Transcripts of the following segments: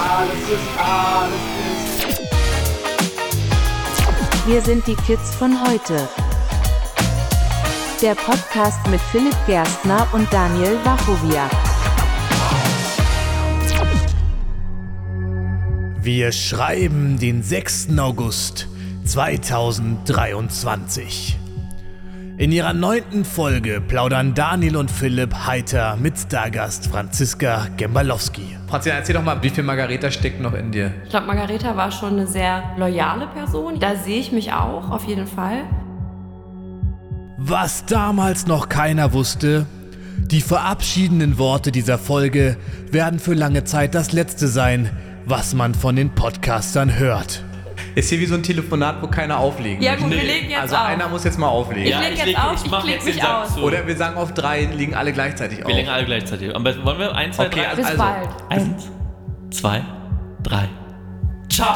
alles ist, alles ist. Wir sind die Kids von heute. Der Podcast mit Philipp Gerstner und Daniel Wachowiak. Wir schreiben den 6. August 2023. In ihrer neunten Folge plaudern Daniel und Philipp heiter mit Stargast Franziska Gembalowski. Franziska, erzähl doch mal, wie viel Margareta steckt noch in dir? Ich glaube, Margareta war schon eine sehr loyale Person. Da sehe ich mich auch, auf jeden Fall. Was damals noch keiner wusste, die verabschiedenden Worte dieser Folge werden für lange Zeit das letzte sein, was man von den Podcastern hört. Ist hier wie so ein Telefonat, wo keiner auflegen Ja, gut, wir legen jetzt Also auf. einer muss jetzt mal auflegen. Ich leg jetzt auf, ich mach klick jetzt mich den Sack aus. zu. Oder wir sagen auf drei, liegen alle gleichzeitig auf. Wir legen alle gleichzeitig. Am besten wollen wir eins, zwei, Okay, drei. Bis Also, bald. Eins, zwei, drei. Ciao.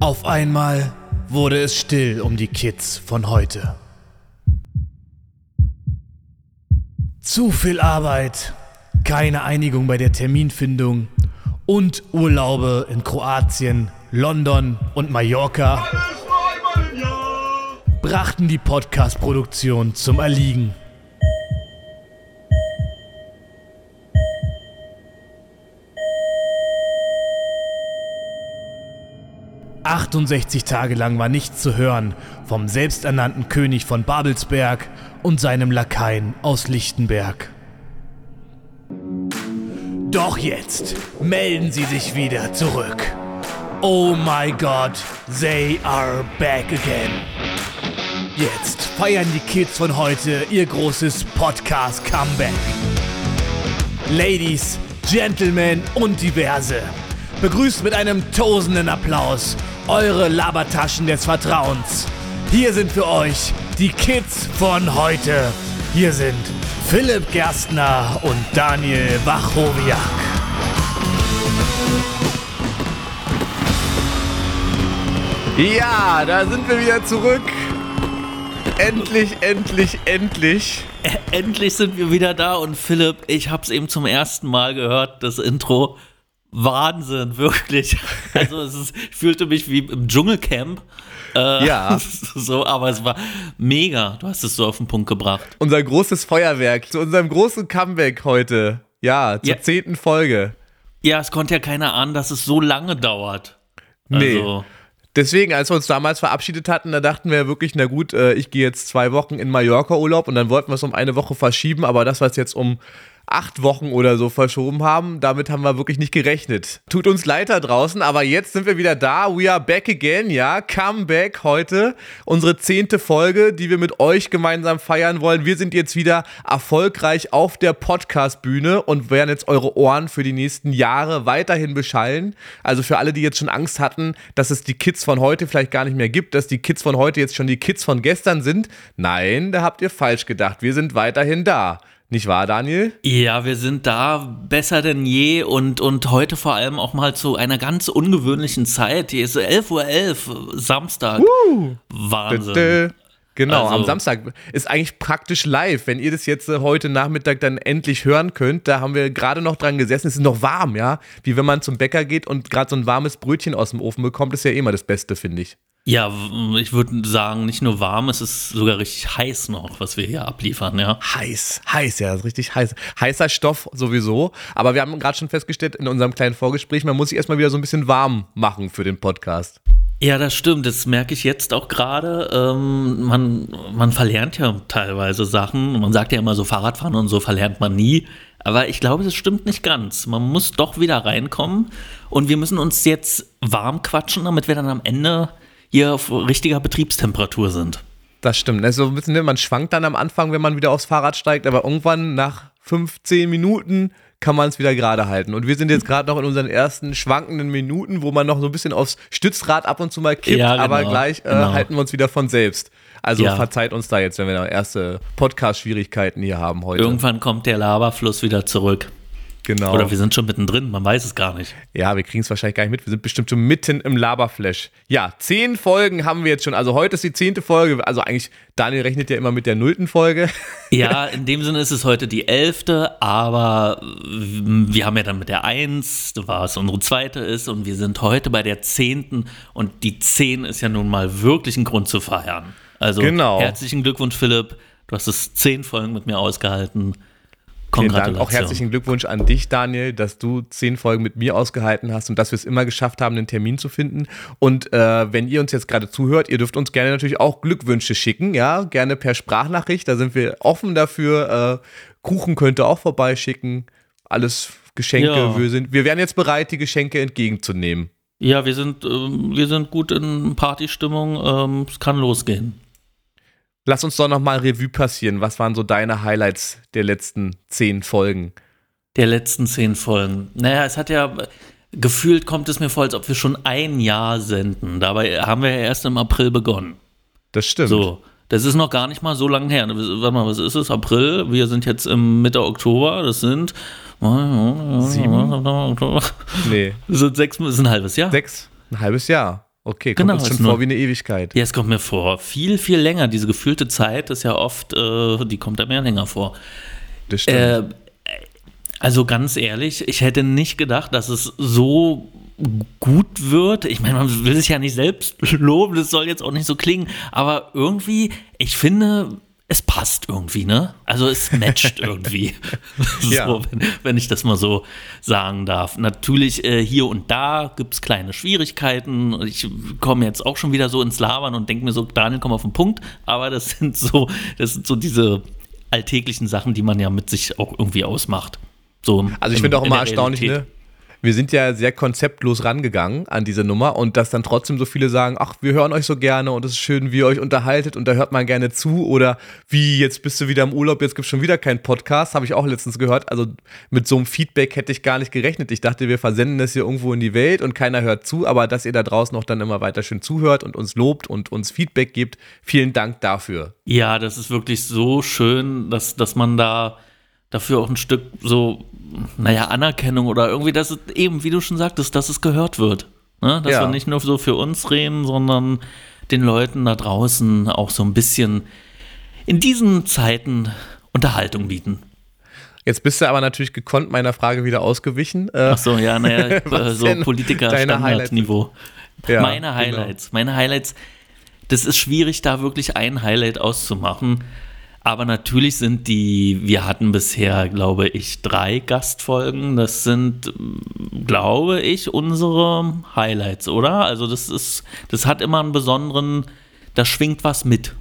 Auf einmal wurde es still um die Kids von heute. Zu viel Arbeit, keine Einigung bei der Terminfindung und Urlaube in Kroatien, London und Mallorca brachten die Podcast-Produktion zum Erliegen. »68 Tage lang war nichts zu hören vom selbsternannten König von Babelsberg und seinem Lakaien aus Lichtenberg. Doch jetzt melden sie sich wieder zurück. Oh my God, they are back again. Jetzt feiern die Kids von heute ihr großes Podcast-Comeback. Ladies, Gentlemen und Diverse, begrüßt mit einem tosenden Applaus eure Labertaschen des Vertrauens. Hier sind für euch die Kids von heute. Hier sind Philipp Gerstner und Daniel Wachowiak. Ja, da sind wir wieder zurück. Endlich, endlich, endlich. Endlich sind wir wieder da und Philipp, ich habe es eben zum ersten Mal gehört, das Intro. Wahnsinn, wirklich. Also es ist, ich fühlte mich wie im Dschungelcamp. Äh, Ja. So, aber es war mega. Du hast es so auf den Punkt gebracht. Unser großes Feuerwerk zu unserem großen Comeback heute. Ja, zur Ja. zehnten Folge. Ja, es konnte ja keiner ahnen, dass es so lange dauert. Nee. Also, Deswegen, als wir uns damals verabschiedet hatten, da dachten wir wirklich, na gut, äh, ich gehe jetzt zwei Wochen in Mallorca-Urlaub und dann wollten wir es um eine Woche verschieben, aber das, was jetzt um acht Wochen oder so verschoben haben, damit haben wir wirklich nicht gerechnet. Tut uns leid da draußen, aber jetzt sind wir wieder da. We are back again, ja. Comeback heute. Unsere zehnte Folge, die wir mit euch gemeinsam feiern wollen. Wir sind jetzt wieder erfolgreich auf der Podcast-Bühne und werden jetzt eure Ohren für die nächsten Jahre weiterhin beschallen. Also für alle, die jetzt schon Angst hatten, dass es die Kids von heute vielleicht gar nicht mehr gibt, dass die Kids von heute jetzt schon die Kids von gestern sind. Nein, da habt ihr falsch gedacht. Wir sind weiterhin da. Nicht wahr, Daniel? Ja, wir sind da besser denn je und, und heute vor allem auch mal zu einer ganz ungewöhnlichen Zeit. Hier ist 11.11 Uhr, Samstag. Wahnsinn. Dö. Genau, Also- am Samstag ist eigentlich praktisch live. Wenn ihr das jetzt äh, heute Nachmittag dann endlich hören könnt, da haben wir gerade noch dran gesessen. Es ist noch warm, ja. Wie wenn man zum Bäcker geht und gerade so ein warmes Brötchen aus dem Ofen bekommt, ist ja immer das Beste, finde ich. Ja, ich würde sagen, nicht nur warm, es ist sogar richtig heiß noch, was wir hier abliefern, ja. Heiß, heiß, ja, das ist richtig heiß. Heißer Stoff sowieso. Aber wir haben gerade schon festgestellt in unserem kleinen Vorgespräch, man muss sich erstmal wieder so ein bisschen warm machen für den Podcast. Ja, das stimmt. Das merke ich jetzt auch gerade. Ähm, man, man verlernt ja teilweise Sachen. Man sagt ja immer so, Fahrradfahren und so verlernt man nie. Aber ich glaube, das stimmt nicht ganz. Man muss doch wieder reinkommen. Und wir müssen uns jetzt warm quatschen, damit wir dann am Ende hier auf richtiger Betriebstemperatur sind. Das stimmt. Also ein bisschen, ne, man schwankt dann am Anfang, wenn man wieder aufs Fahrrad steigt, aber irgendwann nach 15 Minuten kann man es wieder gerade halten. Und wir sind jetzt gerade noch in unseren ersten schwankenden Minuten, wo man noch so ein bisschen aufs Stützrad ab und zu mal kippt, Ja, genau, aber gleich äh, genau. halten wir uns wieder von selbst. Also Ja. verzeiht uns da jetzt, wenn wir da erste Podcast-Schwierigkeiten hier haben heute. Irgendwann kommt der Laberfluss wieder zurück. Genau. Oder wir sind schon mittendrin, man weiß es gar nicht. Ja, wir kriegen es wahrscheinlich gar nicht mit. Wir sind bestimmt schon mitten im Laberflash. Ja, zehn Folgen haben wir jetzt schon. Also heute ist die zehnte Folge. Also eigentlich, Daniel rechnet ja immer mit der nullten Folge. Ja, in dem Sinne ist es heute die elfte, aber wir haben ja dann mit der eins, was unsere zweite ist, und wir sind heute bei der zehnten und die zehn ist ja nun mal wirklich ein Grund zu feiern. Also Genau. herzlichen Glückwunsch, Philipp. Du hast es zehn Folgen mit mir ausgehalten. Vielen Dank. Auch herzlichen Glückwunsch an dich, Daniel, dass du zehn Folgen mit mir ausgehalten hast und dass wir es immer geschafft haben, einen Termin zu finden. Und äh, wenn ihr uns jetzt gerade zuhört, ihr dürft uns gerne natürlich auch Glückwünsche schicken, ja, gerne per Sprachnachricht. Da sind wir offen dafür. Äh, Kuchen könnt ihr auch vorbeischicken. Alles Geschenke. Ja. Wir, sind, wir wären jetzt bereit, die Geschenke entgegenzunehmen. Ja, wir sind, ähm, wir sind gut in Partystimmung. Ähm, es kann losgehen. Lass uns doch nochmal Revue passieren. Was waren so deine Highlights der letzten zehn Folgen? Der letzten zehn Folgen. Naja, es hat ja gefühlt kommt es mir vor, als ob wir schon ein Jahr senden. Dabei haben wir ja erst im April begonnen. Das stimmt. So, das ist noch gar nicht mal so lange her. Warte mal, was ist es? April? Wir sind jetzt im Mitte Oktober. Das sind Sieben? Nee, Das sind sechs, das ist ein halbes Jahr. sechs, ein halbes Jahr. Okay, kommt Genau, uns schon nur- vor wie eine Ewigkeit. Ja, es kommt mir vor. Viel, viel länger. Diese gefühlte Zeit ist ja oft, äh, die kommt einem ja länger vor. Das stimmt. Äh, also ganz ehrlich, ich hätte nicht gedacht, dass es so gut wird. Ich meine, man will sich ja nicht selbst loben, das soll jetzt auch nicht so klingen, aber irgendwie, ich finde, es passt irgendwie, ne? Also es matcht irgendwie. Ja. so, wenn, wenn ich das mal so sagen darf. Natürlich, äh, hier und da gibt es kleine Schwierigkeiten. Ich komme jetzt auch schon wieder so ins Labern und denke mir so, Daniel, komm auf den Punkt. Aber das sind so, das sind so diese alltäglichen Sachen, die man ja mit sich auch irgendwie ausmacht. So Also ich finde auch immer erstaunlich, Realität. ne? Wir sind ja sehr konzeptlos rangegangen an diese Nummer und dass dann trotzdem so viele sagen, ach, wir hören euch so gerne und es ist schön, wie ihr euch unterhaltet und da hört man gerne zu oder wie, jetzt bist du wieder im Urlaub, jetzt gibt es schon wieder keinen Podcast, habe ich auch letztens gehört. Also mit so einem Feedback hätte ich gar nicht gerechnet. Ich dachte, wir versenden das hier irgendwo in die Welt und keiner hört zu, aber dass ihr da draußen auch dann immer weiter schön zuhört und uns lobt und uns Feedback gibt, vielen Dank dafür. Ja, das ist wirklich so schön, dass, dass man da dafür auch ein Stück so, naja, Anerkennung oder irgendwie, dass es eben, wie du schon sagtest, dass es gehört wird. Ne? Dass Ja. wir nicht nur so für uns reden, sondern den Leuten da draußen auch so ein bisschen in diesen Zeiten Unterhaltung bieten. Jetzt bist du aber natürlich gekonnt meiner Frage wieder ausgewichen. Äh, Ach so, ja, naja, äh, so Politiker-Standardniveau. Ja, meine genau. Highlights, meine Highlights, das ist schwierig, da wirklich ein Highlight auszumachen. Aber natürlich sind die, wir hatten bisher, glaube ich, drei Gastfolgen. Das sind, glaube ich, unsere Highlights, oder? Also das ist, das hat immer einen besonderen, da schwingt was mit.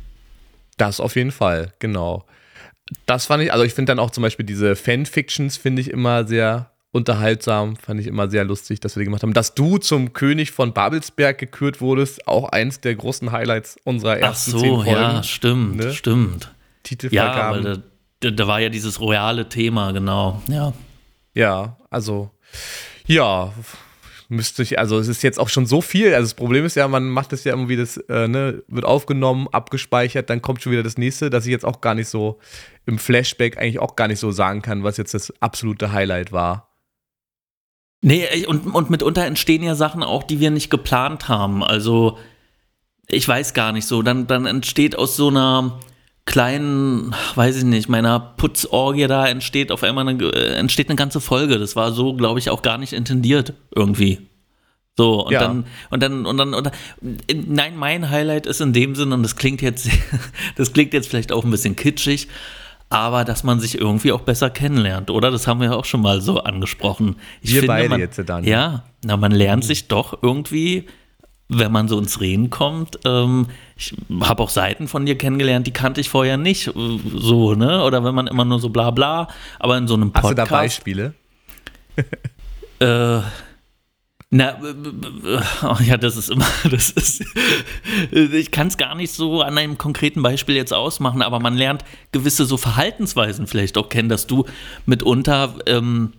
Das auf jeden Fall, genau. Das fand ich, also ich finde dann auch zum Beispiel diese Fanfictions finde ich immer sehr unterhaltsam, fand ich immer sehr lustig, dass wir die gemacht haben. Dass du zum König von Babelsberg gekürt wurdest, auch eins der großen Highlights unserer Ach ersten so, zehn Folgen. ja, stimmt, ne? stimmt. Ja, weil Titelvergaben. da, da, da war ja dieses royale Thema, genau. Ja. Ja, also, ja, müsste ich, also es ist jetzt auch schon so viel. Also das Problem ist ja, man macht es ja irgendwie, das äh, ne, wird aufgenommen, abgespeichert, dann kommt schon wieder das nächste, dass ich jetzt auch gar nicht so im Flashback eigentlich auch gar nicht so sagen kann, was jetzt das absolute Highlight war. Nee, und, und mitunter entstehen ja Sachen auch, die wir nicht geplant haben. Also, ich weiß gar nicht so. Dann, dann entsteht aus so einer kleinen, weiß ich nicht, meiner Putzorgie da entsteht auf einmal eine, äh, entsteht eine ganze Folge. Das war so, glaube ich, auch gar nicht intendiert irgendwie. So, und Ja. dann, und dann, und dann, und dann, nein, mein Highlight ist in dem Sinne, und das klingt jetzt, das klingt jetzt vielleicht auch ein bisschen kitschig, aber dass man sich irgendwie auch besser kennenlernt, oder? Das haben wir ja auch schon mal so angesprochen. Ich Wir beide man, jetzt, Daniel. Ja, na, man lernt sich doch irgendwie, wenn man so ins Reden kommt. Ähm, ich habe auch Seiten von dir kennengelernt, die kannte ich vorher nicht, äh, so, ne? Oder wenn man immer nur so bla bla, aber in so einem Hast du Podcast. da Beispiele? Äh, na, oh ja, das ist immer, das ist, ich kann es gar nicht so an einem konkreten Beispiel jetzt ausmachen, aber man lernt gewisse so Verhaltensweisen vielleicht auch kennen, dass du mitunter, ähm,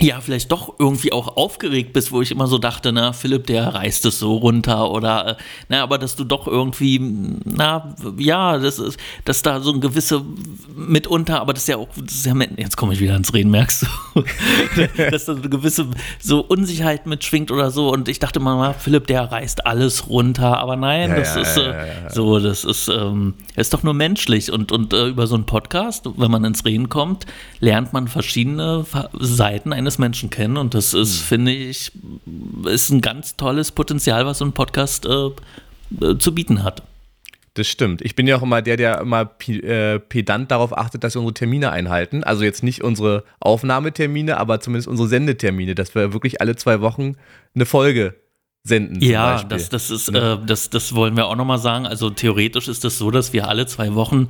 ja, vielleicht doch irgendwie auch aufgeregt bist, wo ich immer so dachte, na, Philipp, der reißt es so runter oder, äh, na, aber dass du doch irgendwie, na, ja, das ist, dass da so ein gewisse mitunter, aber das ist ja auch, das ist ja, jetzt komme ich wieder ans Reden, merkst du, dass da so eine gewisse so Unsicherheit mitschwingt oder so und ich dachte mal, Philipp, der reißt alles runter, aber nein, Ja, das ja, ist ja, äh, so, das ist, ähm, ist doch nur menschlich und, und äh, über so einen Podcast, wenn man ins Reden kommt, lernt man verschiedene Seiten eines Menschen kennen und das ist, Hm. finde ich, ist ein ganz tolles Potenzial, was so ein Podcast äh, äh, zu bieten hat. Das stimmt. Ich bin ja auch immer der, der immer äh, pedant darauf achtet, dass wir unsere Termine einhalten. Also jetzt nicht unsere Aufnahmetermine, aber zumindest unsere Sendetermine, dass wir wirklich alle zwei Wochen eine Folge senden. Ja, das, das ist, Ne? äh, das, das wollen wir auch nochmal sagen. Also theoretisch ist das so, dass wir alle zwei Wochen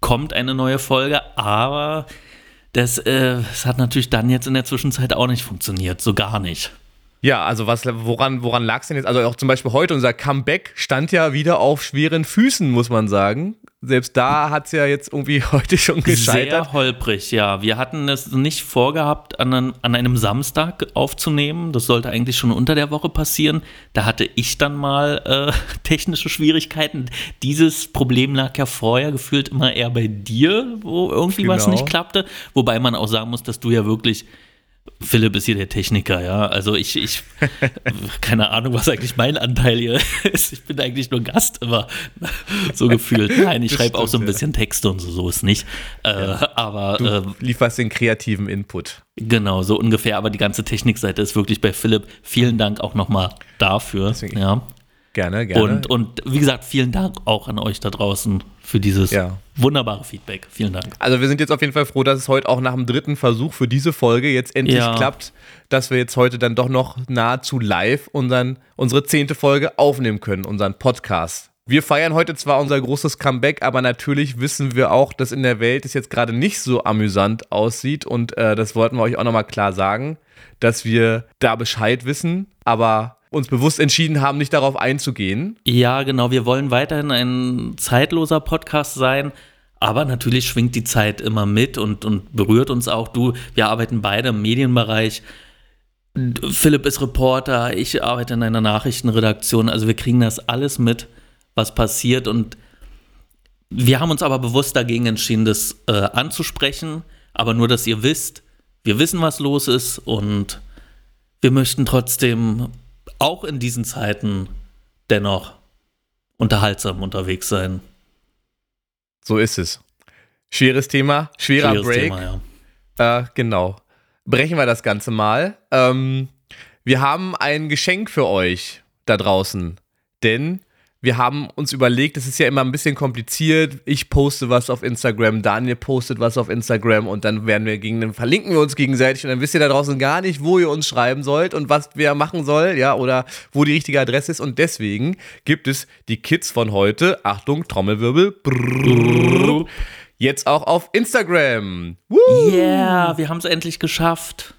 kommt eine neue Folge, aber das, äh, das hat natürlich dann jetzt in der Zwischenzeit auch nicht funktioniert, so gar nicht. Ja, also was, woran, woran lag es denn jetzt? Also auch zum Beispiel heute, unser Comeback stand ja wieder auf schweren Füßen, muss man sagen. Selbst da hat es ja jetzt irgendwie heute schon gescheitert. Sehr holprig, ja. Wir hatten es nicht vorgehabt, an, einem- an einem Samstag aufzunehmen. Das sollte eigentlich schon unter der Woche passieren. Da hatte ich dann mal äh, technische Schwierigkeiten. Dieses Problem lag ja vorher gefühlt immer eher bei dir, wo irgendwie was Genau. nicht klappte. Wobei man auch sagen muss, dass du ja wirklich. Philipp ist hier der Techniker, ja. Also ich, ich, keine Ahnung, was eigentlich mein Anteil hier ist. Ich bin eigentlich nur Gast immer, so gefühlt. Nein, ich schreibe auch so ein bisschen Texte und so, so ist nicht. Äh, aber Du äh, lieferst den kreativen Input. genau, so ungefähr. Aber die ganze Technikseite ist wirklich bei Philipp. Vielen Dank auch nochmal dafür. Deswegen- Ja. Gerne, gerne. Und, und wie gesagt, vielen Dank auch an euch da draußen für dieses Ja. wunderbare Feedback. Vielen Dank. Also wir sind jetzt auf jeden Fall froh, dass es heute auch nach dem dritten Versuch für diese Folge jetzt endlich Ja. klappt, dass wir jetzt heute dann doch noch nahezu live unseren, unsere zehnte Folge aufnehmen können, unseren Podcast. Wir feiern heute zwar unser großes Comeback, aber natürlich wissen wir auch, dass in der Welt es jetzt gerade nicht so amüsant aussieht und äh, das wollten wir euch auch nochmal klar sagen, dass wir da Bescheid wissen, aber uns bewusst entschieden haben, nicht darauf einzugehen. Ja, genau. Wir wollen weiterhin ein zeitloser Podcast sein. Aber natürlich schwingt die Zeit immer mit und, und berührt uns auch. Du, wir arbeiten beide im Medienbereich. Philipp ist Reporter, ich arbeite in einer Nachrichtenredaktion. Also wir kriegen das alles mit, was passiert. Und wir haben uns aber bewusst dagegen entschieden, das äh, anzusprechen. Aber nur, dass ihr wisst, wir wissen, was los ist. Und wir möchten trotzdem auch in diesen Zeiten dennoch unterhaltsam unterwegs sein. So ist es. Schweres Thema, schwerer Schweres Break. Thema, ja. Äh, genau. Brechen wir das Ganze mal. Ähm, wir haben ein Geschenk für euch da draußen. Denn wir haben uns überlegt, es ist ja immer ein bisschen kompliziert. Ich poste was auf Instagram, Daniel postet was auf Instagram und dann werden wir gegen, verlinken wir uns gegenseitig und dann wisst ihr da draußen gar nicht, wo ihr uns schreiben sollt und was wer machen soll, ja, oder wo die richtige Adresse ist. Und deswegen gibt es die Kids von heute, Achtung, Trommelwirbel, brrrr, jetzt auch auf Instagram. Woo! Yeah, wir haben es endlich geschafft.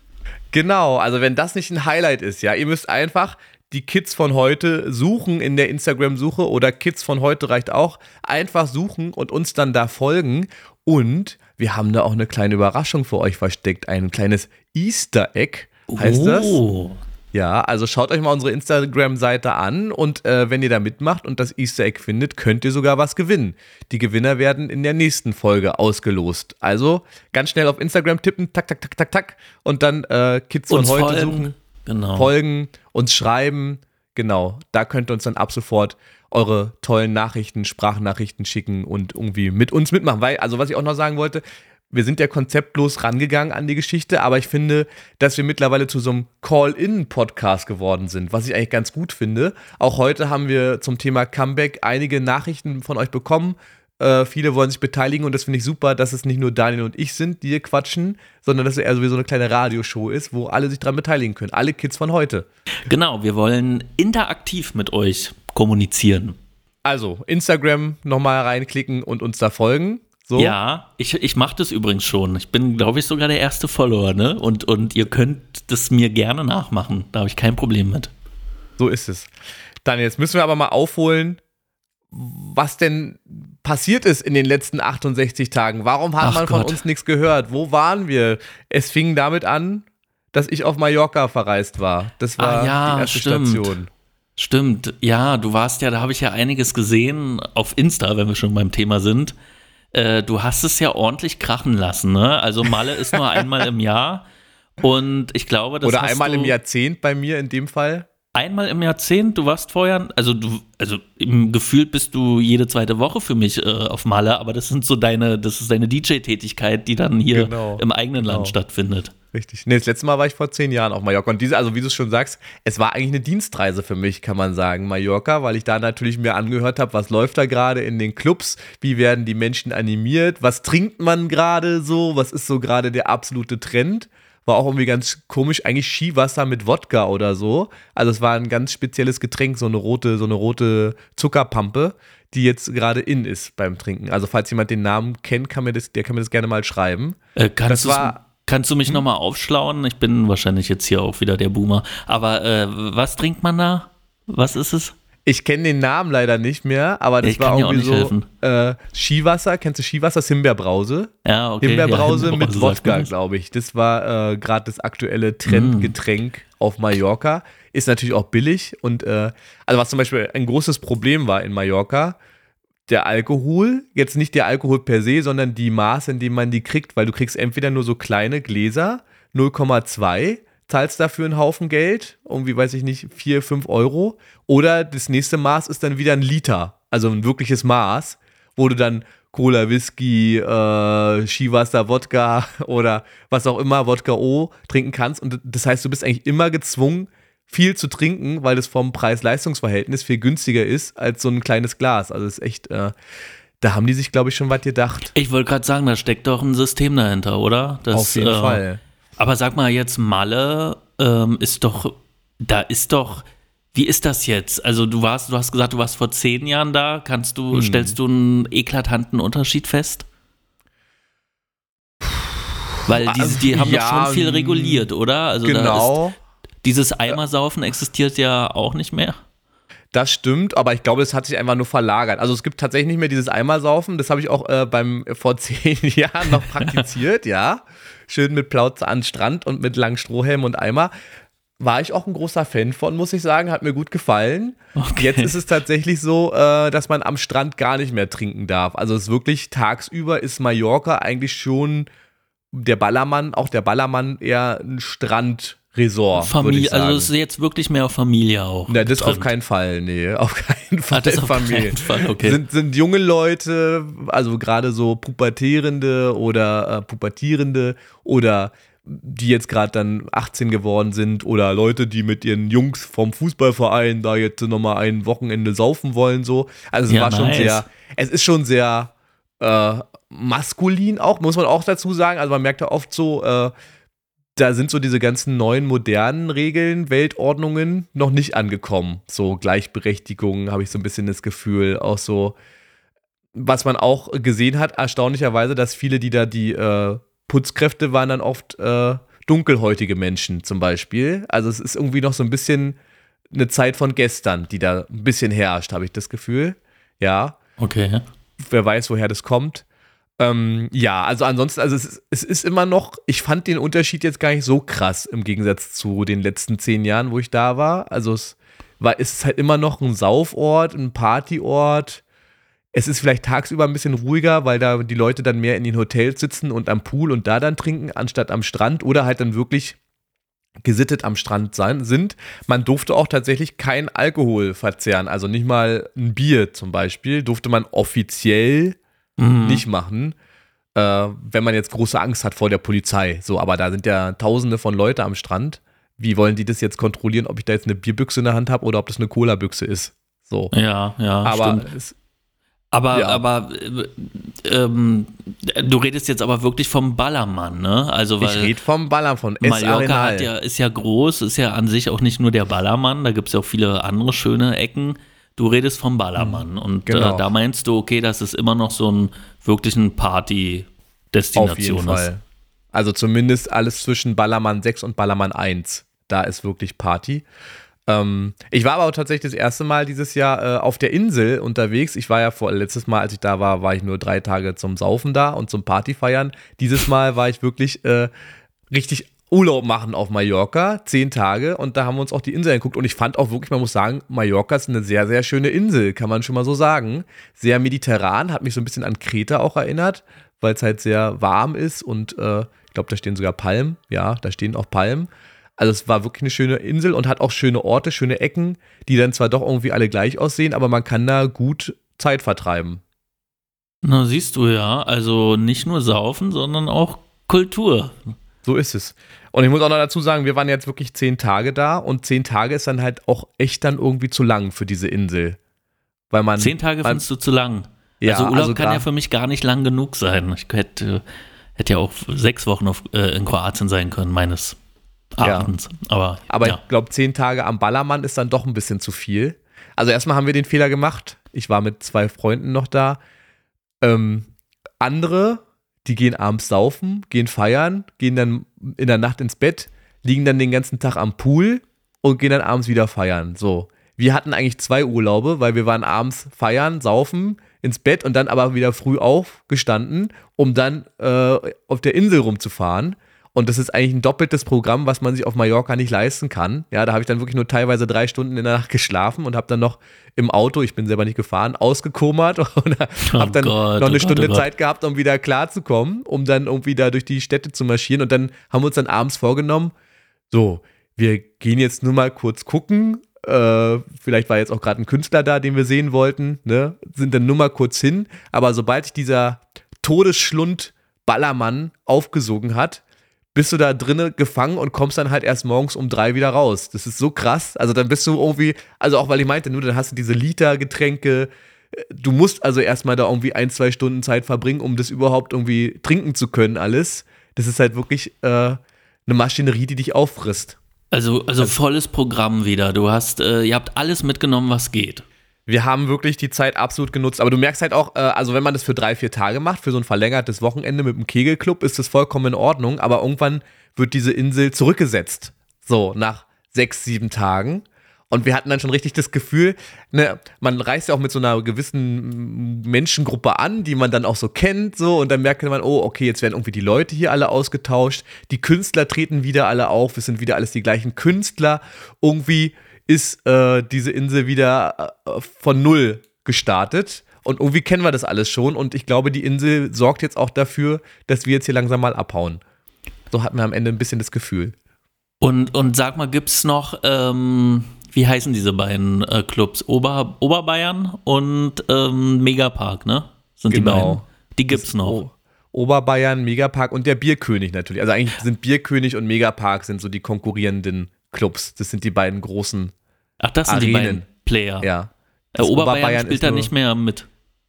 Genau, also wenn das nicht ein Highlight ist, ja, ihr müsst einfach die Kids von heute suchen in der Instagram-Suche oder Kids von heute reicht auch. Einfach suchen und uns dann da folgen. Und wir haben da auch eine kleine Überraschung für euch versteckt. Ein kleines Easter Egg heißt das. Oh. Ja, also schaut euch mal unsere Instagram-Seite an und äh, wenn ihr da mitmacht und das Easter Egg findet, könnt ihr sogar was gewinnen. Die Gewinner werden in der nächsten Folge ausgelost. Also ganz schnell auf Instagram tippen, tak, tak, tak, tak, tak und dann äh, Kids von heute suchen, Genau. folgen, uns schreiben. Genau, da könnt ihr uns dann ab sofort eure tollen Nachrichten, Sprachnachrichten schicken und irgendwie mit uns mitmachen. Weil, also was ich auch noch sagen wollte, wir sind ja konzeptlos rangegangen an die Geschichte, aber ich finde, dass wir mittlerweile zu so einem Call-In-Podcast geworden sind, was ich eigentlich ganz gut finde. Auch heute haben wir zum Thema Comeback einige Nachrichten von euch bekommen. Äh, viele wollen sich beteiligen und das finde ich super, dass es nicht nur Daniel und ich sind, die hier quatschen, sondern dass es eher so wie so eine kleine Radioshow ist, wo alle sich dran beteiligen können. Alle Kids von heute. Genau, wir wollen interaktiv mit euch kommunizieren. Also, Instagram nochmal reinklicken und uns da folgen. So. Ja, ich, ich mache das übrigens schon. Ich bin, glaube ich, sogar der erste Follower, ne? Und, und ihr könnt das mir gerne nachmachen. Da habe ich kein Problem mit. So ist es. Dann jetzt müssen wir aber mal aufholen, was denn passiert ist in den letzten 68 Tagen. Warum hat Ach man von Gott. uns nichts gehört? Wo waren wir? Es fing damit an, dass ich auf Mallorca verreist war. Das war Ah, ja, die erste stimmt. Station. Stimmt, ja, du warst ja, da habe ich ja einiges gesehen auf Insta, wenn wir schon beim Thema sind. Äh, du hast es ja ordentlich krachen lassen, ne? Also Malle ist nur einmal im Jahr und ich glaube, das Oder einmal im Jahrzehnt bei mir in dem Fall. Einmal im Jahrzehnt. Du warst vorher, also du, also im Gefühl bist du jede zweite Woche für mich äh, auf Malle, aber das sind so deine, das ist deine DJ-Tätigkeit, die dann hier Genau, im eigenen Land genau. stattfindet. Richtig. Nee, das letzte Mal war ich vor zehn Jahren auf Mallorca. Und diese, also wie du es schon sagst, es war eigentlich eine Dienstreise für mich, kann man sagen, Mallorca, weil ich da natürlich mir angehört habe, was läuft da gerade in den Clubs, wie werden die Menschen animiert, was trinkt man gerade so, was ist so gerade der absolute Trend. War auch irgendwie ganz komisch, eigentlich Skiwasser mit Wodka oder so. Also es war ein ganz spezielles Getränk, so eine rote, so eine rote Zuckerpampe, die jetzt gerade in ist beim Trinken. Also falls jemand den Namen kennt, kann mir das, der kann mir das gerne mal schreiben. Äh, kannst, Das war- Hm? kannst du mich noch nochmal aufschlauen? Ich bin wahrscheinlich jetzt hier auch wieder der Boomer. Aber äh, was trinkt man da? Was ist es? Ich kenne den Namen leider nicht mehr, aber das Ich war irgendwie so äh, Skiwasser. Kennst du Skiwasser? Das Himbeerbrause. Ja, okay. Himbeerbrause ja, mit Wodka, glaube ich. Das war äh, gerade das aktuelle Mm. Trendgetränk auf Mallorca. Ist natürlich auch billig und äh, also was zum Beispiel ein großes Problem war in Mallorca, der Alkohol, jetzt nicht der Alkohol per se, sondern die Maße, in dem man die kriegt, weil du kriegst entweder nur so kleine Gläser, 0,2, zahlst dafür einen Haufen Geld, irgendwie weiß ich nicht, 4, 5 Euro, oder das nächste Maß ist dann wieder ein Liter, also ein wirkliches Maß, wo du dann Cola, Whisky, äh, Skiwasser, Wodka oder was auch immer, Wodka O trinken kannst. Und das heißt, du bist eigentlich immer gezwungen, viel zu trinken, weil das vom Preis-Leistungs-Verhältnis viel günstiger ist als so ein kleines Glas. Also ist echt, äh, da haben die sich, glaube ich, schon was gedacht. Ich wollte gerade sagen, da steckt doch ein System dahinter, oder? Das, Auf jeden äh, Fall. Aber sag mal jetzt, Malle ähm, ist doch, da ist doch, wie ist das jetzt? Also du warst, du hast gesagt, du warst vor zehn Jahren da. Kannst Hm. du, stellst du einen eklatanten Unterschied fest? Weil die, die haben Ja, doch schon viel reguliert, oder? Also Genau. ist, dieses Eimersaufen existiert ja auch nicht mehr. Das stimmt, aber ich glaube, es hat sich einfach nur verlagert. Also es gibt tatsächlich nicht mehr dieses Eimersaufen. Das habe ich auch äh, beim vor zehn Jahren noch praktiziert, ja. Schön mit Plauze an Strand und mit langen Strohhelm und Eimer. War ich auch ein großer Fan von, muss ich sagen. Hat mir gut gefallen. Okay. Jetzt ist es tatsächlich so, äh, dass man am Strand gar nicht mehr trinken darf. Also es ist wirklich tagsüber ist Mallorca eigentlich schon der Ballermann, auch der Ballermann eher ein Strandresort. Würd Familie, also es ist jetzt wirklich mehr auf Familie auch. Na, das auf getrimmt. keinen Fall, nee, auf keinen Fall. Ah, das auf Familie. keinen Fall, okay. Sind, sind junge Leute, also gerade so Pubertierende oder äh, Pubertierende oder die jetzt gerade dann 18 geworden sind oder Leute, die mit ihren Jungs vom Fußballverein da jetzt nochmal ein Wochenende saufen wollen, so. Also es Ja, war schon nice. sehr, es ist schon sehr äh, maskulin auch, muss man auch dazu sagen. Also man merkt da oft so, äh, da sind so diese ganzen neuen modernen Regeln, Weltordnungen noch nicht angekommen. So Gleichberechtigung habe ich so ein bisschen das Gefühl. Auch so, was man auch gesehen hat, erstaunlicherweise, dass viele, die da die äh, Putzkräfte waren, dann oft äh, dunkelhäutige Menschen zum Beispiel. Also es ist irgendwie noch so ein bisschen eine Zeit von gestern, die da ein bisschen herrscht, habe ich das Gefühl. Ja Okay. wer weiß, woher das kommt. Ähm, ja, also ansonsten, also es, ist- es ist immer noch, ich fand den Unterschied jetzt gar nicht so krass im Gegensatz zu den letzten zehn Jahren, wo ich da war. Also es war, es ist halt immer noch ein Saufort, ein Partyort. Es ist vielleicht tagsüber ein bisschen ruhiger, weil da die Leute dann mehr in den Hotels sitzen und am Pool und da dann trinken, anstatt am Strand oder halt dann wirklich gesittet am Strand sein, sind. Man durfte auch tatsächlich kein Alkohol verzehren, also nicht mal ein Bier zum Beispiel, durfte man offiziell Mhm. nicht machen, äh, wenn man jetzt große Angst hat vor der Polizei. So, aber da sind ja tausende von Leute am Strand. Wie wollen die das jetzt kontrollieren, ob ich da jetzt eine Bierbüchse in der Hand habe oder ob das eine Cola-Büchse ist? So. Ja, ja, aber stimmt. es, Aber, Ja. aber äh, ähm, du redest jetzt aber wirklich vom Ballermann, ne? Also ich weil rede vom Ballern von S. Mallorca hat ja, ist ja groß, ist ja an sich auch nicht nur der Ballermann, da gibt es ja auch viele andere schöne Ecken. Du redest vom Ballermann und genau. äh, da meinst du, okay, dass es immer noch so ein wirklich ein Auf jeden Party-Destination ist. Fall. Also zumindest alles zwischen Ballermann 6 und Ballermann 1. Da ist wirklich Party. Ähm, ich war aber auch tatsächlich das erste Mal dieses Jahr äh, auf der Insel unterwegs. Ich war ja vor letztes Mal, als ich da war, war ich nur drei Tage zum Saufen da und zum Partyfeiern. Dieses Mal war ich wirklich äh, richtig Urlaub machen auf Mallorca, zehn Tage und da haben wir uns auch die Insel angeguckt und ich fand auch wirklich, man muss sagen, Mallorca ist eine sehr, sehr schöne Insel, kann man schon mal so sagen. Sehr mediterran, hat mich so ein bisschen an Kreta auch erinnert, weil es halt sehr warm ist und äh, ich glaube, da stehen sogar Palmen, ja, da stehen auch Palmen. Also es war wirklich eine schöne Insel und hat auch schöne Orte, schöne Ecken, die dann zwar doch irgendwie alle gleich aussehen, aber man kann da gut Zeit vertreiben. Na, siehst du ja, also nicht nur saufen, sondern auch Kultur. So ist es. Und ich muss auch noch dazu sagen, wir waren jetzt wirklich zehn Tage da und zehn Tage ist dann halt auch echt dann irgendwie zu lang für diese Insel. Weil man. Zehn Tage man, findest du zu lang. Ja, also Urlaub also kann ja für mich gar nicht lang genug sein. Ich hätte, hätte ja auch sechs Wochen auf, äh, in Kroatien sein können, meines Ja. Erachtens. Aber, Aber ja. ich glaube, zehn Tage am Ballermann ist dann doch ein bisschen zu viel. Also erstmal haben wir den Fehler gemacht. Ich war mit zwei Freunden noch da. Ähm, andere, die gehen abends saufen, gehen feiern, gehen dann in der Nacht ins Bett, liegen dann den ganzen Tag am Pool und gehen dann abends wieder feiern. So. Wir hatten eigentlich zwei Urlaube, weil wir waren abends feiern, saufen, ins Bett und dann aber wieder früh aufgestanden, um dann äh, auf der Insel rumzufahren. Und das ist eigentlich ein doppeltes Programm, was man sich auf Mallorca nicht leisten kann. Ja, da habe ich dann wirklich nur teilweise drei Stunden in der Nacht geschlafen und habe dann noch im Auto, ich bin selber nicht gefahren, ausgekommert und habe dann Gott, noch eine oh Gott, Stunde oh Gott. Zeit gehabt, um wieder klarzukommen, um dann irgendwie da durch die Städte zu marschieren. Und dann haben wir uns dann abends vorgenommen, so, wir gehen jetzt nur mal kurz gucken. Äh, vielleicht war jetzt auch gerade ein Künstler da, den wir sehen wollten, ne? Sind dann nur mal kurz hin. Aber sobald sich dieser Todesschlund Ballermann aufgesogen hat, bist du da drinnen gefangen und kommst dann halt erst morgens um drei wieder raus. Das ist so krass. Also dann bist du irgendwie, also auch weil ich meinte, nur dann hast du diese Liter Getränke. Du musst also erstmal da irgendwie ein, zwei Stunden Zeit verbringen, um das überhaupt irgendwie trinken zu können, alles. Das ist halt wirklich äh, eine Maschinerie, die dich auffrisst. Also, also volles Programm wieder. Du hast, äh, ihr habt alles mitgenommen, was geht. Wir haben wirklich die Zeit absolut genutzt. Aber du merkst halt auch, äh, also wenn man das für drei, vier Tage macht, für so ein verlängertes Wochenende mit dem Kegelclub, ist das vollkommen in Ordnung. Aber irgendwann wird diese Insel zurückgesetzt. So, nach sechs, sieben Tagen. Und wir hatten dann schon richtig das Gefühl, ne, man reist ja auch mit so einer gewissen Menschengruppe an, die man dann auch so kennt, so, und dann merkt man, oh, okay, jetzt werden irgendwie die Leute hier alle ausgetauscht, die Künstler treten wieder alle auf, es sind wieder alles die gleichen Künstler. Irgendwie ist äh, diese Insel wieder äh, von null gestartet. Und irgendwie kennen wir das alles schon. Und ich glaube, die Insel sorgt jetzt auch dafür, dass wir jetzt hier langsam mal abhauen. So hatten wir am Ende ein bisschen das Gefühl. Und, und sag mal, gibt's noch, ähm, wie heißen diese beiden äh, Clubs? Ober, Oberbayern und ähm, Megapark, ne? Sind die Genau. beiden. Die gibt's noch. O Oberbayern, Megapark und der Bierkönig natürlich. Also eigentlich sind Bierkönig und Megapark sind so die konkurrierenden Clubs. Das sind die beiden großen, Ach, das sind die Arenen. beiden Player. ja. Äh, Das Oberbayern, Oberbayern spielt da nicht mehr mit.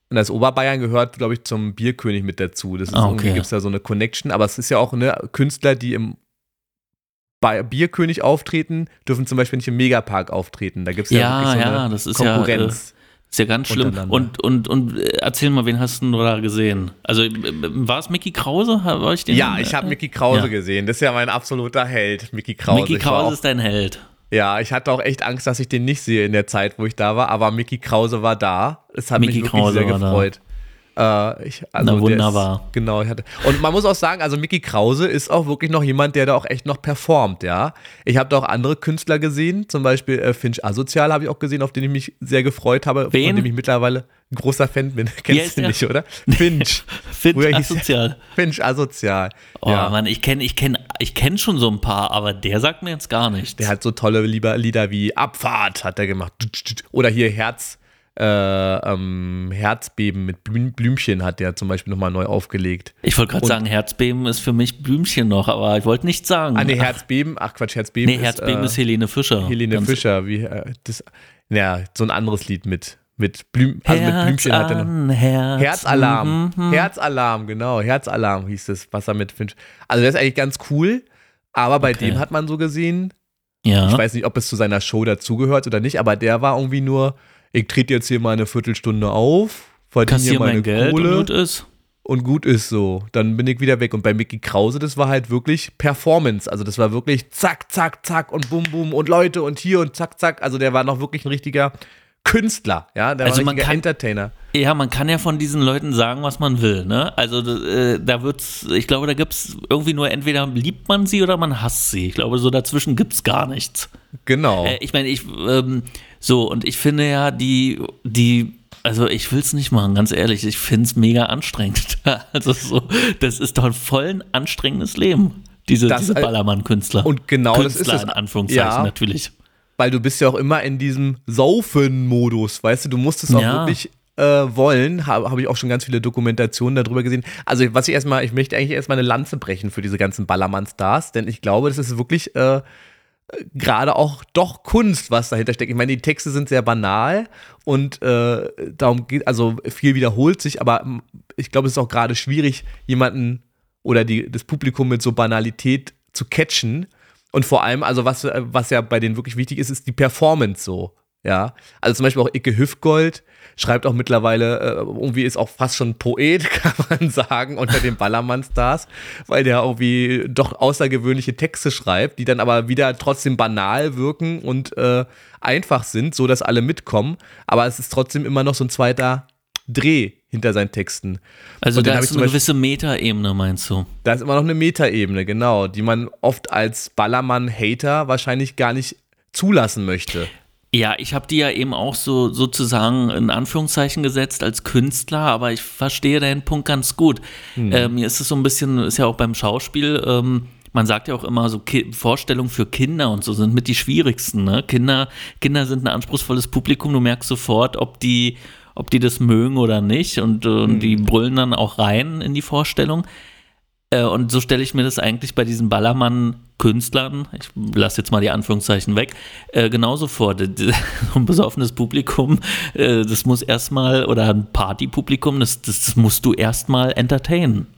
Und das Oberbayern gehört, glaube ich, zum Bierkönig mit dazu. Das ist Ah, okay. gibt es da so eine Connection, aber es ist ja auch ne, Künstler, die im bei Bierkönig auftreten, dürfen zum Beispiel nicht im Megapark auftreten. Da gibt es ja, Ja, wirklich so ja, eine das ist ja, Konkurrenz. Ist ja ganz schlimm. Und, und, und äh, erzähl mal, wen hast du da gesehen? Also, äh, war es Mickey Krause? War ich den, ja, ich habe äh, Mickey Krause ja. gesehen. Das ist ja mein absoluter Held, Mickey Krause. Mickey Krause ist dein Held. Ja, ich hatte auch echt Angst, dass ich den nicht sehe in der Zeit, wo ich da war, aber Mickey Krause war da. Es hat Mickey mich wirklich Krause sehr war da. Äh, ich, also Na, der wunderbar. Ist, genau, ich hatte. Und man muss auch sagen, also Mickey Krause ist auch wirklich noch jemand, der da auch echt noch performt, ja. Ich habe da auch andere Künstler gesehen, zum Beispiel äh, Finch Asozial habe ich auch gesehen, auf den ich mich sehr gefreut habe, Wen? von dem ich mittlerweile ein großer Fan bin. Kennst du nicht, oder? Finch. Finch Früher er- asozial. Finch Asozial. Oh ja. Mann, ich kenne ich kenn, ich kenn schon so ein paar, aber der sagt mir jetzt gar nichts. Der hat so tolle Lieder wie Abfahrt hat er gemacht. Oder hier Herz, äh, ähm, Herzbeben mit Blüm, Blümchen hat der zum Beispiel nochmal neu aufgelegt. ich wollte gerade sagen, Herzbeben ist für mich Blümchen noch, aber ich wollte nichts sagen. Ah, nee, Herzbeben, ach Quatsch, Herzbeben nee, Herzbeben ist, ist äh, Helene Fischer. Helene Fischer, wie, äh, das, ja, so ein anderes Lied mit, mit, Blüm, also mit Herz Blümchen hat er noch. Herz. Herzalarm. Mhm. Herzalarm, genau. Herzalarm hieß es, was er mit Finch. Also, der ist eigentlich ganz cool, aber bei Okay. dem hat man so gesehen, Ja. Ich weiß nicht, ob es zu seiner Show dazugehört oder nicht, aber der war irgendwie nur, ich trete jetzt hier mal eine Viertelstunde auf, verdiene hier meine mein Geld Kohle und gut ist. und gut ist so. Dann bin ich wieder weg. Und bei Mickey Krause, das war halt wirklich Performance. Also das war wirklich zack, zack, zack und bum, bum und Leute und hier und zack, zack. Also der war noch wirklich ein richtiger Künstler, ja, der Also war man kann- Entertainer. Ja, man kann ja von diesen Leuten sagen, was man will, ne? Also äh, da wird's, ich glaube, da gibt's irgendwie nur entweder liebt man sie oder man hasst sie. Ich glaube, so dazwischen gibt's gar nichts. Genau. Äh, ich meine, ich, ähm, so, und ich finde ja, die, die, also ich will es nicht machen, ganz ehrlich, ich finde es mega anstrengend. also so, das ist doch ein voll ein anstrengendes Leben, diese, Das, diese äh, Ballermann-Künstler. und genau das Künstler ist es. in Anführungszeichen Ja. natürlich. Weil du bist ja auch immer in diesem Saufen-Modus, weißt du, du musst es auch Ja. wirklich äh, wollen, habe hab ich auch schon ganz viele Dokumentationen darüber gesehen. Also was ich erstmal, ich möchte eigentlich erstmal eine Lanze brechen für diese ganzen Ballermann-Stars, denn ich glaube, das ist wirklich äh, gerade auch doch Kunst, was dahinter steckt. Ich meine, die Texte sind sehr banal und äh, darum geht, also viel wiederholt sich, aber mm, ich glaube, es ist auch gerade schwierig, jemanden oder die, das Publikum mit so Banalität zu catchen. Und vor allem, also was, äh, was ja bei denen wirklich wichtig ist, ist die Performance so. Ja, also zum Beispiel auch Icke Hüftgold schreibt auch mittlerweile, äh, irgendwie ist auch fast schon Poet, kann man sagen, unter den Ballermann-Stars, weil der irgendwie doch außergewöhnliche Texte schreibt, die dann aber wieder trotzdem banal wirken und äh, einfach sind, so dass alle mitkommen. Aber es ist trotzdem immer noch so ein zweiter Dreh hinter seinen Texten. Also Und da ist eine Beispiel- gewisse Metaebene, meinst du? Da ist immer noch eine Metaebene, genau, die man oft als Ballermann-Hater wahrscheinlich gar nicht zulassen möchte. Ja, ich habe die ja eben auch so sozusagen in Anführungszeichen gesetzt als Künstler, aber ich verstehe deinen Punkt ganz gut. Äh, mir ist es so ein bisschen, ist ja auch beim Schauspiel, ähm, man sagt ja auch immer so Ki Vorstellungen für Kinder und so sind mit die schwierigsten. Ne? Kinder, Kinder sind ein anspruchsvolles Publikum, du merkst sofort, ob die, ob die das mögen oder nicht und, äh, und die brüllen dann auch rein in die Vorstellung. Äh, und so stelle ich mir das eigentlich bei diesen Ballermann-Künstlern, ich lasse jetzt mal die Anführungszeichen weg, äh, genauso vor. Ein besoffenes Publikum, äh, das muss erstmal, oder ein Partypublikum, das, das, musst du erstmal entertainen.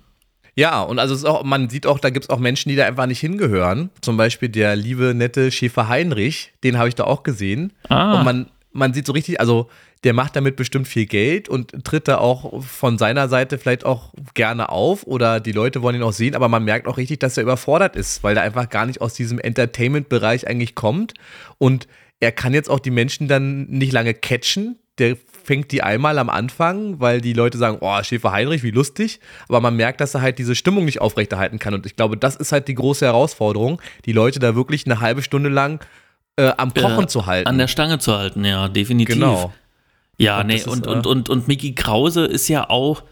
Ja, und also auch, man sieht auch, da gibt es auch Menschen, die da einfach nicht hingehören. Zum Beispiel der liebe, nette Schäfer Heinrich, den habe ich da auch gesehen. Ah. Und man, man sieht so richtig, also der macht damit bestimmt viel Geld und tritt da auch von seiner Seite vielleicht auch gerne auf oder die Leute wollen ihn auch sehen, aber man merkt auch richtig, dass er überfordert ist, weil er einfach gar nicht aus diesem Entertainment-Bereich eigentlich kommt und er kann jetzt auch die Menschen dann nicht lange catchen. Der fängt die einmal am Anfang, weil die Leute sagen, oh, Schäfer Heinrich, wie lustig. Aber man merkt, dass er halt diese Stimmung nicht aufrechterhalten kann. Und ich glaube, das ist halt die große Herausforderung, die Leute da wirklich eine halbe Stunde lang äh, am Kochen Äh, zu halten. An der Stange zu halten, ja, definitiv. genau. Ja, Und nee, das ist, und, und, und, und Mickey Krause ist ja auch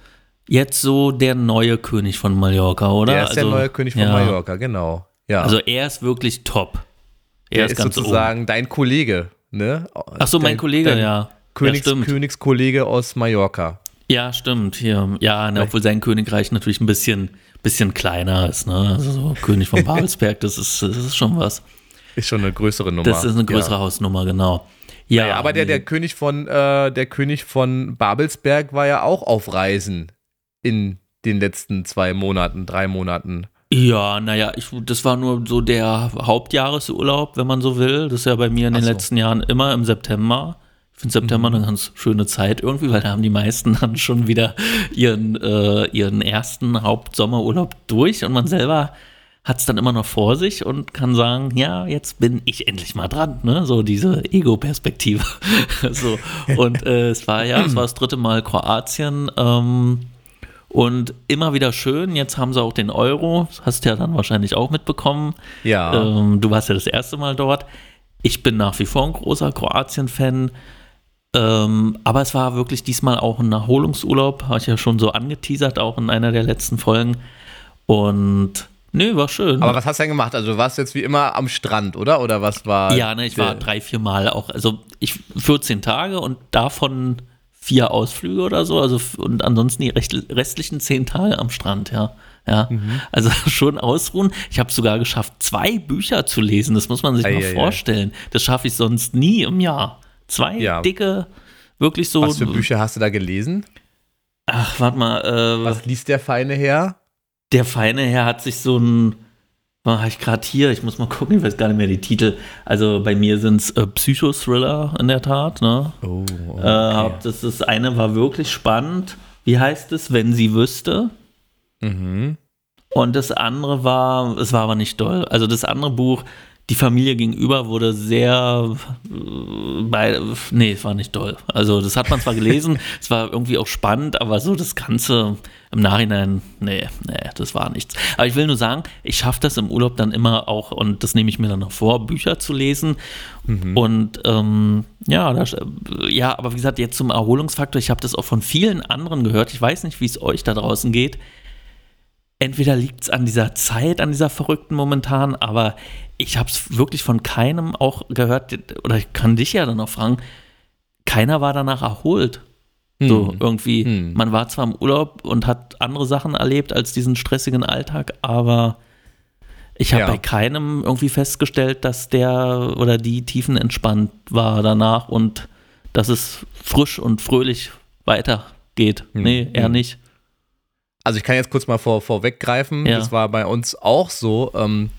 jetzt so der neue König von Mallorca, oder? Der ist der Also, neue König von ja. Mallorca, genau. Ja. Also er ist wirklich top. Er er ist, ist ganz sozusagen dein Kollege, ne? oben. Ach so, mein Dein- Kollege, dein ja. Königs, ja. Königskollege aus Mallorca. Ja, stimmt. Hier. Ja, ne, obwohl sein Königreich natürlich ein bisschen, bisschen kleiner ist. Ne? Also so König von Babelsberg, das ist, das ist schon was. Ist schon eine größere Nummer. Das ist eine größere Ja. Hausnummer, genau. Ja, Ja, aber der, der König von äh, der König von Babelsberg war ja auch auf Reisen in den letzten zwei Monaten, drei Monaten. Ja, naja, ich, das war nur so der Hauptjahresurlaub, wenn man so will. Das ist ja bei mir in den so. letzten Jahren immer im September. Ich finde September eine ganz schöne Zeit irgendwie, weil da haben die meisten dann schon wieder ihren, äh, ihren ersten Hauptsommerurlaub durch und man selber hat es dann immer noch vor sich und kann sagen, ja, jetzt bin ich endlich mal dran, ne? So diese Ego-Perspektive. so. Und äh, es war ja, es war das dritte Mal Kroatien. Ähm, und immer wieder schön. Jetzt haben sie auch den Euro. Das hast du ja dann wahrscheinlich auch mitbekommen. Ja. Ähm, du warst ja das erste Mal dort. Ich bin nach wie vor ein großer Kroatien-Fan. Ähm, aber es war wirklich diesmal auch ein Erholungsurlaub. Habe ich ja schon so angeteasert, auch in einer der letzten Folgen. Und nö, war schön. Aber was hast du denn gemacht? Also du warst jetzt wie immer am Strand, oder? Oder was war? ja, ne, ich war drei, vier Mal auch. Also ich 14 Tage und davon vier Ausflüge oder so. Also und ansonsten die restlichen zehn Tage am Strand, ja. Ja, Mhm. also schon ausruhen. Ich habe sogar geschafft, zwei Bücher zu lesen. Das muss man sich mal Eieiei. vorstellen. Das schaffe ich sonst nie im Jahr. Zwei Ja. dicke, wirklich so. Was für Bücher hast du da gelesen? Ach, warte mal. Äh, Was liest der feine Herr? Der feine Herr hat sich so ein. War ich gerade hier, ich muss mal gucken, ich weiß gar nicht mehr die Titel. Also bei mir sind es äh, Psychothriller in der Tat. Ne? Oh, Äh, das, das eine war wirklich spannend. Wie heißt es, wenn sie wüsste? mhm. Und das andere war, es war aber nicht doll. Also das andere Buch die Familie gegenüber wurde sehr äh, bei, nee, es war nicht toll. Also das hat man zwar gelesen, es war irgendwie auch spannend, aber so das Ganze im Nachhinein, nee, nee, das war nichts. Aber ich will nur sagen, ich schaffe das im Urlaub dann immer auch, und das nehme ich mir dann noch vor, Bücher zu lesen. Mhm. Und ähm, ja, das, ja, aber wie gesagt, jetzt zum Erholungsfaktor, ich habe das auch von vielen anderen gehört. Ich weiß nicht, wie es euch da draußen geht entweder liegt es an dieser Zeit, an dieser verrückten momentan, aber ich habe es wirklich von keinem auch gehört, oder ich kann dich ja dann auch fragen, keiner war danach erholt. Hm. So irgendwie, hm. man war zwar im Urlaub und hat andere Sachen erlebt als diesen stressigen Alltag, aber ich habe ja. bei keinem irgendwie festgestellt, dass der oder die tiefenentspannt war danach und dass es frisch und fröhlich weitergeht. Hm. Nee, eher hm. nicht. Also ich kann jetzt kurz mal vor, vorweggreifen. Ja. Das war bei uns auch so. Ähm,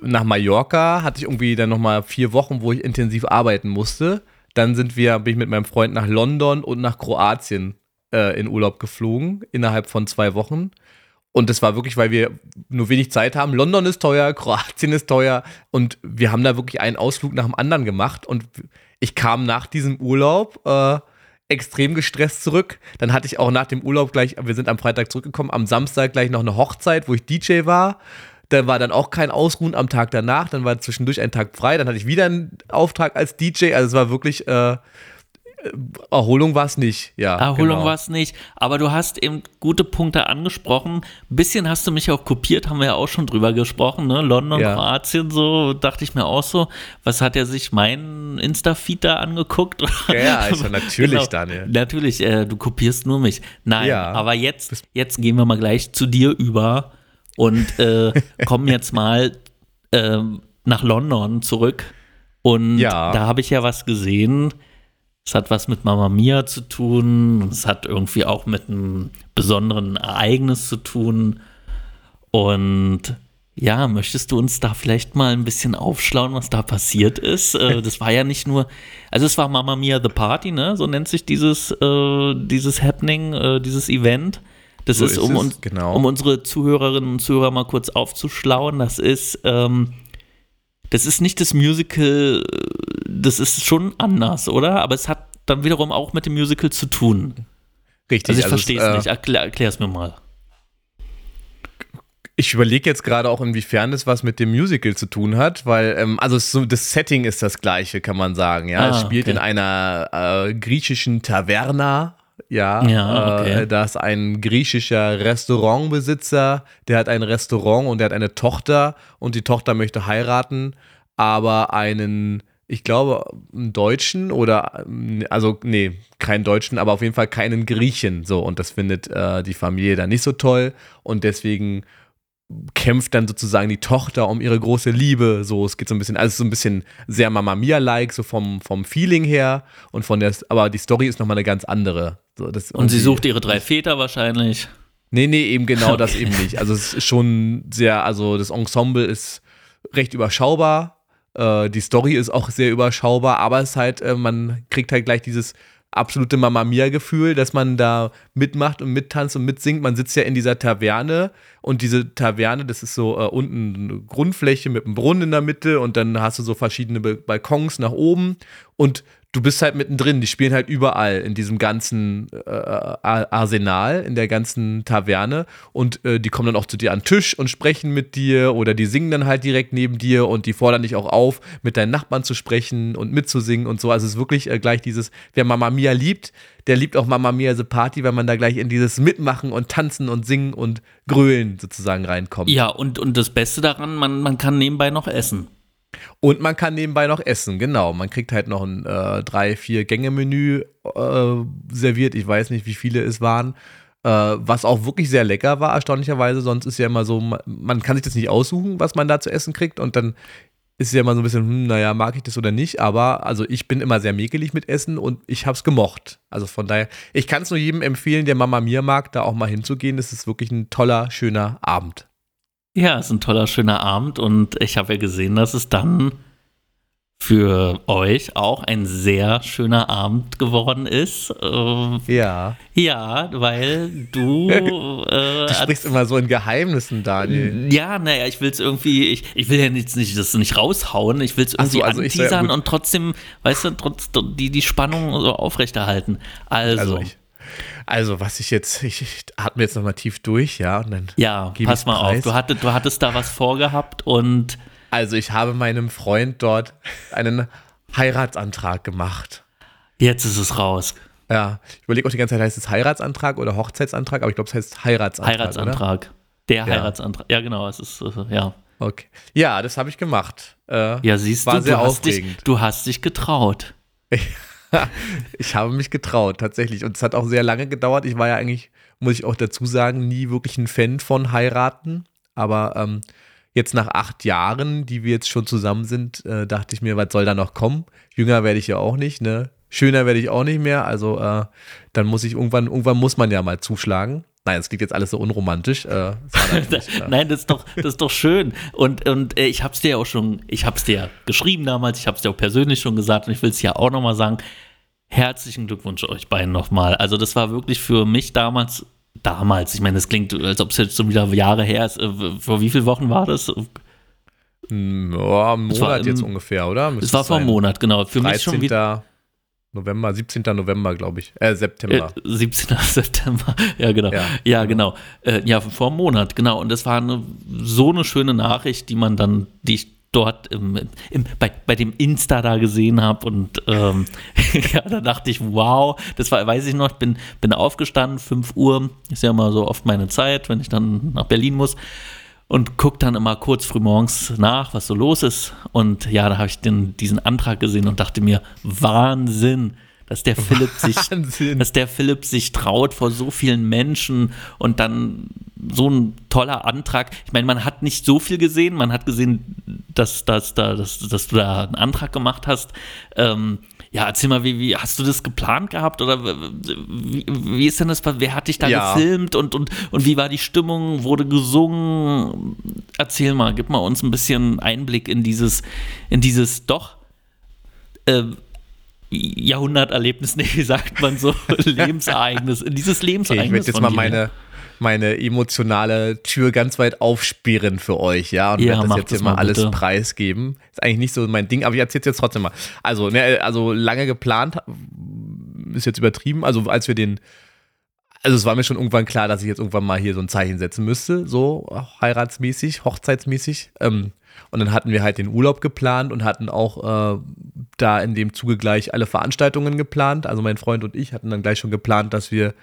nach Mallorca hatte ich irgendwie dann nochmal vier Wochen, wo ich intensiv arbeiten musste. Dann sind wir, bin ich mit meinem Freund nach London und nach Kroatien äh, in Urlaub geflogen, innerhalb von zwei Wochen. Und das war wirklich, weil wir nur wenig Zeit haben. London ist teuer, Kroatien ist teuer. Und wir haben da wirklich einen Ausflug nach dem anderen gemacht. Und ich kam nach diesem Urlaub äh, extrem gestresst zurück. Dann hatte ich auch nach dem Urlaub gleich, wir sind am Freitag zurückgekommen, am Samstag gleich noch eine Hochzeit, wo ich DJ war. Dann war dann auch kein Ausruhen am Tag danach. Dann war zwischendurch ein Tag frei. Dann hatte ich wieder einen Auftrag als DJ. Also es war wirklich äh, Erholung war es nicht, ja. Erholung genau. war es nicht. Aber du hast eben gute Punkte angesprochen. Ein bisschen hast du mich auch kopiert, haben wir ja auch schon drüber gesprochen, ne? London, ja. Kroatien, so dachte ich mir auch so. Was hat er sich meinen Insta-Feed da angeguckt? Ja, ja also natürlich, genau. Daniel. Natürlich, äh, du kopierst nur mich. Nein, ja. aber jetzt, jetzt gehen wir mal gleich zu dir über und äh, kommen jetzt mal äh, nach London zurück. Und da habe ich ja was gesehen. Es hat was mit Mama Mia zu tun. Es hat irgendwie auch mit einem besonderen Ereignis zu tun. Und ja, möchtest du uns da vielleicht mal ein bisschen aufschlauen, was da passiert ist? Äh, das war ja nicht nur, also es war Mama Mia the Party, ne? So nennt sich dieses, äh, dieses Happening, äh, dieses Event. Das so ist, um, uns, genau. um unsere Zuhörerinnen und Zuhörer mal kurz aufzuschlauen. Das ist, ähm, das ist nicht das Musical, das ist schon anders, oder? Aber es hat dann wiederum auch mit dem Musical zu tun. Richtig. Also ich also verstehe es äh, nicht. Erklär, es mir mal. Ich überlege jetzt gerade auch, inwiefern das was mit dem Musical zu tun hat, weil, ähm, also so, das Setting ist das gleiche, kann man sagen. Ja, ah, es spielt okay. in einer äh, griechischen Taverna, ja, ja okay. äh, da ist ein griechischer Restaurantbesitzer, der hat ein Restaurant und der hat eine Tochter und die Tochter möchte heiraten, aber einen, ich glaube, einen Deutschen oder, also, nee, keinen Deutschen, aber auf jeden Fall keinen Griechen, so, und das findet äh, die Familie dann nicht so toll und deswegen kämpft dann sozusagen die Tochter um ihre große Liebe. So, es geht so ein bisschen, also so ein bisschen sehr Mama Mia-like, so vom, vom Feeling her. Und von der, aber die Story ist nochmal eine ganz andere. So, und sie sucht ihre drei Väter wahrscheinlich. Nee, nee, eben genau okay. das eben nicht. Also es ist schon sehr, also das Ensemble ist recht überschaubar. Äh, die Story ist auch sehr überschaubar, aber es ist halt, äh, man kriegt halt gleich dieses absolute Mama Mia-Gefühl, dass man da mitmacht und mittanzt und mitsingt. Man sitzt ja in dieser Taverne und diese Taverne, das ist so äh, unten eine Grundfläche mit einem Brunnen in der Mitte und dann hast du so verschiedene Balkons nach oben und du bist halt mittendrin. Die spielen halt überall in diesem ganzen äh, Arsenal, in der ganzen Taverne. Und äh, die kommen dann auch zu dir an den Tisch und sprechen mit dir oder die singen dann halt direkt neben dir und die fordern dich auch auf, mit deinen Nachbarn zu sprechen und mitzusingen und so. Also es ist wirklich äh, gleich dieses, wer Mama Mia liebt, der liebt auch Mama Mia the Party, weil man da gleich in dieses Mitmachen und Tanzen und Singen und Grölen sozusagen reinkommt. Ja, und, und das Beste daran, man, man kann nebenbei noch essen. Und man kann nebenbei noch essen, genau. Man kriegt halt noch ein äh, drei, vier Gänge-Menü äh, serviert. Ich weiß nicht, wie viele es waren. Äh, was auch wirklich sehr lecker war, erstaunlicherweise. Sonst ist ja immer so, man kann sich das nicht aussuchen, was man da zu essen kriegt. Und dann ist ja immer so ein bisschen, hm, naja, mag ich das oder nicht. Aber also ich bin immer sehr mäkelig mit Essen und ich habe es gemocht. Also von daher, ich kann es nur jedem empfehlen, der Mama Mia mag, da auch mal hinzugehen. Das ist wirklich ein toller, schöner Abend. Ja, es ist ein toller, schöner Abend und ich habe ja gesehen, dass es dann für euch auch ein sehr schöner Abend geworden ist. Ähm, Ja. ja, weil du. Äh, Du sprichst immer so in Geheimnissen, Daniel. ja, naja, ich will es irgendwie, ich, ich will ja jetzt nicht das nicht raushauen, ich will es Ach so, irgendwie also ich soll ja anteasern und trotzdem, weißt du, trotz die, die Spannung so aufrechterhalten. Also, Also, ich, also was ich jetzt, ich, ich atme jetzt nochmal tief durch, ja, und dann ja, pass mal auf, preis. du, hattet, du hattest da was vorgehabt und Also ich habe meinem Freund dort einen Heiratsantrag gemacht. jetzt ist es raus. Ja, ich überlege auch die ganze Zeit, heißt es Heiratsantrag oder Hochzeitsantrag, aber ich glaube, es heißt Heiratsantrag. Oder? Heiratsantrag. Der Heiratsantrag. Ja, genau, es ist, äh, ja. Okay. Ja, das habe ich gemacht. Äh, Ja, siehst du, du hast, dich, du hast dich getraut. ich habe mich getraut, tatsächlich. Und es hat auch sehr lange gedauert. Ich war ja eigentlich, muss ich auch dazu sagen, nie wirklich ein Fan von heiraten. Aber ähm, jetzt nach acht Jahren, die wir jetzt schon zusammen sind, äh, dachte ich mir, was soll da noch kommen? Jünger werde ich ja auch nicht, ne? Schöner werde ich auch nicht mehr. Also äh, dann muss ich irgendwann, irgendwann muss man ja mal zuschlagen. Nein, es klingt jetzt alles so unromantisch. Äh, das war äh, Nein, das ist doch, das ist doch schön. Und, und äh, ich hab's dir ja auch schon, ich hab's dir ja geschrieben damals, ich hab's dir auch persönlich schon gesagt und ich will es ja auch nochmal sagen. Herzlichen Glückwunsch euch beiden nochmal. Also das war wirklich für mich damals, damals, ich meine, das klingt, als ob es jetzt schon wieder Jahre her ist. Äh, Vor wie vielen Wochen war das? mm, ja, Es war Monat im- jetzt ungefähr, oder? Es Müsste war vor einem. Monat, genau. Für mich 13. schon wieder. November, 17. November, glaube ich. Äh, Äh, September. 17. September, ja genau. Ja, Ja. genau. Äh, ja, vor einem Monat, genau. Und das war eine, so eine schöne Nachricht, die man dann, die ich dort im, im, bei, bei dem Insta da gesehen habe. Und ähm, ja, da dachte ich, wow, das war, weiß ich noch, ich bin, bin aufgestanden, 5 Uhr, ist ja immer so oft meine Zeit, wenn ich dann nach Berlin muss. Und guck dann immer kurz früh morgens nach, was so los ist. Und ja, da habe ich den, diesen Antrag gesehen und dachte mir, Wahnsinn, dass der Philipp sich, Wahnsinn. dass der Philipp sich traut vor so vielen Menschen und dann so ein toller Antrag. Ich meine, man hat nicht so viel gesehen, man hat gesehen, dass, dass, da- dass, dass du da einen Antrag gemacht hast. Ähm, ja, erzähl mal, wie, wie hast du das geplant gehabt oder wie, wie ist denn das? Wer hat dich da Ja. gefilmt und, und, und wie war die Stimmung? Wurde gesungen? Erzähl mal, gib mal uns ein bisschen Einblick in dieses, in dieses doch äh, Jahrhunderterlebnis, nee, wie sagt man so, Lebensereignis, in dieses Okay, Lebensereignis. ich werde jetzt von mal dir. Meine, emotionale Tür ganz weit aufsperren für euch, ja, und Ja, werde das jetzt das hier mal alles bitte. preisgeben. Ist eigentlich nicht so mein Ding, aber ich erzähle jetzt trotzdem mal. Also, ne, also lange geplant, ist jetzt übertrieben. Also, als wir den, also es war mir schon irgendwann klar, dass ich jetzt irgendwann mal hier so ein Zeichen setzen müsste, so heiratsmäßig, hochzeitsmäßig. Ähm, und dann hatten wir halt den Urlaub geplant und hatten auch äh, da in dem Zuge gleich alle Veranstaltungen geplant. Also mein Freund und ich hatten dann gleich schon geplant, dass wir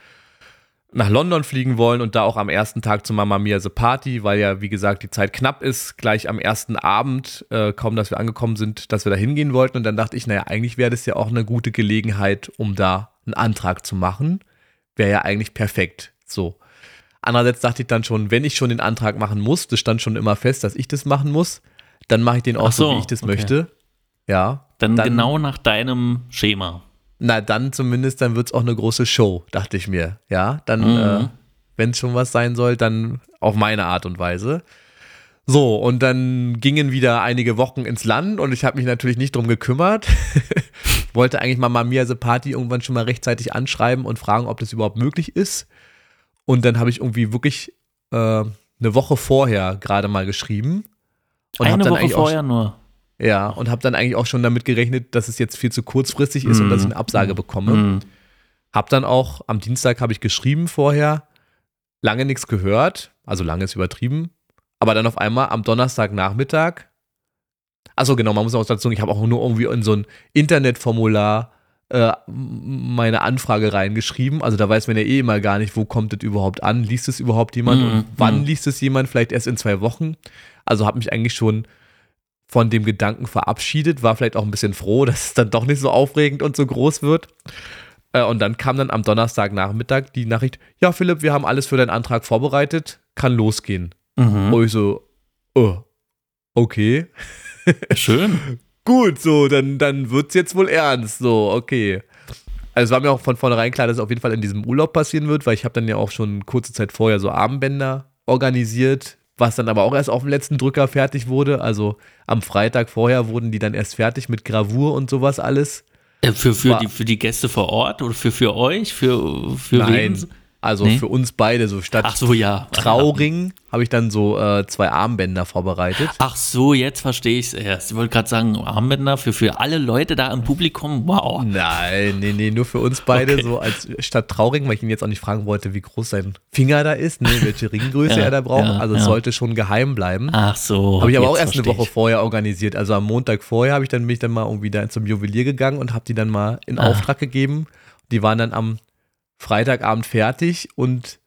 nach London fliegen wollen und da auch am ersten Tag zu Mama Mia The Party, weil ja, wie gesagt, die Zeit knapp ist, gleich am ersten Abend, äh, kaum dass wir angekommen sind, dass wir da hingehen wollten. Und dann dachte ich, naja, eigentlich wäre das ja auch eine gute Gelegenheit, um da einen Antrag zu machen. Wäre ja eigentlich perfekt. So. Andererseits dachte ich dann schon, wenn ich schon den Antrag machen muss, das stand schon immer fest, dass ich das machen muss, dann mache ich den auch so, so, wie ich das okay. möchte. Ja. Dann, genau nach deinem Schema. Na, dann zumindest, dann wird es auch eine große Show, dachte ich mir. Ja, dann, Mhm. äh, wenn es schon was sein soll, dann auf meine Art und Weise. So, und dann gingen wieder einige Wochen ins Land und ich habe mich natürlich nicht drum gekümmert. Wollte eigentlich Mama Mia The Party irgendwann schon mal rechtzeitig anschreiben und fragen, ob das überhaupt möglich ist. Und dann habe ich irgendwie wirklich äh, eine Woche vorher gerade mal geschrieben. Und Eine Woche vorher nur. Ja, und habe dann eigentlich auch schon damit gerechnet, dass es jetzt viel zu kurzfristig ist und dass ich eine Absage bekomme. Mhm. Hab dann auch, am Dienstag habe ich geschrieben vorher, lange nichts gehört, also lange ist übertrieben, aber dann auf einmal am Donnerstagnachmittag, achso genau, man muss auch dazu sagen, ich habe auch nur irgendwie in so ein Internetformular äh, meine Anfrage reingeschrieben, also da weiß man ja eh immer gar nicht, wo kommt das überhaupt an, liest es überhaupt jemand? Mhm, und wann mhm. liest es jemand, vielleicht erst in zwei Wochen, also habe mich eigentlich schon von dem Gedanken verabschiedet, war vielleicht auch ein bisschen froh, dass es dann doch nicht so aufregend und so groß wird. Äh, Und dann kam dann am Donnerstagnachmittag die Nachricht, ja Philipp, wir haben alles für deinen Antrag vorbereitet, kann losgehen. Mhm. Und ich so, oh, okay. Schön. Gut, so, dann, dann wird es jetzt wohl ernst. So, okay. Also es war mir auch von vornherein klar, dass es auf jeden Fall in diesem Urlaub passieren wird, weil ich habe dann ja auch schon kurze Zeit vorher so Armbänder organisiert was dann aber auch erst auf dem letzten Drücker fertig wurde. Also am Freitag vorher wurden die dann erst fertig mit Gravur und sowas alles. Äh, Für, für, War- die, für die Gäste vor Ort oder für, für euch? Für, für Nein, wen? Also Nee? für uns beide, so statt Ach so, ja. Trauring habe ich dann so äh, zwei Armbänder vorbereitet. Ach so, jetzt verstehe ich es erst. Ich wollte gerade sagen, Armbänder für, für alle Leute da im Publikum. Wow. Nein, nee, nee, nur für uns beide, Okay. so als statt Trauring, weil ich ihn jetzt auch nicht fragen wollte, wie groß sein Finger da ist, ne, welche Ringgröße Ja, er da braucht. ja, also es ja. sollte schon geheim bleiben. Ach so. Habe ich aber auch erst eine Woche ich. vorher organisiert. Also am Montag vorher habe ich dann bin ich dann mal irgendwie da zum Juwelier gegangen und habe die dann mal in Ah. Auftrag gegeben. Die waren dann am Freitagabend fertig und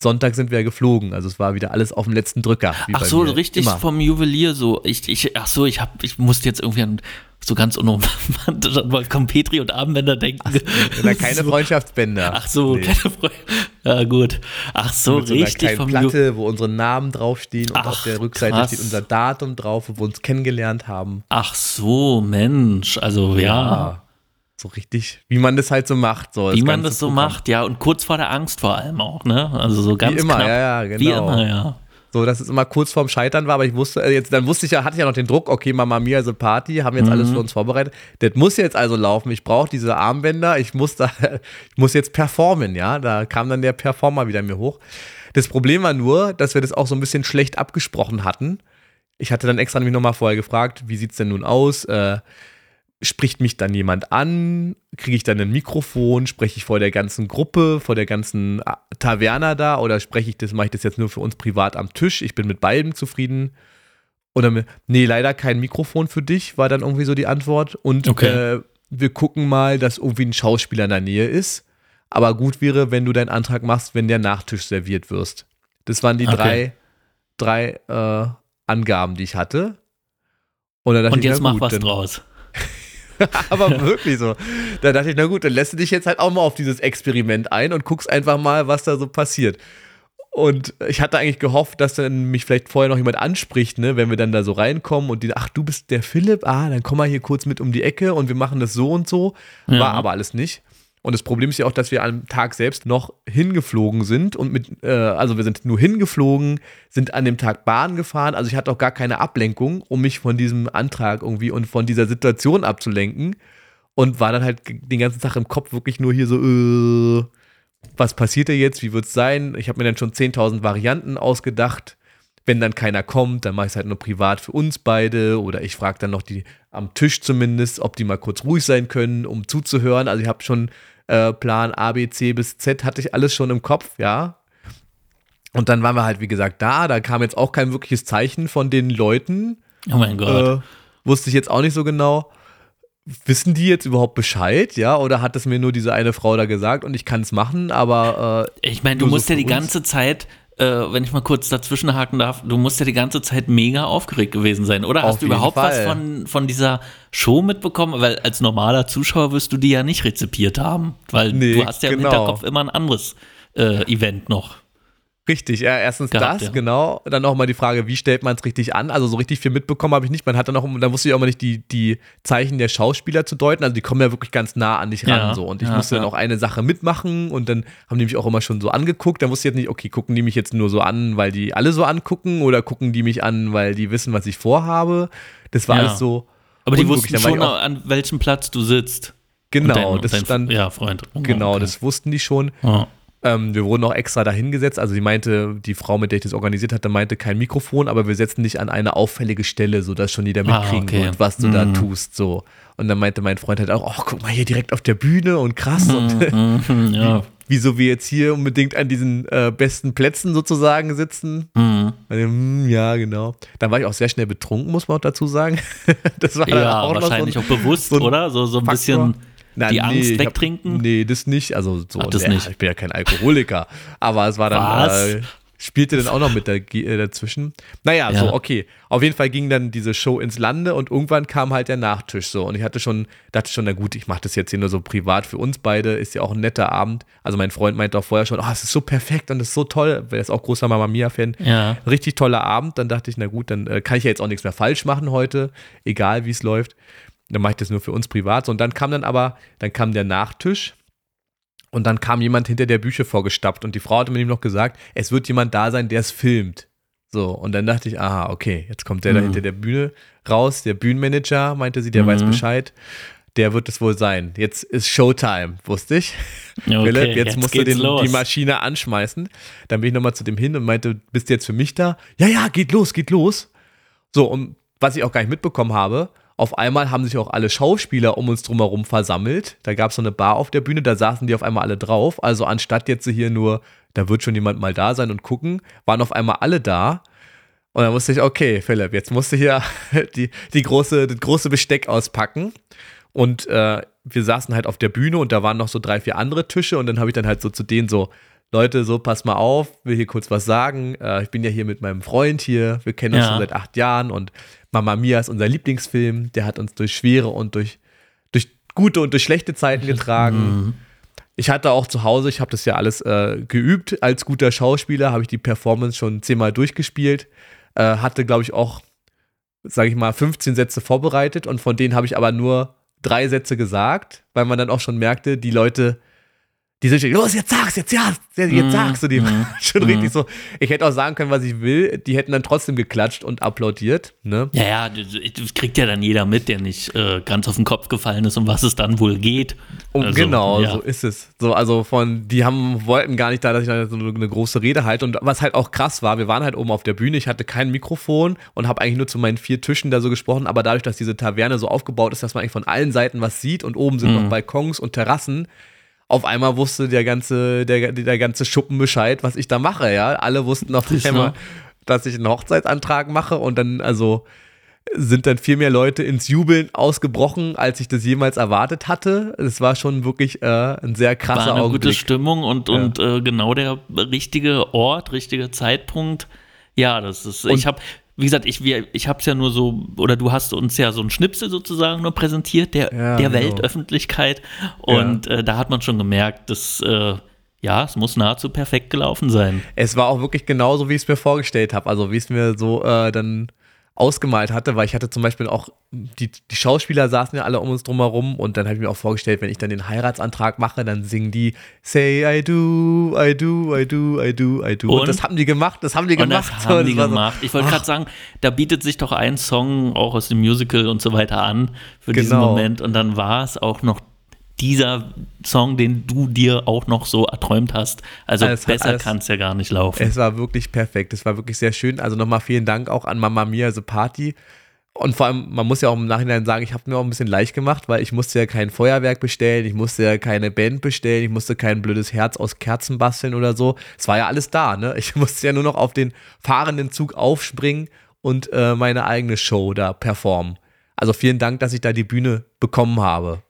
Sonntag sind wir geflogen. Also es war wieder alles auf dem letzten Drücker. Ach so, richtig Immer. vom Juwelier so. Ich, ich, ach so, ich hab, ich musste jetzt irgendwie an so ganz unromantisch an Wolfgang Petri und Armbänder denken. Na, keine so. Freundschaftsbänder. Ach so, Nee. keine Freude. Ja, gut. Ach so, mit so einer richtig kleinen vom Juwelier. Platte, wo unsere Namen draufstehen und Ach, auf der Rückseite krass. steht unser Datum drauf, wo wir uns kennengelernt haben. Ach so, Mensch. Also, ja. So richtig, wie man das halt so macht. So, Wie man das so Programm. macht, ja. Und kurz vor der Angst vor allem auch, ne? Also so ganz immer, knapp. ja, ja, Wie genau. immer, ja. So, dass es immer kurz vorm Scheitern war, aber ich wusste, äh, jetzt, dann wusste ich ja, hatte ich ja noch den Druck, okay, Mama Mia, also Party, haben jetzt alles für uns vorbereitet. Das muss jetzt also laufen. Ich brauche diese Armbänder, ich muss da, ich muss jetzt performen, ja. Da kam dann der Performer wieder mir hoch. Das Problem war nur, dass wir das auch so ein bisschen schlecht abgesprochen hatten. Ich hatte dann extra nämlich nochmal vorher gefragt, wie sieht's denn nun aus? Äh, spricht mich dann jemand an? Kriege ich dann ein Mikrofon? Spreche ich vor der ganzen Gruppe, vor der ganzen ah, Taverna da? Oder spreche ich das, mache ich das jetzt nur für uns privat am Tisch? Ich bin mit beiden zufrieden. Oder mit, nee, leider kein Mikrofon für dich, war dann irgendwie so die Antwort. Und Okay. äh, wir gucken mal, dass irgendwie ein Schauspieler in der Nähe ist. Aber gut wäre, wenn du deinen Antrag machst, wenn der Nachtisch serviert wirst. Das waren die Okay. drei, drei äh, Angaben, die ich hatte. Und, Und jetzt mach gut, was dann- draus. aber wirklich so. Da dachte ich, na gut, dann lässt du dich jetzt halt auch mal auf dieses Experiment ein und guckst einfach mal, was da so passiert. Und ich hatte eigentlich gehofft, dass dann mich vielleicht vorher noch jemand anspricht, ne, wenn wir dann da so reinkommen und die, ach, du bist der Philipp, ah, dann komm mal hier kurz mit um die Ecke und wir machen das so und so. Ja. War aber alles nicht. Und das Problem ist ja auch, dass wir am Tag selbst noch hingeflogen sind und mit, äh, also wir sind nur hingeflogen, sind an dem Tag Bahn gefahren. Also ich hatte auch gar keine Ablenkung, um mich von diesem Antrag irgendwie und von dieser Situation abzulenken. Und war dann halt den ganzen Tag im Kopf wirklich nur hier so, äh, was passiert da jetzt, wie wird es sein? Ich habe mir dann schon 10.000 Varianten ausgedacht. Wenn dann keiner kommt, dann mache ich es halt nur privat für uns beide. Oder ich frage dann noch die am Tisch zumindest, ob die mal kurz ruhig sein können, um zuzuhören. Also ich habe schon äh, Plan A, B, C bis Z, hatte ich alles schon im Kopf, ja. Und dann waren wir halt, wie gesagt, da. Da kam jetzt auch kein wirkliches Zeichen von den Leuten. Oh mein Gott. Äh, wusste ich jetzt auch nicht so genau. Wissen die jetzt überhaupt Bescheid, ja? Oder hat es mir nur diese eine Frau da gesagt und ich kann es machen, aber äh, Ich meine, du nur so musst ja die uns? ganze Zeit, äh, wenn ich mal kurz dazwischenhaken darf, du musst ja die ganze Zeit mega aufgeregt gewesen sein, oder? Auf Hast du überhaupt was Fall. von, von dieser Show mitbekommen? Weil als normaler Zuschauer wirst du die ja nicht rezipiert haben, weil Nee, du hast ja im genau. Hinterkopf immer ein anderes äh, Event noch. Richtig, ja, erstens Gehabt, das, ja. genau. Dann auch mal die Frage, wie stellt man es richtig an? Also so richtig viel mitbekommen habe ich nicht. Man hat dann auch, da wusste ich auch mal nicht die, die Zeichen der Schauspieler zu deuten. Also die kommen ja wirklich ganz nah an dich ran. Ja, so. Und ich ja, musste dann auch eine Sache mitmachen und dann haben die mich auch immer schon so angeguckt. Da wusste ich jetzt nicht, okay, gucken die mich jetzt nur so an, weil die alle so angucken oder gucken die mich an, weil die wissen, was ich vorhabe. Das war alles so. Aber die wussten Dann schon, an welchem Platz du sitzt. Genau, dein- das dein- stand. Ja, Freund. Oh, Genau, okay. das wussten die schon. Ja. Ähm, wir wurden auch extra dahingesetzt. Also sie meinte, die Frau, mit der ich das organisiert hatte, meinte kein Mikrofon, aber wir setzen dich an eine auffällige Stelle, sodass schon jeder Ah, mitkriegen okay. wird, was du da Mhm. tust. So. Und dann meinte mein Freund halt auch, oh, guck mal hier direkt auf der Bühne und krass. Und Mhm, ja. wieso wir jetzt hier unbedingt an diesen äh, besten Plätzen sozusagen sitzen. Mhm. Und, hm, ja, genau. Dann war ich auch sehr schnell betrunken, muss man auch dazu sagen. das war Ja, auch noch wahrscheinlich so auch bewusst, so ein oder? So, so ein Faktor. bisschen Na, die Angst hab- wegtrinken. nee, das nicht. Also so, Ach, das nee, nicht. ich bin ja kein Alkoholiker. Aber es war dann, äh, spielte dann auch noch mit der, äh, dazwischen. Naja, so, Ja. okay. Auf jeden Fall ging dann diese Show ins Lande und irgendwann kam halt der Nachtisch so. Und ich hatte schon, dachte schon, na gut, ich mache das jetzt hier nur so privat für uns beide. Ist ja auch ein netter Abend. Also mein Freund meinte auch vorher schon, oh, es ist so perfekt und es ist so toll. Er ist auch großer Mama Mia-Fan. Ja. Richtig toller Abend. Dann dachte ich, na gut, dann äh, kann ich ja jetzt auch nichts mehr falsch machen heute, egal wie es läuft. Dann mache ich das nur für uns privat. So, und dann kam dann aber, dann kam der Nachtisch und dann kam jemand hinter der Bücher vorgestappt und die Frau hatte mir ihm noch gesagt, es wird jemand da sein, der es filmt. So, und dann dachte ich, aha, okay, jetzt kommt der da hinter der Bühne raus, der Bühnenmanager, meinte sie, der weiß Bescheid. Der wird es wohl sein. Jetzt ist Showtime, wusste ich. Okay, Philipp, jetzt, jetzt musst du den, die Maschine anschmeißen. Dann bin ich nochmal zu dem hin und meinte, bist du jetzt für mich da? Ja, ja, geht los, geht los. So, und was ich auch gar nicht mitbekommen habe, auf einmal haben sich auch alle Schauspieler um uns drumherum versammelt. Da gab es so eine Bar auf der Bühne, da saßen die auf einmal alle drauf. Also anstatt jetzt hier nur, da wird schon jemand mal da sein und gucken, waren auf einmal alle da. Und dann musste ich, okay, Philipp, jetzt musst du hier die, die große, das große Besteck auspacken. Und äh, wir saßen halt auf der Bühne und da waren noch so drei, vier andere Tische. Und dann habe ich dann halt so zu denen so, Leute, so pass mal auf, will hier kurz was sagen. Äh, ich bin ja hier mit meinem Freund hier. Wir kennen uns Ja. schon seit acht Jahren und Mama Mia ist unser Lieblingsfilm. Der hat uns durch schwere und durch, durch gute und durch schlechte Zeiten getragen. Ich hatte auch zu Hause, ich habe das ja alles äh, geübt. Als guter Schauspieler habe ich die Performance schon zehnmal durchgespielt. Äh, hatte, glaube ich, auch, sage ich mal, 15 Sätze vorbereitet und von denen habe ich aber nur drei Sätze gesagt, weil man dann auch schon merkte, die Leute, die sind schon, los, jetzt sag's, jetzt ja, jetzt Mhm, sagst du die. schon richtig so. Ich hätte auch sagen können, was ich will. Die hätten dann trotzdem geklatscht und applaudiert. Ne? Ja, ja, das das kriegt ja dann jeder mit, der nicht äh, ganz auf den Kopf gefallen ist, um was es dann wohl geht. Und Also, genau, ja. so ist es. So, also von, die haben, wollten gar nicht da, dass ich da so eine große Rede halte. Und was halt auch krass war, wir waren halt oben auf der Bühne, ich hatte kein Mikrofon und habe eigentlich nur zu meinen vier Tischen da so gesprochen, aber dadurch, dass diese Taverne so aufgebaut ist, dass man eigentlich von allen Seiten was sieht und oben sind Mhm. noch Balkons und Terrassen, auf einmal wusste der ganze, der, der ganze Schuppen Bescheid, was ich da mache, ja. Alle wussten auf einmal, dass ich einen Hochzeitsantrag mache und dann, also, sind dann viel mehr Leute ins Jubeln ausgebrochen, als ich das jemals erwartet hatte. Es war schon wirklich äh, ein sehr krasser War eine gute Augenblick. Stimmung und, Ja. und äh, genau der richtige Ort, richtige Zeitpunkt. Ja, das ist, Und- ich habe, wie gesagt, ich, wir- ich habe es ja nur so, oder du hast uns ja so einen Schnipsel sozusagen nur präsentiert, der, Ja, der genau. Weltöffentlichkeit. Und äh, da hat man schon gemerkt, dass, äh, ja, es muss nahezu perfekt gelaufen sein. Es war auch wirklich genauso, wie ich es mir vorgestellt habe. Also wie es mir so äh, dann ausgemalt hatte, weil ich hatte zum Beispiel auch, die, die Schauspieler saßen ja alle um uns drumherum und dann habe ich mir auch vorgestellt, wenn ich dann den Heiratsantrag mache, dann singen die Say I do, I do, I do, I do, I do. Und, Und? das haben die gemacht, das haben die Und gemacht. das haben die so- gemacht. Ich wollte gerade sagen, da bietet sich doch ein Song auch aus dem Musical und so weiter an für diesen Genau. Moment. Und dann war es auch noch dieser Song, den du dir auch noch so erträumt hast. Also Alles- besser kann es ja gar nicht laufen. Es war wirklich perfekt. Es war wirklich sehr schön. Also nochmal vielen Dank auch an Mama Mia, also Party. Und vor allem, man muss ja auch im Nachhinein sagen, ich habe mir auch ein bisschen leicht gemacht, weil ich musste ja kein Feuerwerk bestellen, ich musste ja keine Band bestellen, ich musste kein blödes Herz aus Kerzen basteln oder so. Es war ja alles da, ne? Ich musste ja nur noch auf den fahrenden Zug aufspringen und äh, meine eigene Show da performen. Also vielen Dank, dass ich da die Bühne bekommen habe.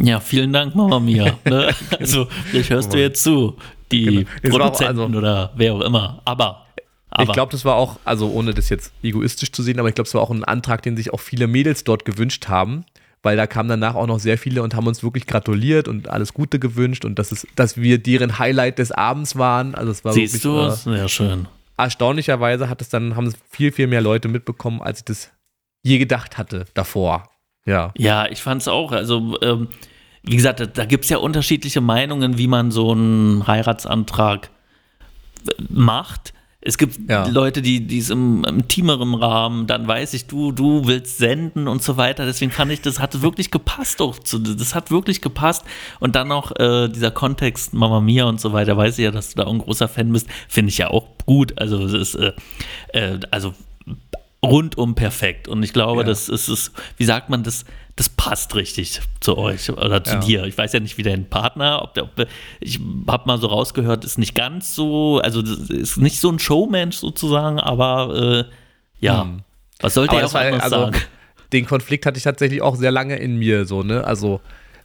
Ja, vielen Dank, Mama Mia. ne? Also, vielleicht hörst du jetzt zu, die Genau. Produzenten also- oder wer auch immer. Aber, aber Ich glaube, das war auch, also ohne das jetzt egoistisch zu sehen, aber ich glaube, es war auch ein Antrag, den sich auch viele Mädels dort gewünscht haben, weil da kamen danach auch noch sehr viele und haben uns wirklich gratuliert und alles Gute gewünscht und dass, es, dass wir deren Highlight des Abends waren. Also es war siehst du, wirklich, äh, sehr schön. erstaunlicherweise hat es dann, haben es viel, viel mehr Leute mitbekommen, als ich das je gedacht hatte davor. Ja. Ja, ich fand es auch. Also, ähm, wie gesagt, da, da gibt es ja unterschiedliche Meinungen, wie man so einen Heiratsantrag äh, macht. Es gibt Ja. Leute, die die es im, intimeren Rahmen, dann weiß ich, du, du willst senden und so weiter. Deswegen fand ich, das hat wirklich gepasst auch zu, das hat wirklich gepasst. Und dann noch äh, dieser Kontext Mama Mia und so weiter, weiß ich ja, dass du da auch ein großer Fan bist, finde ich ja auch gut. Also es ist, äh, äh, also rundum perfekt. Und ich glaube, Ja. das ist es, wie sagt man, das, das passt richtig zu euch oder zu Ja. dir. Ich weiß ja nicht, wie dein Partner, ob der, ob, ich habe mal so rausgehört, ist nicht ganz so, also ist nicht so ein Showmensch sozusagen, aber äh, ja, was sollte Aber er auch war, also, sagen? den Konflikt hatte ich tatsächlich auch sehr lange in mir, so, ne? Also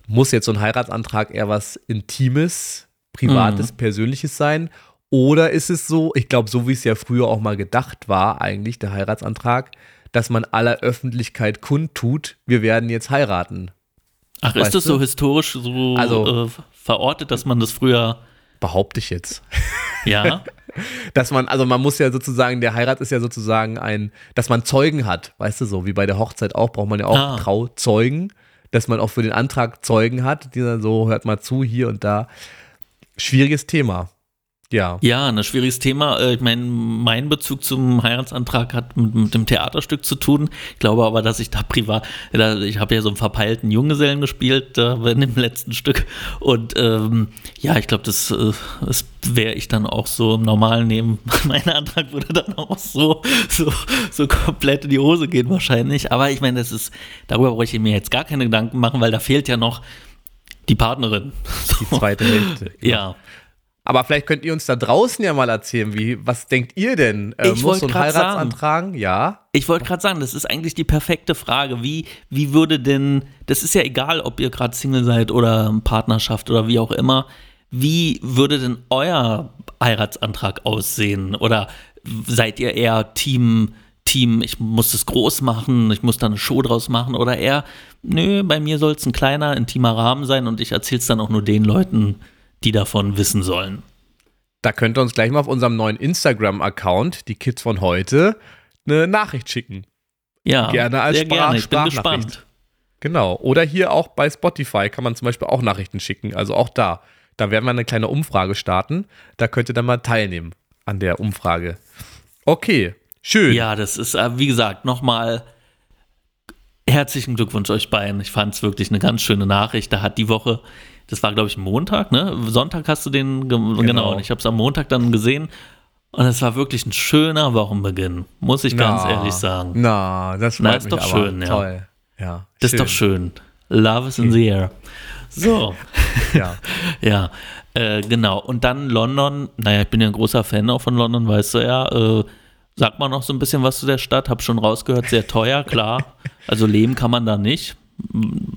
muss jetzt so ein Heiratsantrag eher was Intimes, Privates, Mhm. Persönliches sein? Oder ist es so, ich glaube, so wie es ja früher auch mal gedacht war, eigentlich, der Heiratsantrag, dass man aller Öffentlichkeit kundtut, wir werden jetzt heiraten. Ach, ist weißt das du? so historisch so Also- äh, verortet, dass man das früher, Behaupte ich jetzt. ja? Dass man, also man muss ja sozusagen, der Heirat ist ja sozusagen ein, dass man Zeugen hat, weißt du so, wie bei der Hochzeit auch, braucht man ja auch Ah. Trauzeugen, dass man auch für den Antrag Zeugen hat, die dann so, hört mal zu, hier und da. Schwieriges Thema. Ja. Ja, ein schwieriges Thema. Äh, Ich meine, mein Bezug zum Heiratsantrag hat mit, mit dem Theaterstück zu tun. Ich glaube aber, dass ich da privat, da, ich habe ja so einen verpeilten Junggesellen gespielt äh, in dem letzten Stück. Und ähm, ja, ich glaube, das, äh, das wäre ich dann auch so im normalen Leben. Mein Antrag würde dann auch so, so, so komplett in die Hose gehen wahrscheinlich. Aber ich meine, das ist, darüber brauche ich mir jetzt gar keine Gedanken machen, weil da fehlt ja noch die Partnerin. Die zweite Hälfte. Ja. Aber vielleicht könnt ihr uns da draußen ja mal erzählen, wie, was denkt ihr denn? Äh, Ich muss so ein sagen. Heiratsantrag? Ja. Ich wollte gerade sagen, das ist eigentlich die perfekte Frage. Wie, wie würde denn, das ist ja egal, ob ihr gerade Single seid oder Partnerschaft oder wie auch immer, wie würde denn euer Heiratsantrag aussehen? Oder seid ihr eher Team, Team, ich muss das groß machen, ich muss da eine Show draus machen? Oder eher, nö, bei mir soll es ein kleiner, intimer Rahmen sein und ich erzähle es dann auch nur den Leuten, die davon wissen sollen. Da könnt ihr uns gleich mal auf unserem neuen Instagram-Account, die Kids von heute, eine Nachricht schicken. Ja, Gerne als sehr Sprach- gerne. Ich bin gespannt. Genau. Oder hier auch bei Spotify kann man zum Beispiel auch Nachrichten schicken. Also auch da. Da werden wir eine kleine Umfrage starten. Da könnt ihr dann mal teilnehmen an der Umfrage. Okay, schön. Ja, das ist, äh, wie gesagt, nochmal herzlichen Glückwunsch euch beiden. Ich fand es wirklich eine ganz schöne Nachricht. Da hat die Woche, das war glaube ich Montag, ne? Sonntag hast du den, ge genau, und ich habe es am Montag dann gesehen. Und es war wirklich ein schöner Wochenbeginn, muss ich ganz Na, ehrlich sagen. Na, das freut Na, ist doch aber. schön, ja. Toll. Ja, Das ist doch schön. Love is in the air. So, Ja. ja, äh, genau. Und dann London. Naja, ich bin ja ein großer Fan auch von London, weißt du ja. Äh, sag mal noch so ein bisschen was zu der Stadt. Hab schon rausgehört, sehr teuer, klar. Also leben kann man da nicht.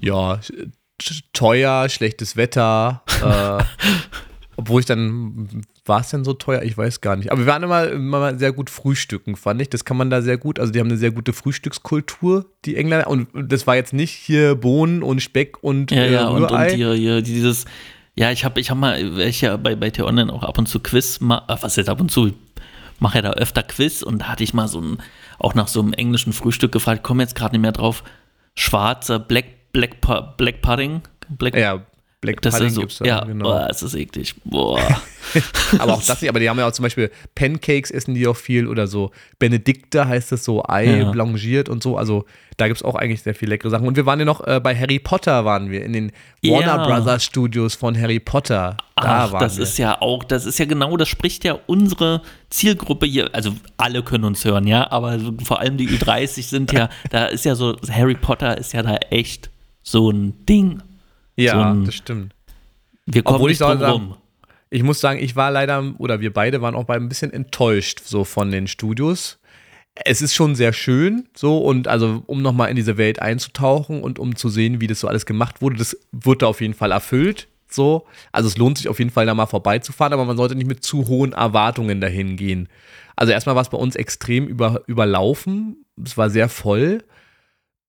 ja, teuer, schlechtes Wetter. Äh, obwohl ich dann, war es denn so teuer? Ich weiß gar nicht. Aber wir waren immer, immer sehr gut frühstücken, fand ich. Das kann man da sehr gut. Also die haben eine sehr gute Frühstückskultur, die Engländer. Und das war jetzt nicht hier Bohnen und Speck und Ja, äh, ja, und, und hier, hier dieses, ja, ich habe ich hab mal, ich ja bei, bei T-Online auch ab und zu Quiz, ma- äh, was jetzt ab und zu, mache ja da öfter Quiz und da hatte ich mal so ein, auch nach so einem englischen Frühstück gefragt, komme jetzt gerade nicht mehr drauf, schwarzer Black, Black, Black Pudding, Black, ja, Black das Pudding so, gibt's da, ja, genau. boah, es ist eklig, boah. Aber auch das nicht, aber die haben ja auch zum Beispiel Pancakes essen die auch viel oder so Benedikte heißt es so, Ei Ja. blanchiert und so. Also da gibt es auch eigentlich sehr viele leckere Sachen. Und wir waren ja noch äh, bei Harry Potter waren wir, in den Ja. Warner Brothers Studios von Harry Potter. Da Ach, das wir. ist ja auch, das ist ja genau, das spricht ja unsere Zielgruppe hier, also alle können uns hören, ja, aber vor allem die Ü30 sind ja, da ist ja so, Harry Potter ist ja da echt so ein Ding. ja, so ein- das stimmt. Wir kommen Obwohl ich nicht drum rum. Ich muss sagen, ich war leider, oder wir beide waren auch bei ein bisschen enttäuscht so von den Studios. Es ist schon sehr schön, so und also um nochmal in diese Welt einzutauchen und um zu sehen, wie das so alles gemacht wurde, das wird da auf jeden Fall erfüllt. So, also es lohnt sich auf jeden Fall da mal vorbeizufahren, aber man sollte nicht mit zu hohen Erwartungen dahin gehen. Also erstmal war es bei uns extrem über, überlaufen, es war sehr voll.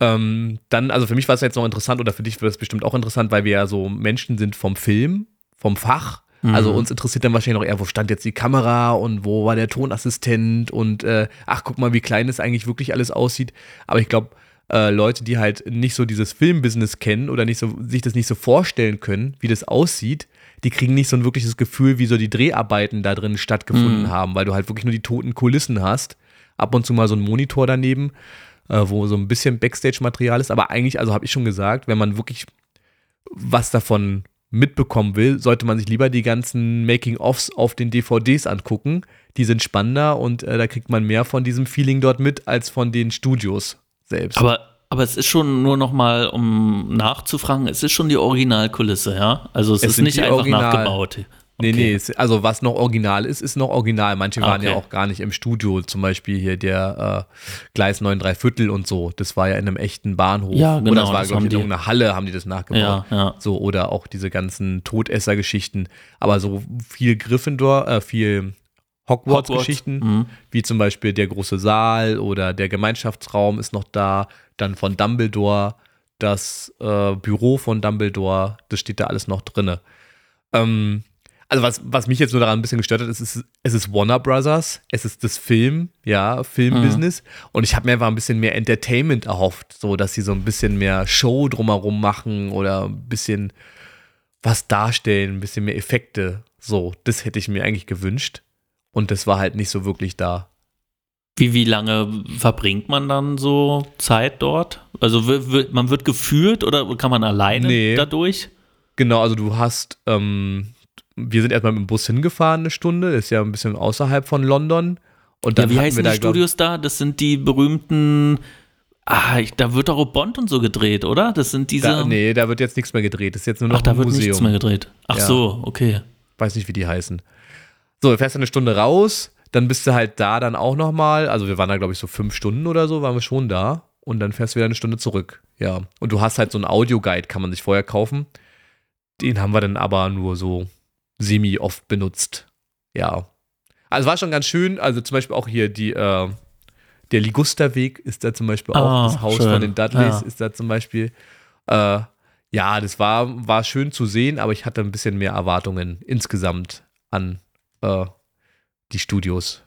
Ähm, dann, also für mich war es jetzt noch interessant oder für dich wird es bestimmt auch interessant, weil wir ja so Menschen sind vom Film, vom Fach. Also uns interessiert dann wahrscheinlich noch eher, wo stand jetzt die Kamera und wo war der Tonassistent und äh, ach, guck mal, wie klein es eigentlich wirklich alles aussieht. Aber ich glaube, äh, Leute, die halt nicht so dieses Filmbusiness kennen oder nicht so, sich das nicht so vorstellen können, wie das aussieht, die kriegen nicht so ein wirkliches Gefühl, wie so die Dreharbeiten da drin stattgefunden haben, weil du halt wirklich nur die toten Kulissen hast. Ab und zu mal so ein Monitor daneben, äh, wo so ein bisschen Backstage-Material ist. Aber eigentlich, also habe ich schon gesagt, wenn man wirklich was davon mitbekommen will, sollte man sich lieber die ganzen Making-ofs auf den DVDs angucken. Die sind spannender und äh, da kriegt man mehr von diesem Feeling dort mit als von den Studios selbst. Aber, aber es ist schon nur noch mal, um nachzufragen, es ist schon die Originalkulisse, ja? Also es, Es ist nicht einfach Original- nachgebaut. Nee, Okay. nee, es, also was noch original ist, ist noch original. Manche waren ja auch gar nicht im Studio, zum Beispiel hier der äh, Gleis 9 3 Viertel und so. Das war ja in einem echten Bahnhof. Ja, genau, Oder das war, glaube ich, in irgendeiner Halle haben die das nachgebaut. Ja, ja. So, oder auch diese ganzen Todesser-Geschichten. Aber so viel Gryffindor, äh, viel Hogwarts-Geschichten, Mhm. wie zum Beispiel der große Saal oder der Gemeinschaftsraum ist noch da. Dann von Dumbledore, das äh, Büro von Dumbledore, das steht da alles noch drinne. Ähm, also was, was mich jetzt nur daran ein bisschen gestört hat, ist, es ist, es ist Warner Brothers, es ist das Film, ja, Filmbusiness. Und ich habe mir einfach ein bisschen mehr Entertainment erhofft, so dass sie so ein bisschen mehr Show drumherum machen oder ein bisschen was darstellen, ein bisschen mehr Effekte. So, das hätte ich mir eigentlich gewünscht. Und das war halt nicht so wirklich da. Wie, wie lange verbringt man dann so Zeit dort? Also man wird geführt oder kann man alleine Nee. dadurch? Genau, also du hast, ähm, wir sind erstmal mit dem Bus hingefahren, eine Stunde, ist ja ein bisschen außerhalb von London. Und dann Ja, wie heißen wir die da, glaub- Studios da? Das sind die berühmten. Ah, ich, da wird auch Bond und so gedreht, oder? Das sind diese. Da, nee, da wird jetzt nichts mehr gedreht. Das ist jetzt nur noch Ach, da wird Museum. nichts mehr gedreht. Ach Ja. so, okay. Weiß nicht, wie die heißen. So, du fährst eine Stunde raus, dann bist du halt da dann auch nochmal. Also wir waren da, glaube ich, so fünf Stunden oder so, waren wir schon da. Und dann fährst du wieder eine Stunde zurück. Ja. Und du hast halt so einen Audioguide, kann man sich vorher kaufen. Den haben wir dann aber nur so semi oft benutzt. Ja. Also war schon ganz schön. Also zum Beispiel auch hier die, äh, der Ligusterweg ist da zum Beispiel auch. Ah, das Haus schön. von den Dudleys Ja. ist da zum Beispiel. Äh, ja, das war, war schön zu sehen, aber ich hatte ein bisschen mehr Erwartungen insgesamt an äh, die Studios.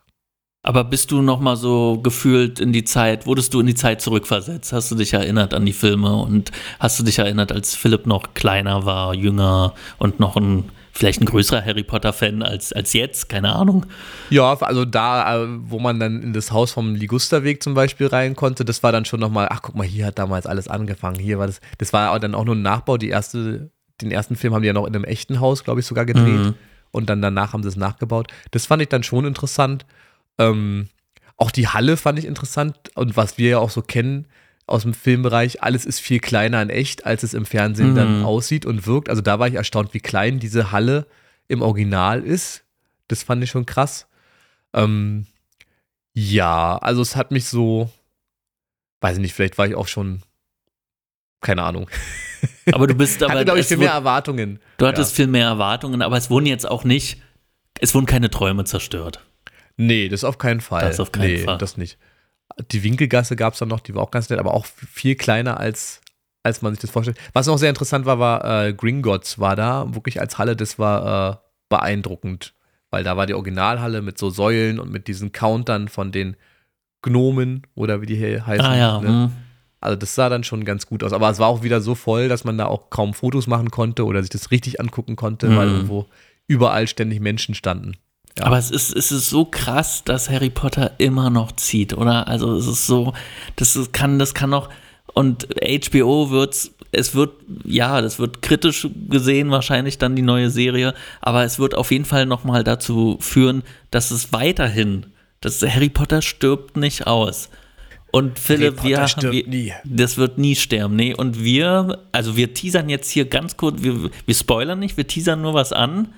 Aber bist du noch mal so gefühlt in die Zeit, wurdest du in die Zeit zurückversetzt? Hast du dich erinnert an die Filme und hast du dich erinnert, als Philipp noch kleiner war, jünger und noch ein vielleicht ein größerer Harry Potter Fan als als jetzt, keine Ahnung. Ja, also da, äh, wo man dann in das Haus vom Ligusterweg zum Beispiel rein konnte, das war dann schon nochmal, ach guck mal, hier hat damals alles angefangen. Hier war das, das war dann auch nur ein Nachbau. Die erste, den ersten Film haben die ja noch in einem echten Haus, glaube ich, sogar gedreht. Mhm. Und dann danach haben sie es nachgebaut. Das fand ich dann schon interessant. Ähm, auch die Halle fand ich interessant. Und was wir ja auch so kennen aus dem Filmbereich, alles ist viel kleiner in echt, als es im Fernsehen dann Mhm. aussieht und wirkt. Also da war ich erstaunt, wie klein diese Halle im Original ist. Das fand ich schon krass. Ähm, ja, also es hat mich so, weiß ich nicht, vielleicht war ich auch schon, keine Ahnung. Aber du bist aber Hatte, glaube ich, viel mehr Erwartungen. du hattest viel mehr Erwartungen, aber es wurden jetzt auch nicht es wurden keine Träume zerstört. Nee, das auf keinen Fall. Das auf keinen nee, Fall. das nicht. Die Winkelgasse gab es dann noch, die war auch ganz nett, aber auch viel kleiner als, als man sich das vorstellt. Was noch sehr interessant war, war äh, Gringotts war da, wirklich als Halle, das war äh, beeindruckend, weil da war die Originalhalle mit so Säulen und mit diesen Countern von den Gnomen oder wie die hier heißen. Ah ja, ne? hm. Also das sah dann schon ganz gut aus. Aber es war auch wieder so voll, dass man da auch kaum Fotos machen konnte oder sich das richtig angucken konnte, weil Mhm. irgendwo überall ständig Menschen standen. Ja. Aber es ist, es ist so krass, dass Harry Potter immer noch zieht, oder? Also es ist so, das ist, kann, das kann noch, und HBO wird's, es wird, ja, das wird kritisch gesehen, wahrscheinlich dann die neue Serie, aber es wird auf jeden Fall nochmal dazu führen, dass es weiterhin, dass Harry Potter stirbt nicht aus. Und Philipp, wir, stirbt wir, nie. das wird nie sterben, nee. Und wir, also wir teasern jetzt hier ganz kurz, wir, wir spoilern nicht, wir teasern nur was an.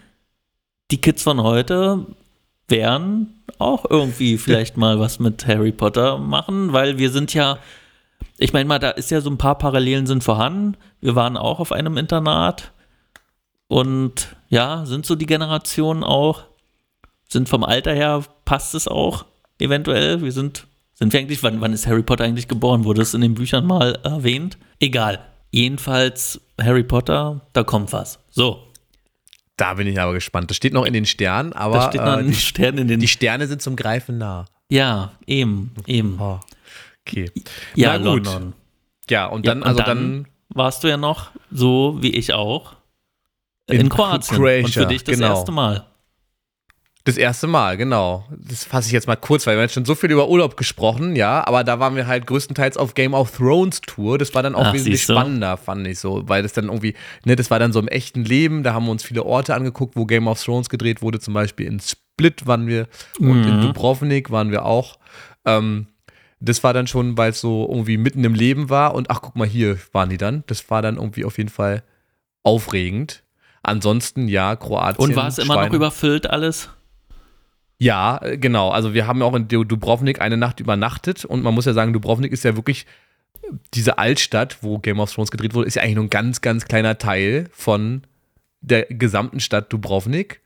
Die Kids von heute werden auch irgendwie vielleicht mal was mit Harry Potter machen, weil wir sind ja, ich meine mal, da ist ja so ein paar Parallelen sind vorhanden. Wir waren auch auf einem Internat und ja, sind so die Generationen auch, sind vom Alter her, passt es auch eventuell. Wir sind, sind wir eigentlich, wann, wann ist Harry Potter eigentlich geboren? Wurde es in den Büchern mal erwähnt? Egal. Jedenfalls Harry Potter, da kommt was. So, Da bin ich aber gespannt. Das steht noch in den Sternen, aber da steht noch äh, die, Stern in den. die Sterne sind zum Greifen nah. ja, eben, eben. Oh, okay. Ja, Na gut. London. Ja, und Ja, dann, und also dann dann, warst du ja noch, so wie ich auch, in, In Kroatien. Croatia, und für dich das genau. erste Mal. Das erste Mal, genau. Das fasse ich jetzt mal kurz, weil wir haben jetzt schon so viel über Urlaub gesprochen, ja, aber da waren wir halt größtenteils auf Game of Thrones Tour. Das war dann auch Ach, wesentlich spannender, fand ich so, weil das dann irgendwie, ne, das war dann so im echten Leben. Da haben wir uns viele Orte angeguckt, wo Game of Thrones gedreht wurde. Zum Beispiel in Split waren wir und in Mhm. Dubrovnik waren wir auch. Ähm, das war dann schon, weil es so irgendwie mitten im Leben war und ach, guck mal, hier waren die dann. Das war dann irgendwie auf jeden Fall aufregend. Ansonsten, ja, Kroatien. Und war es immer noch überfüllt alles? Ja, äh, genau. Also wir haben auch in Du- Dubrovnik eine Nacht übernachtet und man muss ja sagen, Dubrovnik ist ja wirklich diese Altstadt, wo Game of Thrones gedreht wurde, ist ja eigentlich nur ein ganz, ganz kleiner Teil von der gesamten Stadt Dubrovnik.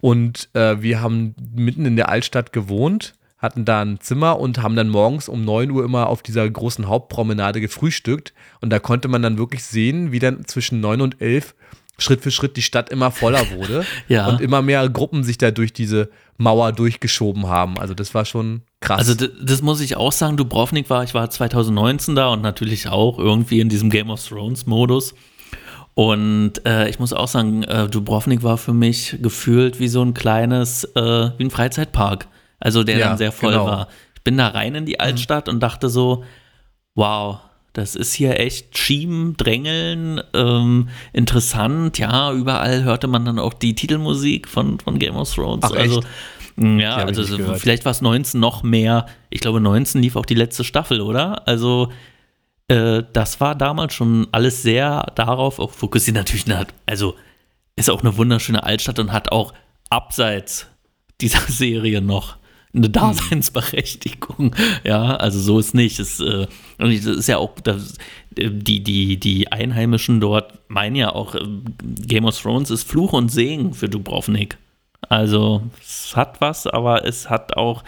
Und äh, wir haben mitten in der Altstadt gewohnt, hatten da ein Zimmer und haben dann morgens um 9 Uhr immer auf dieser großen Hauptpromenade gefrühstückt. Und da konnte man dann wirklich sehen, wie dann zwischen 9 und 11 Schritt für Schritt die Stadt immer voller wurde. Ja. Und immer mehr Gruppen sich da durch diese Mauer durchgeschoben haben. Also das war schon krass. Also das muss ich auch sagen, Dubrovnik war, ich war 2019 da und natürlich auch irgendwie in diesem Game of Thrones Modus. Und äh, ich muss auch sagen, äh, Dubrovnik war für mich gefühlt wie so ein kleines, äh, wie ein Freizeitpark. Also der Ja, dann sehr voll genau. war. Ich bin da rein in die Altstadt und dachte so, wow, das ist hier echt Schieben, Drängeln, ähm, interessant. Ja, überall hörte man dann auch die Titelmusik von, von Game of Thrones. Ach, also, echt? mh, ja, also vielleicht war es 19 noch mehr. Ich glaube, 19 lief auch die letzte Staffel, oder? Also, äh, das war damals schon alles sehr darauf auch fokussiert. Natürlich, na, also ist auch eine wunderschöne Altstadt und hat auch abseits dieser Serie noch eine Daseinsberechtigung. Ja, also so ist nicht. Es, äh, und das ist ja auch, das, äh, die, die, die Einheimischen dort meinen ja auch, äh, Game of Thrones ist Fluch und Segen für Dubrovnik. Also es hat was, aber es hat auch,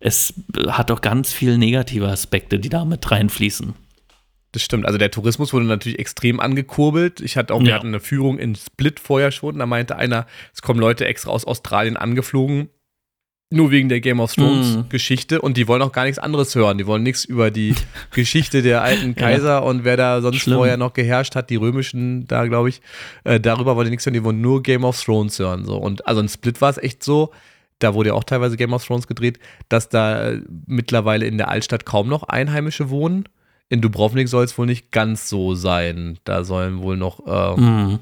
es hat auch ganz viele negative Aspekte, die da mit reinfließen. Das stimmt. Also der Tourismus wurde natürlich extrem angekurbelt. Ich hatte auch, wir Ja. hatten eine Führung in Split vorher schon. Da meinte einer, es kommen Leute extra aus Australien angeflogen. Nur wegen der Game of Thrones Mhm. Geschichte und die wollen auch gar nichts anderes hören. Die wollen nichts über die Geschichte der alten Kaiser und wer da sonst Schlimm. vorher noch geherrscht hat, die römischen da, glaube ich. Äh, darüber wollen die nichts hören, die wollen nur Game of Thrones hören. So. Und also in Split war es echt so, da wurde ja auch teilweise Game of Thrones gedreht, dass da äh, mittlerweile in der Altstadt kaum noch Einheimische wohnen. In Dubrovnik soll es wohl nicht ganz so sein. Da sollen wohl noch äh,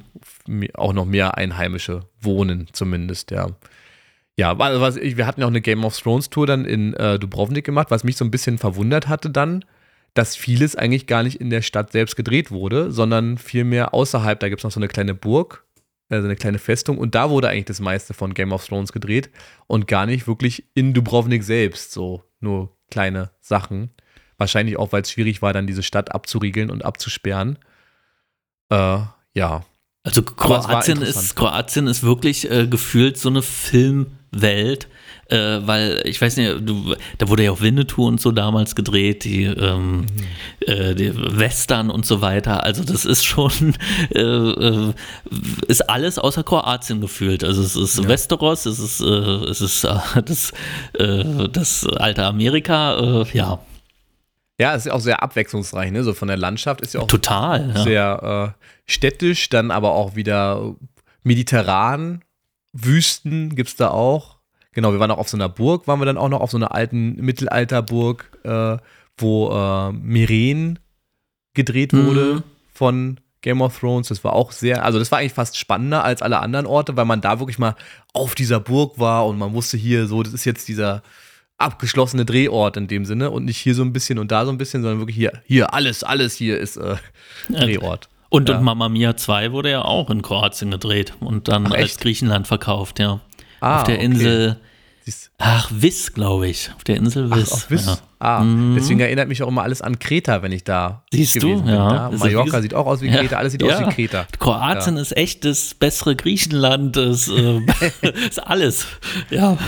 mi- auch noch mehr Einheimische wohnen, zumindest, ja. Ja, wa- was wir hatten ja auch eine Game of Thrones Tour dann in äh, Dubrovnik gemacht, was mich so ein bisschen verwundert hatte dann, dass vieles eigentlich gar nicht in der Stadt selbst gedreht wurde, sondern vielmehr außerhalb. Da gibt es noch so eine kleine Burg, also eine kleine Festung und da wurde eigentlich das meiste von Game of Thrones gedreht und gar nicht wirklich in Dubrovnik selbst, so nur kleine Sachen. Wahrscheinlich auch, weil es schwierig war, dann diese Stadt abzuriegeln und abzusperren. Äh, ja, Also Kroatien ist, Kroatien ist wirklich äh, gefühlt so eine Filmwelt, äh, weil ich weiß nicht, du, da wurde ja auch Winnetou und so damals gedreht, die, ähm, Mhm. äh, die Western und so weiter. Also das ist schon, äh, äh, ist alles außer Kroatien gefühlt. Also es ist Westeros, es ist, äh, es ist äh, das, das alte Amerika, ja, Ja, es ist auch sehr abwechslungsreich, ne? So von der Landschaft ist ja auch total. Ja. sehr äh, städtisch, dann aber auch wieder mediterran. Wüsten gibt es da auch. Genau, wir waren auch auf so einer Burg, waren wir dann auch noch auf so einer alten Mittelalterburg, äh, wo äh, Miren gedreht Mhm. wurde von Game of Thrones. Das war auch sehr, also das war eigentlich fast spannender als alle anderen Orte, weil man da wirklich mal auf dieser Burg war und man wusste hier so, das ist jetzt dieser abgeschlossene Drehort in dem Sinne und nicht hier so ein bisschen und da so ein bisschen, sondern wirklich hier, hier, alles, alles hier ist äh, Drehort. Und, Ja. und Mamma Mia 2 wurde ja auch in Kroatien gedreht und dann Ach, als? Griechenland verkauft, ja. Ah, auf der okay. Insel, ach, Wiss, glaube ich. Auf der Insel Ach, Wiss. auf Wiss. Ja. Ah, deswegen erinnert mich auch immer alles an Kreta, wenn ich da Siehst du? bin. Ja. Ja. Ist Mallorca sieht auch aus wie Ja. Kreta, alles sieht Ja. aus wie Kreta. Kroatien ist echt das bessere Griechenland, das äh, ist alles. Ja,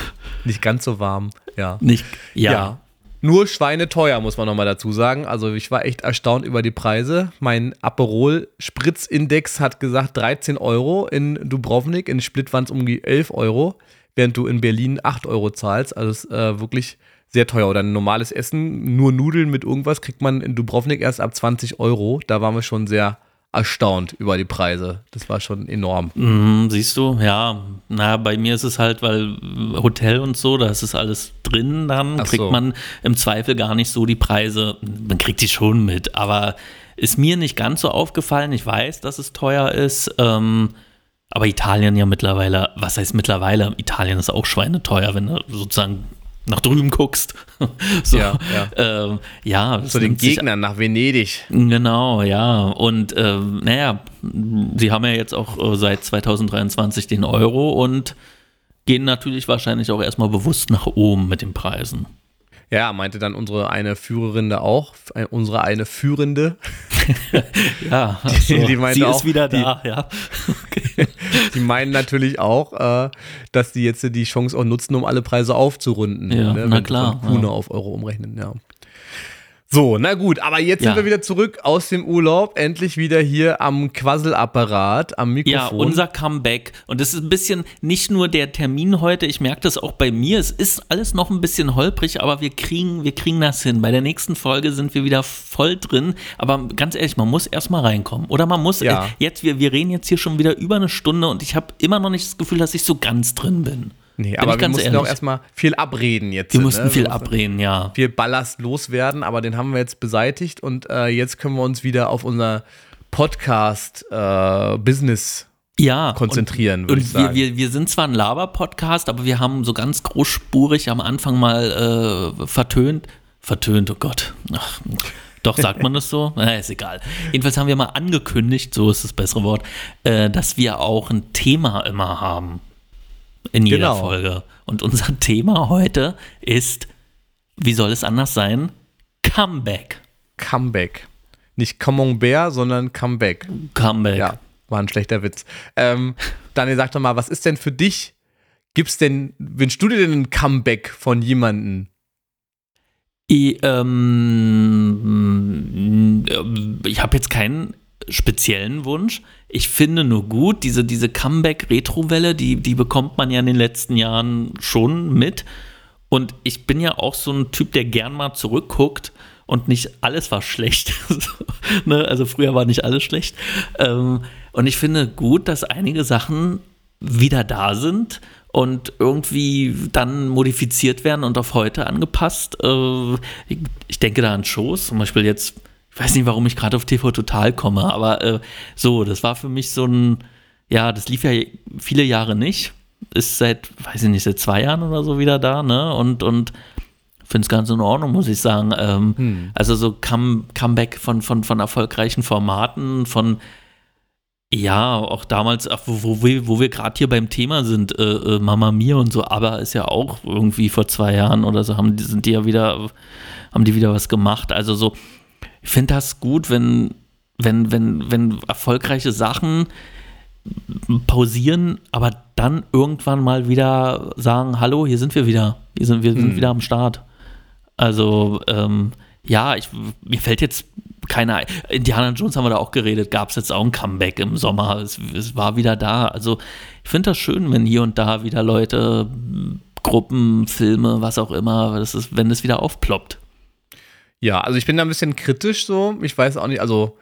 Nicht ganz so warm, ja. nicht, ja. Nur schweineteuer, muss man nochmal dazu sagen. Also ich war echt erstaunt über die Preise. Mein Aperol-Spritzindex hat gesagt 13 Euro in Dubrovnik. In Split waren es um die 11 Euro, während du in Berlin 8 Euro zahlst. Also es ist äh, wirklich sehr teuer. Oder ein normales Essen, nur Nudeln mit irgendwas, kriegt man in Dubrovnik erst ab 20 Euro. Da waren wir schon sehr erstaunt über die Preise. Das war schon enorm. Mhm, siehst du, ja. Na, bei mir ist es halt, weil Hotel und so, da ist es alles drin, dann Ach kriegt so. man im Zweifel gar nicht so die Preise. Man kriegt die schon mit, aber ist mir nicht ganz so aufgefallen. Ich weiß, dass es teuer ist. Ähm, aber Italien ja mittlerweile, was heißt mittlerweile? Italien ist auch schweineteuer, wenn du sozusagen nach drüben guckst. so, Ja, Ähm, ja Zu den Gegnern nach Venedig. Genau, ja. Und ähm, naja, sie haben ja jetzt auch äh, seit 2023 den Euro und gehen natürlich wahrscheinlich auch erstmal bewusst nach oben mit den Preisen. Ja, meinte dann unsere eine Führerin da auch, äh, unsere eine Führende. Ja, die meinte sie auch, ist wieder die- da, ja. Die meinen natürlich auch, äh, dass die jetzt die Chance auch nutzen, um alle Preise aufzurunden. Ja, ne, na wenn klar, Kuna ja. auf Euro umrechnen, ja. So, na gut, aber jetzt Ja. sind wir wieder zurück aus dem Urlaub, endlich wieder hier am Quasselapparat, am Mikrofon. Ja, unser Comeback. Und es ist ein bisschen nicht nur der Termin heute, ich merke das auch bei mir. Es ist alles noch ein bisschen holprig, aber wir kriegen, wir kriegen das hin. Bei der nächsten Folge sind wir wieder voll drin. Aber ganz ehrlich, man muss erstmal reinkommen. Oder man muss, Ja. äh, jetzt, wir, wir reden jetzt hier schon wieder über eine Stunde und ich habe immer noch nicht das Gefühl, dass ich so ganz drin bin. Nee, Bin aber ich wir mussten ehrlich. auch erstmal viel abreden jetzt. Wir ne? mussten viel Wir mussten abreden, ja. Viel Ballast loswerden, aber den haben wir jetzt beseitigt und äh, jetzt können wir uns wieder auf unser Podcast-Business Ja. konzentrieren, Und, und wir, wir, wir sind zwar ein Laber-Podcast, aber wir haben so ganz großspurig am Anfang mal äh, vertönt. Vertönt, oh Gott. Ach, doch, sagt man das so? Na, ist egal. Jedenfalls haben wir mal angekündigt, so ist das bessere Wort, äh, dass wir auch ein Thema immer haben. In jeder Genau. Folge. Und unser Thema heute ist, wie soll es anders sein? Comeback. Comeback. Nicht Camembert, sondern Comeback. Comeback. Ja, war ein schlechter Witz. Ähm, Daniel, sag doch mal, was ist denn für dich, gibt's denn, wünschst du dir denn ein Comeback von jemandem? Ich, ähm, ich habe jetzt keinen speziellen Wunsch. Ich finde nur gut, diese, diese Comeback-Retro-Welle, die, die bekommt man ja in den letzten Jahren schon mit. Und ich bin ja auch so ein Typ, der gern mal zurückguckt und nicht alles war schlecht. Ne? Also früher war nicht alles schlecht. Ähm, und ich finde gut, dass einige Sachen wieder da sind und irgendwie dann modifiziert werden und auf heute angepasst. Äh, ich, ich denke da an Shows, zum Beispiel jetzt, ich weiß nicht, warum ich gerade auf TV Total komme, aber äh, so, das war für mich so ein, ja, das lief ja viele Jahre nicht. Ist seit, weiß ich nicht, seit zwei Jahren oder so wieder da, ne? Und, und finde es ganz in Ordnung, muss ich sagen. Ähm, Also so Come, Comeback von, von, von erfolgreichen Formaten, von ja, auch damals, wo wir, wo wir gerade hier beim Thema sind, äh, äh, Mama Mia und so, aber ist ja auch irgendwie vor zwei Jahren oder so, haben die, sind die ja wieder, haben die wieder was gemacht. Also so, ich finde das gut, wenn, wenn, wenn, wenn erfolgreiche Sachen pausieren, aber dann irgendwann mal wieder sagen, hallo, hier sind wir wieder. Hier sind, wir sind wieder am Start. Also, ähm, ja, ich, mir fällt jetzt keine ein. Indiana Jones haben wir da auch geredet, gab es jetzt auch ein Comeback im Sommer. Es, es war wieder da. Also, ich finde das schön, wenn hier und da wieder Leute, Gruppen, Filme, was auch immer, das ist, wenn es wieder aufploppt. Ja, also ich bin da ein bisschen kritisch so. Ich weiß auch nicht, also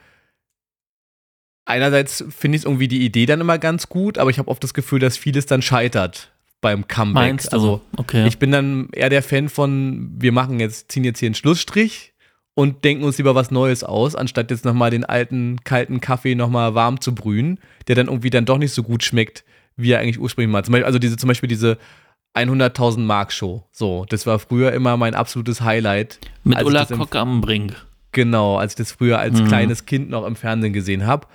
einerseits finde ich irgendwie die Idee dann immer ganz gut, aber ich habe oft das Gefühl, dass vieles dann scheitert beim Comeback. Meinst du? Also okay. ich bin dann eher der Fan von, wir machen jetzt, ziehen jetzt hier einen Schlussstrich und denken uns lieber was Neues aus, anstatt jetzt nochmal den alten, kalten Kaffee nochmal warm zu brühen, der dann irgendwie dann doch nicht so gut schmeckt, wie er eigentlich ursprünglich mal. Also diese, zum Beispiel diese 100.000 Mark Show. So, das war früher immer mein absolutes Highlight. Mit Ulla Kock am Brink. Genau, als ich das früher als Mhm. kleines Kind noch im Fernsehen gesehen habe.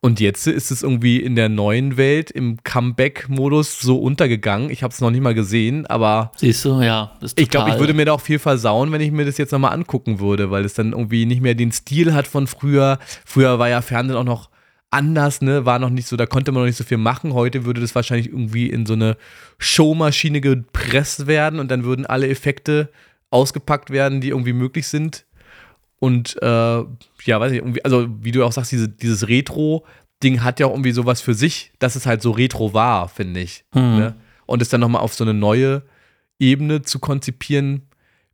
Und jetzt ist es irgendwie in der neuen Welt im Comeback-Modus so untergegangen. Ich habe es noch nicht mal gesehen, aber Siehst du, ja. Ich glaube, ich würde mir da auch viel versauen, wenn ich mir das jetzt nochmal angucken würde, weil es dann irgendwie nicht mehr den Stil hat von früher. Früher war ja Fernsehen auch noch anders, ne? War noch nicht so, da konnte man noch nicht so viel machen. Heute würde das wahrscheinlich irgendwie in so eine Showmaschine gepresst werden und dann würden alle Effekte ausgepackt werden, die irgendwie möglich sind. Und äh, ja, weiß ich, also wie du auch sagst, diese, dieses Retro-Ding hat ja auch irgendwie sowas für sich, dass es halt so retro war, finde ich. Hm. Ne? Und es dann nochmal auf so eine neue Ebene zu konzipieren,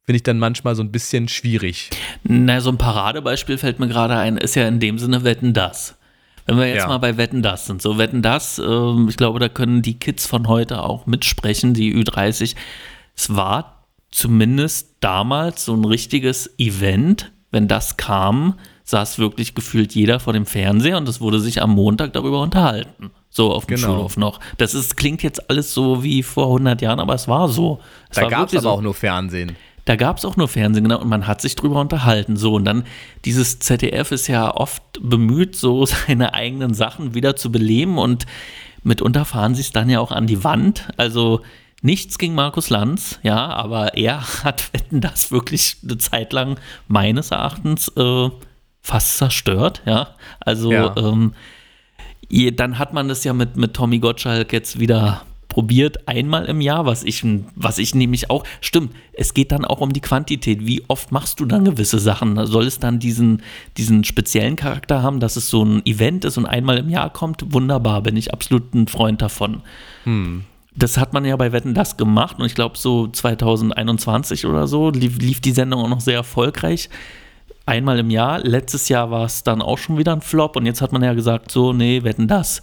finde ich dann manchmal so ein bisschen schwierig. Na, so ein Paradebeispiel fällt mir gerade ein, ist ja in dem Sinne Wetten das. Wenn wir jetzt Ja. mal bei Wetten das sind, so Wetten das, ähm, ich glaube, da können die Kids von heute auch mitsprechen, die Ü30. Es war zumindest damals so ein richtiges Event, wenn das kam, saß wirklich gefühlt jeder vor dem Fernseher und es wurde sich am Montag darüber unterhalten. So auf dem Genau. Schulhof noch. Das ist, klingt jetzt alles so wie vor 100 Jahren, aber es war so. Es Da gab es aber so. auch nur Fernsehen. Da gab es auch nur Fernsehen, genau, und man hat sich drüber unterhalten. So, und dann dieses ZDF ist ja oft bemüht, so seine eigenen Sachen wieder zu beleben und mitunter fahren sie es dann ja auch an die Wand. Also nichts gegen Markus Lanz, ja, aber er hat Wetten das wirklich eine Zeit lang meines Erachtens äh, fast zerstört, ja. Also Ja. Ähm, je, dann hat man das ja mit, mit Tommy Gottschalk jetzt wieder probiert einmal im Jahr, was ich, was ich nämlich auch, stimmt, es geht dann auch um die Quantität. Wie oft machst du dann gewisse Sachen? Soll es dann diesen, diesen speziellen Charakter haben, dass es so ein Event ist und einmal im Jahr kommt? Wunderbar, bin ich absolut ein Freund davon. Hm. Das hat man ja bei Wetten das gemacht und ich glaube so 2021 oder so lief, lief die Sendung auch noch sehr erfolgreich. Einmal im Jahr. Letztes Jahr war es dann auch schon wieder ein Flop und jetzt hat man ja gesagt, so, nee, Wetten das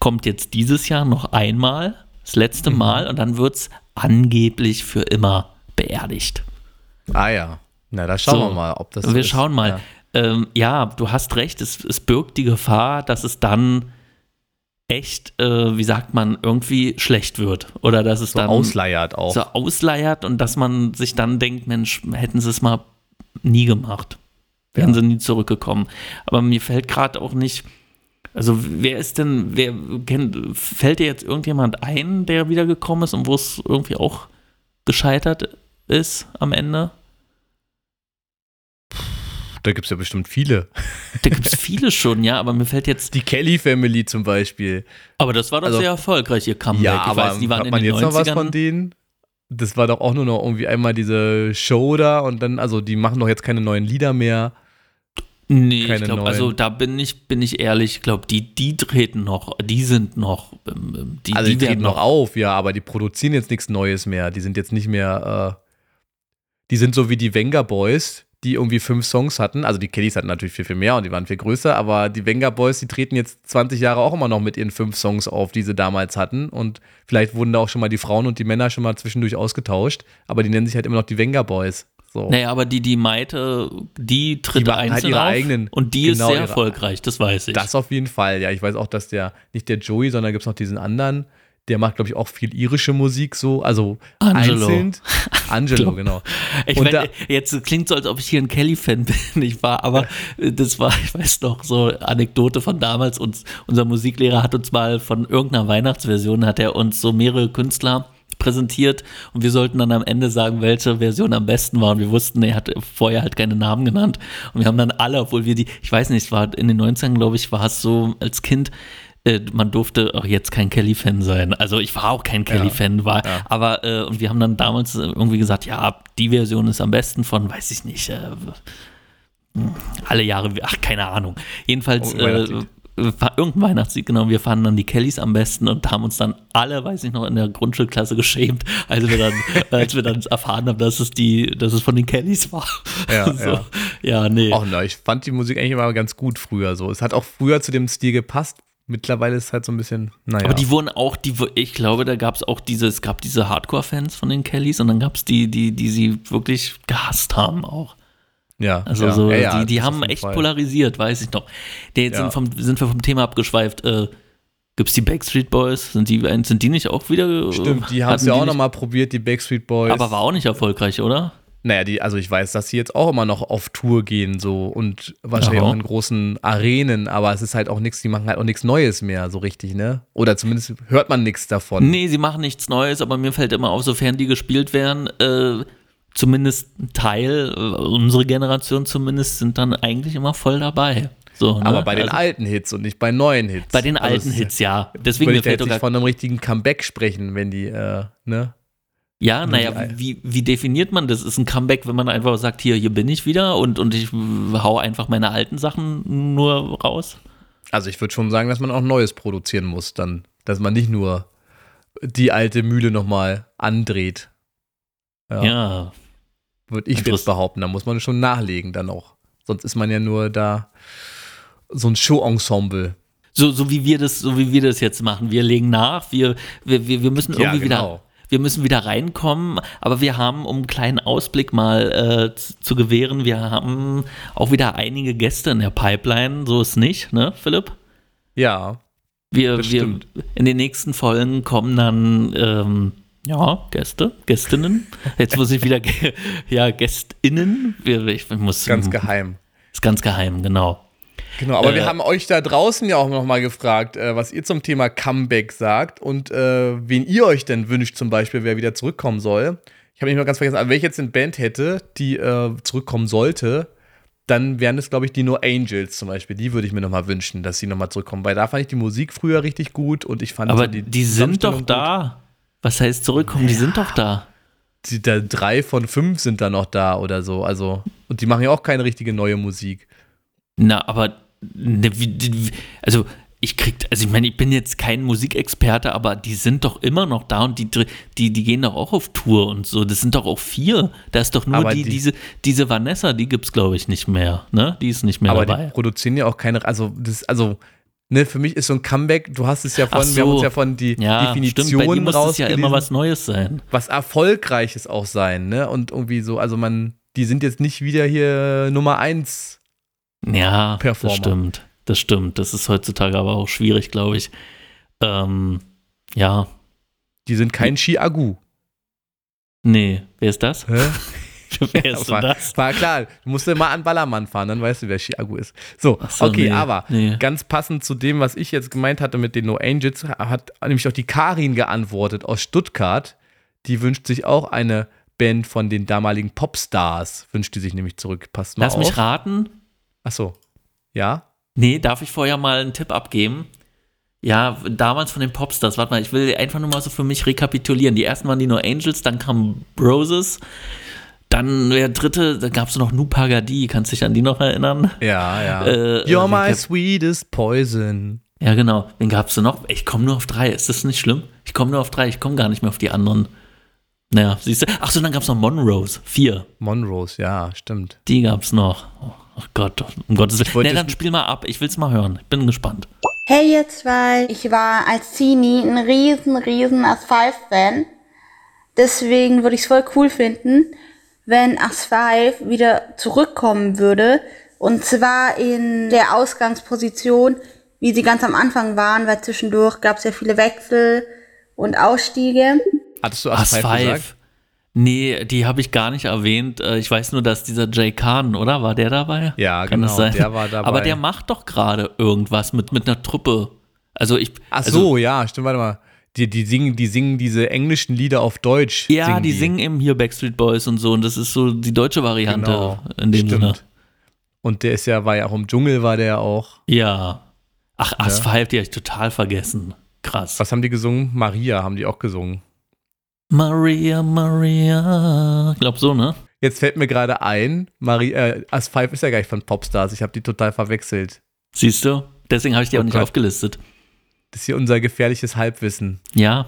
kommt jetzt dieses Jahr noch einmal, das letzte Mal und dann wird es angeblich für immer beerdigt. Ah ja. Na, da schauen So, wir mal, ob das so Wir ist. schauen mal. Ja. Ähm, ja, du hast recht, es, es birgt die Gefahr, dass es dann echt, äh, wie sagt man, irgendwie schlecht wird. Oder dass es So dann ausleiert auch. so ausleiert und dass man sich dann denkt, Mensch, hätten sie es mal nie gemacht. Wären sie nie zurückgekommen. Aber mir fällt gerade auch nicht, also wer ist denn, wer kennt, fällt dir jetzt irgendjemand ein, der wiedergekommen ist und wo es irgendwie auch gescheitert ist am Ende? Da gibt es ja bestimmt viele. Da gibt es viele schon, ja, aber mir fällt jetzt, Die Kelly Family zum Beispiel. aber das war doch Also- sehr erfolgreich, ihr Comeback. Ja, ich aber weiß, die waren hat in man den jetzt noch was 90ern. von denen? Das war doch auch nur noch irgendwie einmal diese Show da und dann, also die machen doch jetzt keine neuen Lieder mehr. Nee, keine ich glaube, also da bin ich, bin ich ehrlich, ich glaube, die, die treten noch, die sind noch, ähm, die, Also die, die treten noch auf, ja, aber die produzieren jetzt nichts Neues mehr. Die sind jetzt nicht mehr, äh, die sind so wie die Venga Boys, die irgendwie fünf Songs hatten. Also die Kellys hatten natürlich viel, viel mehr und die waren viel größer, aber die Venga Boys, die treten jetzt 20 Jahre auch immer noch mit ihren fünf Songs auf, die sie damals hatten. Und vielleicht wurden da auch schon mal die Frauen und die Männer schon mal zwischendurch ausgetauscht, aber die nennen sich halt immer noch die Venga Boys. So. Naja, aber die, die Maite, die tritt Die machen halt einzeln ihre auf eigenen- und die genau, ist sehr ihre- erfolgreich, das weiß ich. Das auf jeden Fall, ja. Ich weiß auch, dass der, nicht der Joey, sondern gibt es noch diesen anderen, der macht, glaube ich, auch viel irische Musik so, also Angelo. einzeln. Angelo, genau. ich und meine, jetzt klingt so, als ob ich hier ein Kelly-Fan bin, ich war, aber das war, ich weiß noch, so Anekdote von damals, uns, unser Musiklehrer hat uns mal von irgendeiner Weihnachtsversion, hat er uns so mehrere Künstler präsentiert und wir sollten dann am Ende sagen, welche Version am besten war und wir wussten, er hat vorher halt keine Namen genannt und wir haben dann alle, obwohl wir die, ich weiß nicht, es war in den 90ern, glaube ich, war es so als Kind, äh, man durfte auch jetzt kein Kelly-Fan sein. Also ich war auch kein Kelly-Fan, war, aber äh, und wir haben dann damals irgendwie gesagt, ja, die Version ist am besten von, weiß ich nicht, äh, alle Jahre, ach, keine Ahnung. Jedenfalls äh, war irgendein Weihnachtslied, genau. Wir fanden dann die Kellys am besten und haben uns dann alle, weiß ich noch, in der Grundschulklasse geschämt, als wir dann, als wir dann erfahren haben, dass es die, dass es von den Kellys war. Ja, so. ja. ja, nee. Auch ne, ich fand die Musik eigentlich immer ganz gut früher so. Es hat auch früher zu dem Stil gepasst. Mittlerweile ist es halt so ein bisschen, naja. Aber die wurden auch, die, ich glaube, da gab es auch diese, es gab diese Hardcore-Fans von den Kellys und dann gab es die, die, die sie wirklich gehasst haben auch. Ja, Also ja, so, ja, die, die haben echt Fall. polarisiert, weiß ich noch. Der jetzt Ja. sind, vom, sind wir vom Thema abgeschweift. Äh, Gibt es die Backstreet Boys? Sind die, sind die nicht auch wieder? Stimmt, die haben es ja auch nochmal probiert, die Backstreet Boys. Aber war auch nicht erfolgreich, oder? Naja, die, also ich weiß, dass sie jetzt auch immer noch auf Tour gehen so und wahrscheinlich Aha. auch in großen Arenen, aber es ist halt auch nichts, die machen halt auch nichts Neues mehr so richtig, ne? Oder zumindest hört man nichts davon. Nee, sie machen nichts Neues, aber mir fällt immer auf, sofern die gespielt werden, äh, zumindest ein Teil, äh, unsere Generation zumindest, sind dann eigentlich immer voll dabei. So, ne? Aber bei den Also, alten Hits und nicht bei neuen Hits. bei den Also alten Hits, ja. Deswegen Würde ich jetzt nicht von einem richtigen Comeback sprechen, wenn die, äh, ne? Ja, naja, wie, wie definiert man das? Ist ein Comeback, wenn man einfach sagt, hier, hier bin ich wieder und, und ich hau einfach meine alten Sachen nur raus? Also ich würde schon sagen, dass man auch Neues produzieren muss, dann, dass man nicht nur die alte Mühle nochmal andreht. Ja. Würde ich jetzt behaupten. Da muss man schon nachlegen dann auch. Sonst ist man ja nur da so ein Show-Ensemble. So, so wie wir das, so wie wir das jetzt machen. Wir legen nach, wir, wir, wir, wir müssen Ja, irgendwie genau. wieder. Wir müssen wieder reinkommen, aber wir haben, um einen kleinen Ausblick mal äh, zu, zu gewähren, wir haben auch wieder einige Gäste in der Pipeline, so ist nicht, ne, Philipp? Ja, Wir, wir in den nächsten Folgen kommen dann ähm, ja Gäste, Gästinnen. Jetzt muss ich wieder ja Gästinnen. Ich muss ganz geheim. Ist ganz geheim, genau. Genau, aber Äh, wir haben euch da draußen ja auch nochmal gefragt, äh, was ihr zum Thema Comeback sagt und äh, wen ihr euch denn wünscht, zum Beispiel, wer wieder zurückkommen soll. Ich habe nicht mal ganz vergessen, aber wenn ich jetzt eine Band hätte, die äh, zurückkommen sollte, dann wären es, glaube ich, die No Angels zum Beispiel. Die würde ich mir nochmal wünschen, dass sie nochmal zurückkommen, weil da fand ich die Musik früher richtig gut und ich fand Aber so die, sind doch da. Was heißt zurückkommen? Die sind doch da. Die, da, drei von fünf sind da noch da oder so. Also, und die machen ja auch keine richtige neue Musik. Na, aber ne, also ich krieg, also ich meine, ich bin jetzt kein Musikexperte, aber die sind doch immer noch da und die, die, die gehen doch auch auf Tour und so. Das sind doch auch vier. Da ist doch nur Aber die, die- diese, diese Vanessa, die gibt's glaube ich nicht mehr. Ne? Die ist nicht mehr Aber dabei. die produzieren ja auch keine, also das, also, ne, für mich ist so ein Comeback, du hast es ja von, Ach wir haben so. uns ja von die ja, stimmt, bei Definition muss es ja immer was Neues sein. was Erfolgreiches auch sein, ne? Und irgendwie so, also man, die sind jetzt nicht wieder hier Nummer eins. Ja, Performer. das stimmt. Das stimmt. Das ist heutzutage aber auch schwierig, glaube ich. Ähm, ja, Die sind kein Chiagu. nee, wer ist das? Hä? wer ist denn war, das? war klar, du musst ja mal an Ballermann fahren, dann weißt du, wer Chiagu ist. So, so, okay, nee, aber nee. ganz passend zu dem, was ich jetzt gemeint hatte mit den No Angels, hat nämlich auch die Karin geantwortet aus Stuttgart. Die wünscht sich auch eine Band von den damaligen Popstars, wünscht die sich nämlich zurück. Passt mal Lass auf. mich raten. Ach so. Ja? Nee, darf ich vorher mal einen Tipp abgeben? Ja, damals von den Popstars. Warte mal, ich will einfach nur mal so für mich rekapitulieren. Die ersten waren die No Angels, dann kam Roses. Dann der dritte, da gab es noch Nupagadi. Kannst du dich an die noch erinnern? Ja, ja. Äh, You're äh, my wen- sweetest poison. Ja, genau. Wen gab es denn noch? Ich komme nur auf drei. Ist das nicht schlimm? Ich komme nur auf drei. Ich komme gar nicht mehr auf die anderen. Naja, siehst du. Ach so, dann gab es noch Monrose. Vier. Monrose, ja, stimmt. Die gab es noch. Oh, ach Gott, um Gottes Willen. Nee, dann spiel mal ab. Ich will's mal hören. Ich bin gespannt. Hey ihr zwei, ich war als Teenie ein riesen, riesen As-5-Fan. Deswegen würde ich es voll cool finden, wenn As-5 wieder zurückkommen würde. Und zwar in der Ausgangsposition, wie sie ganz am Anfang waren, weil zwischendurch gab es ja viele Wechsel und Ausstiege. Hattest du As As 5 gesagt? Five. Nee, die habe ich gar nicht erwähnt. Äh, Ich weiß nur, dass dieser Jay Kahn, oder? War der dabei? Ja, Kann das genau, sein? der war dabei. Aber der macht doch gerade irgendwas mit, mit einer Truppe. Also ich. Ach also, so, ja, stimmt, warte mal. Die, die, singen, die singen diese englischen Lieder auf Deutsch. Ja, die, singen eben hier Backstreet Boys und so. Und das ist so die deutsche Variante Genau, in dem stimmt. Sinne. Und der ist ja, war ja auch im Dschungel, war der auch. Ja. Ach, As Five, die habe ich total vergessen. Krass. Was haben die gesungen? Maria haben die auch gesungen. Maria, Maria. Ich glaube so, ne? Jetzt fällt mir gerade ein, Maria, äh, As 5 ist ja gar nicht von Popstars. Ich habe die total verwechselt. Siehst du? Deswegen habe ich die Oh auch nicht Gott. aufgelistet. Das ist hier unser gefährliches Halbwissen. Ja.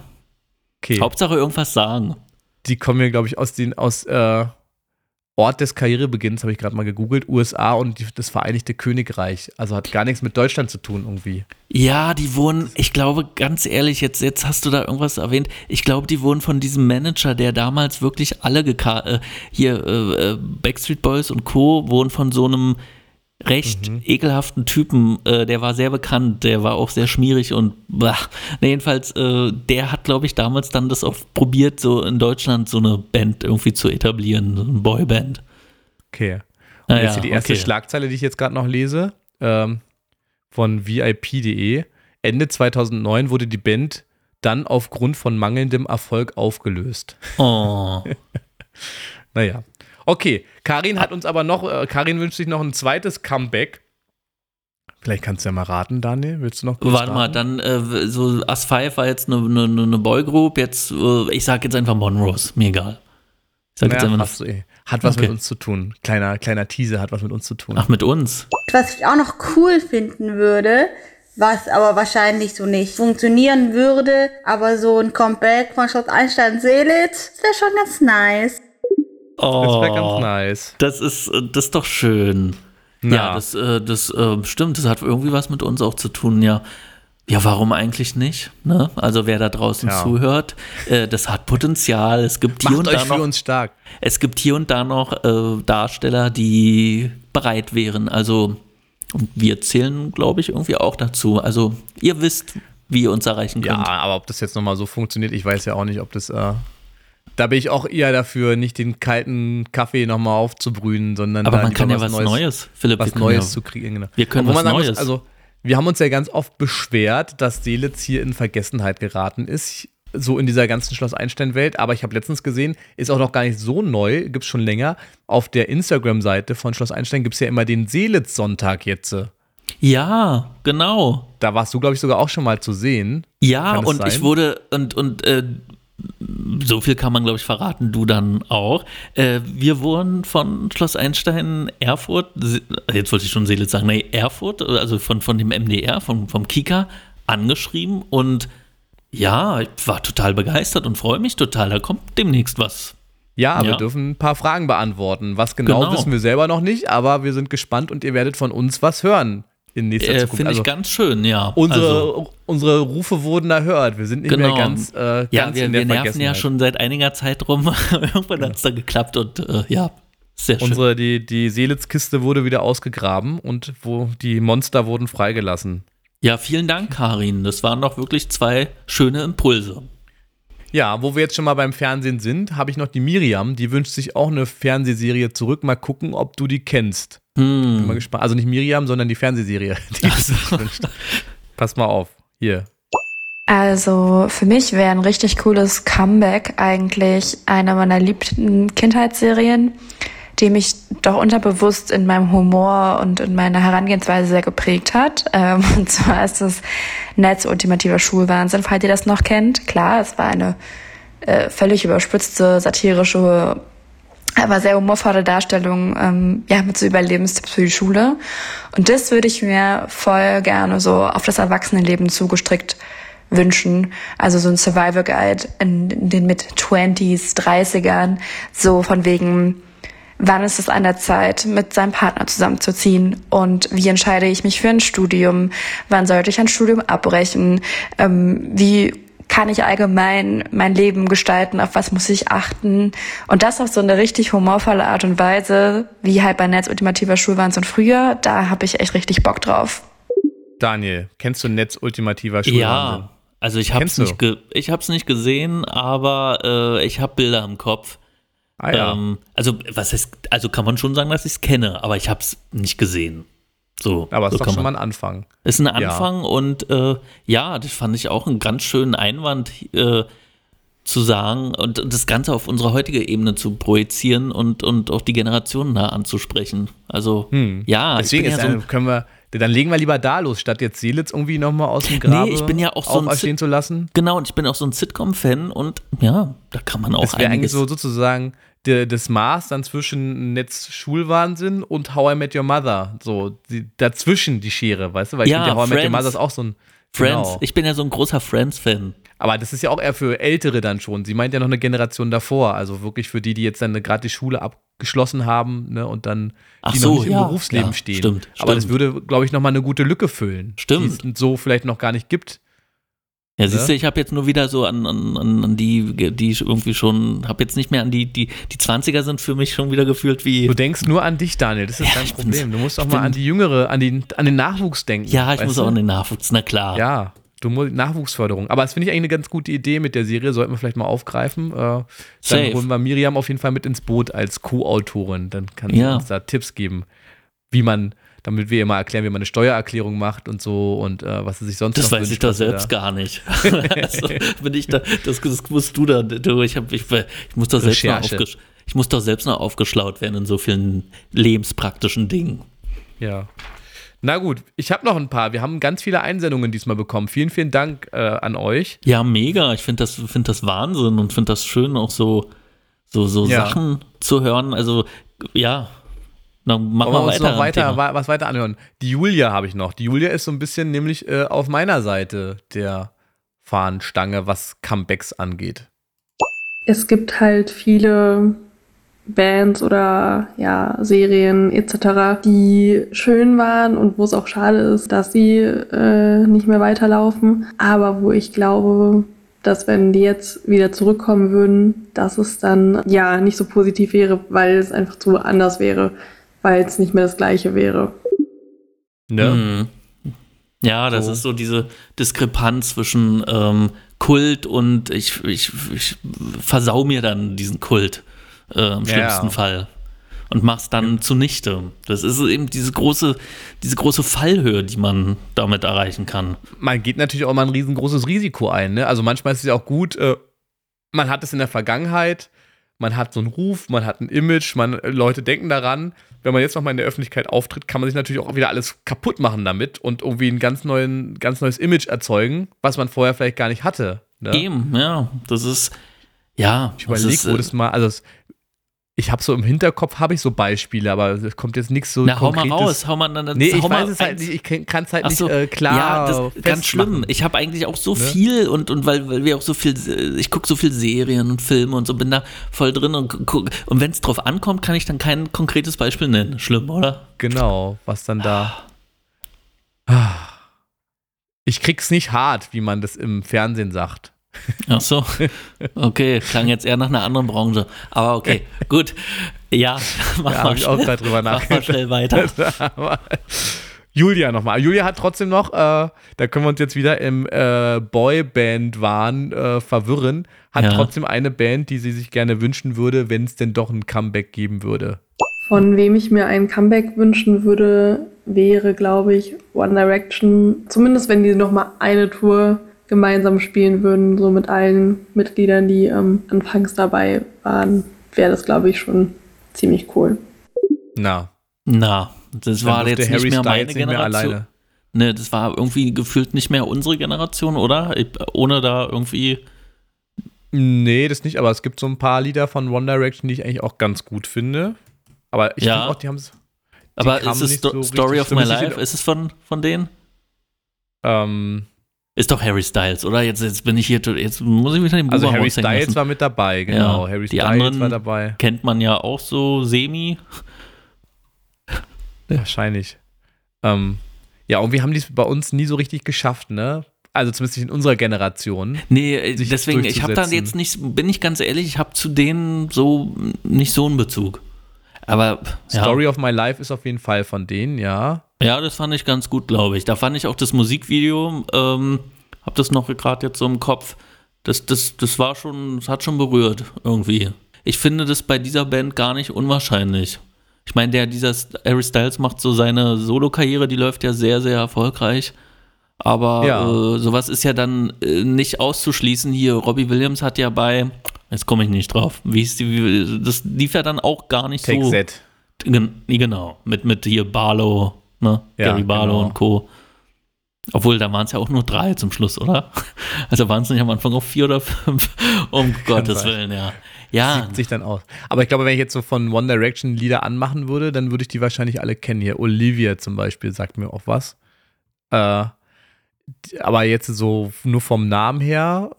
Okay. Hauptsache irgendwas sagen. die kommen ja, glaube ich, aus den aus äh, Ort des Karrierebeginns, habe ich gerade mal gegoogelt, USA und die, das Vereinigte Königreich. Also hat gar nichts mit Deutschland zu tun irgendwie. Ja, die wurden, ich glaube, ganz ehrlich, jetzt, jetzt hast du da irgendwas erwähnt. Ich glaube, die wurden von diesem Manager, der damals wirklich alle äh, hier, äh, äh, Backstreet Boys und Co. wurden von so einem recht ekelhaften Typen, äh, der war sehr bekannt, der war auch sehr schmierig und bah. Na, jedenfalls, äh, der hat, glaube ich, damals dann das auch probiert, so in Deutschland so eine Band irgendwie zu etablieren, so eine Boyband. Okay. Und Ah, jetzt ja, hier die erste okay. Schlagzeile, die ich jetzt gerade noch lese, ähm, von VIP.de. Ende 2009 wurde die Band dann aufgrund von mangelndem Erfolg aufgelöst. Oh. Naja. Okay, Karin hat uns aber noch, äh, Karin wünscht sich noch ein zweites Comeback. Vielleicht kannst du ja mal raten, Daniel. Willst du noch kurz Warte mal, raten? dann äh, so As Five war jetzt eine, eine, eine Boygroup, jetzt, äh, ich sag jetzt einfach Monrose, mir egal. Ich sag jetzt Naja, einfach hast du eh. Hat was Okay. mit uns zu tun. Kleiner, kleiner Teaser hat was mit uns zu tun. Ach, mit uns. Was ich auch noch cool finden würde, was aber wahrscheinlich so nicht funktionieren würde, aber so ein Comeback von Schloss Einstein Seelitz wäre schon ganz nice. Oh, das wäre ganz nice. das ist, äh, das ist doch schön. Na. Ja, das, äh, das äh, stimmt, das hat irgendwie was mit uns auch zu tun, ja. Ja, warum eigentlich nicht? Ne? Also wer da draußen Ja. zuhört, äh, das hat Potenzial. Es gibt hier Macht und euch da für noch, uns stark. es gibt hier und da noch äh, Darsteller, die bereit wären. Also und wir zählen, glaube ich, irgendwie auch dazu. Also ihr wisst, wie ihr uns erreichen Ja, könnt. aber ob das jetzt nochmal so funktioniert, ich weiß ja auch nicht, ob das. Äh, da bin ich auch eher dafür, nicht den kalten Kaffee nochmal aufzubrühen, sondern Aber man kann ja was Neues, Philipp. wir was Neues ja, zu kriegen. Genau. wir können was sagen muss, Neues. also, wir haben uns ja ganz oft beschwert, dass Seelitz hier in Vergessenheit geraten ist. So in dieser ganzen Schloss Einstein-Welt. Aber ich habe letztens gesehen, ist auch noch gar nicht so neu, gibt es schon länger. Auf der Instagram-Seite von Schloss Einstein gibt es ja immer den Seelitz-Sonntag jetzt. Ja, genau. Da warst du, glaube ich, sogar auch schon mal zu sehen. Ja, und ich sein? wurde, und, und äh, so viel kann man, glaube ich, verraten, du dann auch. Äh, wir wurden von Schloss Einstein Erfurt, jetzt wollte ich schon Seele sagen, nee, Erfurt, also von, von dem MDR, vom, vom Kika, angeschrieben und ja, ich war total begeistert und freue mich total. Da kommt demnächst was. Ja, Ja. wir dürfen ein paar Fragen beantworten. Was genau, Genau. wissen wir selber noch nicht, aber wir sind gespannt und ihr werdet von uns was hören in nächster Äh, Zukunft. Finde Also ich ganz schön, ja. unsere, also, unsere Rufe wurden erhört. Wir sind nicht Genau. mehr ganz, äh, ja, ganz wir, in der wir nerven ja schon seit einiger Zeit rum. Irgendwann hat es dann geklappt und äh, ja, sehr schön. Unsere, die, die Seelitz-Kiste wurde wieder ausgegraben und wo die Monster wurden freigelassen. Ja, vielen Dank, Karin. Das waren doch wirklich zwei schöne Impulse. Ja, wo wir jetzt schon mal beim Fernsehen sind, habe ich noch die Miriam, die wünscht sich auch eine Fernsehserie zurück. Mal gucken, ob du die kennst. Bin Hm. mal gespannt. Also nicht Miriam, sondern die Fernsehserie, die sich wünscht. Pass mal auf. Hier. Also für mich wäre ein richtig cooles Comeback eigentlich eine meiner liebsten Kindheitsserien, die mich doch unterbewusst in meinem Humor und in meiner Herangehensweise sehr geprägt hat. Ähm, und zwar ist es Netz ultimativer Schulwahnsinn, falls ihr das noch kennt. Klar, es war eine äh, völlig überspitzte, satirische, aber sehr humorvolle Darstellung ähm, ja, mit so Überlebenstipps für die Schule. Und das würde ich mir voll gerne so auf das Erwachsenenleben zugestrickt wünschen. Also so ein Survival Guide in, in den mit 20s, 30ern, so von wegen, wann ist es an der Zeit, mit seinem Partner zusammenzuziehen? Und wie entscheide ich mich für ein Studium, wann sollte ich ein Studium abbrechen, ähm, wie kann ich allgemein mein Leben gestalten, auf was muss ich achten? Und das auf so eine richtig humorvolle Art und Weise, wie halt bei Netz ultimativer Schulwahnsinn früher, da habe ich echt richtig Bock drauf. Daniel, kennst du Netz ultimativer Schulwahnsinn? Ja, also ich habe es nicht, ge ich hab's nicht gesehen, aber äh, ich habe Bilder im Kopf. Ah ja. Ähm, also was heißt, also kann man schon sagen, dass ich es kenne, aber ich habe es nicht gesehen. So, Aber es so ist doch kann schon mal man. ein Anfang. Ist ein Ja. Anfang und äh, ja, das fand ich auch einen ganz schönen Einwand äh, zu sagen und das Ganze auf unsere heutige Ebene zu projizieren und, und auch die Generationen da anzusprechen. Also ja, Deswegen ja so dann, können wir, dann legen wir lieber da los, statt jetzt Seelitz irgendwie nochmal aus dem Grabe Nee, ich bin ja auch so auferstehen zu lassen. Genau, und ich bin auch so ein Sitcom-Fan und ja, da kann man auch Das wäre eigentlich so sozusagen der, das Maß dann zwischen Netz Schulwahnsinn und How I Met Your Mother. So, die, dazwischen die Schere, weißt du? Weil ich Ja, finde, ja, How I Met Your. Mother ist auch so ein. Friends, Genau. ich bin ja so ein großer Friends-Fan. Aber das ist ja auch eher für Ältere dann schon. Sie meint ja noch eine Generation davor. Also wirklich für die, die jetzt dann gerade die Schule abgeschlossen haben ne, und dann Ach die so, noch nicht ja, im Berufsleben ja, stehen. stimmt, Aber das stimmt. würde, glaube ich, nochmal eine gute Lücke füllen. Stimmt. Die es so vielleicht noch gar nicht gibt. Ja, siehst du, ich habe jetzt nur wieder so an, an, an die, die ich irgendwie schon, habe jetzt nicht mehr an die, die, die 20er sind für mich schon wieder gefühlt wie. Du denkst nur an dich, Daniel. Das ist Ja, dein Problem. Du musst auch mal an die Jüngere, an, die, an den Nachwuchs denken. ja, ich muss du? auch an den Nachwuchs, na klar. Ja, du musst Nachwuchsförderung. Aber das finde ich eigentlich eine ganz gute Idee mit der Serie. Sollten wir vielleicht mal aufgreifen. Äh, dann Safe. holen wir Miriam auf jeden Fall mit ins Boot als Co-Autorin. Dann kann sie Ja. uns da Tipps geben, wie man, damit wir ihr mal erklären, wie man eine Steuererklärung macht und so und äh, was sie sich sonst Das noch weiß ich doch selbst da- gar nicht. also, bin ich da, das, das musst du da, du, ich, hab, ich, ich muss doch selbst noch aufgesch ich muss doch selbst noch aufgeschlaut werden in so vielen lebenspraktischen Dingen. Ja. Na gut, ich habe noch ein paar. Wir haben ganz viele Einsendungen diesmal bekommen. Vielen, vielen Dank äh, an euch. Ja, mega. Ich finde das, find das Wahnsinn und finde das schön, auch so, so, so Ja. Sachen zu hören. Also, ja. Dann machen wir weiter. noch weiter, wa- was weiter anhören. Die Julia habe ich noch. Die Julia ist so ein bisschen nämlich äh, auf meiner Seite der Fahnenstange, was Comebacks angeht. es gibt halt viele Bands oder ja, Serien etc., die schön waren und wo es auch schade ist, dass sie äh, nicht mehr weiterlaufen. Aber wo ich glaube, dass wenn die jetzt wieder zurückkommen würden, dass es dann ja nicht so positiv wäre, weil es einfach zu anders wäre, weil es nicht mehr das gleiche wäre. Ne? Mhm. Ja, das So. ist so diese Diskrepanz zwischen ähm, Kult und ich, ich, ich versau mir dann diesen Kult äh, im Ja, schlimmsten ja. Fall und mach's dann zunichte. Das ist eben diese große, diese große Fallhöhe, die man damit erreichen kann. Man geht natürlich auch mal ein riesengroßes Risiko ein. Ne? Also manchmal ist es ja auch gut, äh, man hat es in der Vergangenheit, man hat so einen Ruf, man hat ein Image, man, äh, Leute denken daran. Wenn man jetzt nochmal in der Öffentlichkeit auftritt, kann man sich natürlich auch wieder alles kaputt machen damit und irgendwie ein ganz, neuen, ganz neues Image erzeugen, was man vorher vielleicht gar nicht hatte. Ne? Eben, ja. Das ist, Ja, Ich überlege, wo äh, das mal, also es- ich habe so im Hinterkopf, habe ich so Beispiele, aber es kommt jetzt nichts so Na, hau mal Konkretes. raus, hau mal dann Nee, ich weiß es halt nicht, ich kann es halt Ach nicht so, äh, klar Ja, das ist ganz schlimm. Ich habe eigentlich auch so Ne? viel und, und weil, weil wir auch so viel, ich gucke so viel Serien und Filme und so, bin da voll drin und guck, und wenn es drauf ankommt, kann ich dann kein konkretes Beispiel nennen. Schlimm, oder? Genau, was dann da. Ah. Ich krieg's nicht hart, wie man das im Fernsehen sagt. Ach so. Okay, klang jetzt eher nach einer anderen Branche. Aber okay, gut. Ja, mach Ja, mal habe ich auch schnell- drüber Mach mal schnell weiter. Julia nochmal. Julia hat trotzdem noch, äh, da können wir uns jetzt wieder im äh, Boyband-Wahn äh, verwirren, hat Ja. trotzdem eine Band, die sie sich gerne wünschen würde, wenn es denn doch ein Comeback geben würde. Von wem ich mir ein Comeback wünschen würde, wäre, glaube ich, One Direction. Zumindest wenn die noch mal eine Tour gemeinsam spielen würden, so mit allen Mitgliedern, die ähm, anfangs dabei waren, wäre das, glaube ich, schon ziemlich cool. Na, Na, das dann war jetzt Harry nicht mehr meine nicht mehr Generation. alleine. Ne, das war irgendwie gefühlt nicht mehr unsere Generation, oder? Ich, ohne da irgendwie. Nee, das nicht, aber es gibt so ein paar Lieder von One Direction, die ich eigentlich auch ganz gut finde. Aber ich Ja. finde auch, die haben es. Aber ist es Sto so Story of My. Life? Ist es von, von denen? Ähm, Ist doch Harry Styles, oder? Jetzt, jetzt bin ich hier, jetzt muss ich wieder den also Buber Harry raushängen Styles lassen. war mit dabei, genau. Harry die Styles anderen- war dabei. Kennt man ja auch so semi. Wahrscheinlich. Ähm, ja, irgendwie haben die es bei uns nie so richtig geschafft, ne? Also zumindest nicht in unserer Generation. Nee, äh, deswegen, ich habe da jetzt nicht, bin ich ganz ehrlich, ich habe zu denen so nicht so einen Bezug. Aber ja, Story of My Life ist auf jeden Fall von denen, ja. Ja, das fand ich ganz gut, glaube ich. Da fand ich auch das Musikvideo, ähm, hab das noch gerade jetzt so im Kopf. Das, das, das war schon, das hat schon berührt irgendwie. Ich finde das bei dieser Band gar nicht unwahrscheinlich. Ich meine, der, dieser Harry Styles macht so seine Solo-Karriere, die läuft ja sehr, sehr erfolgreich. Aber Ja. äh, sowas ist ja dann äh, nicht auszuschließen. Hier, Robbie Williams hat ja bei, jetzt komme ich nicht drauf, wie hieß die, wie- das lief ja dann auch gar nicht Take so. That. Gen genau, mit, mit hier Barlow, ne? Ja, Gary Barlow genau. und Co. Obwohl, da waren es ja auch nur drei zum Schluss, oder? Also waren es nicht am Anfang auch vier oder fünf? Um Gottes sein. Willen, ja. Ja, Sieht sich dann aus. Aber ich glaube, wenn ich jetzt so von One Direction Lieder anmachen würde, dann würde ich die wahrscheinlich alle kennen. Hier Olivia zum Beispiel sagt mir auch was. Äh, aber jetzt so nur vom Namen her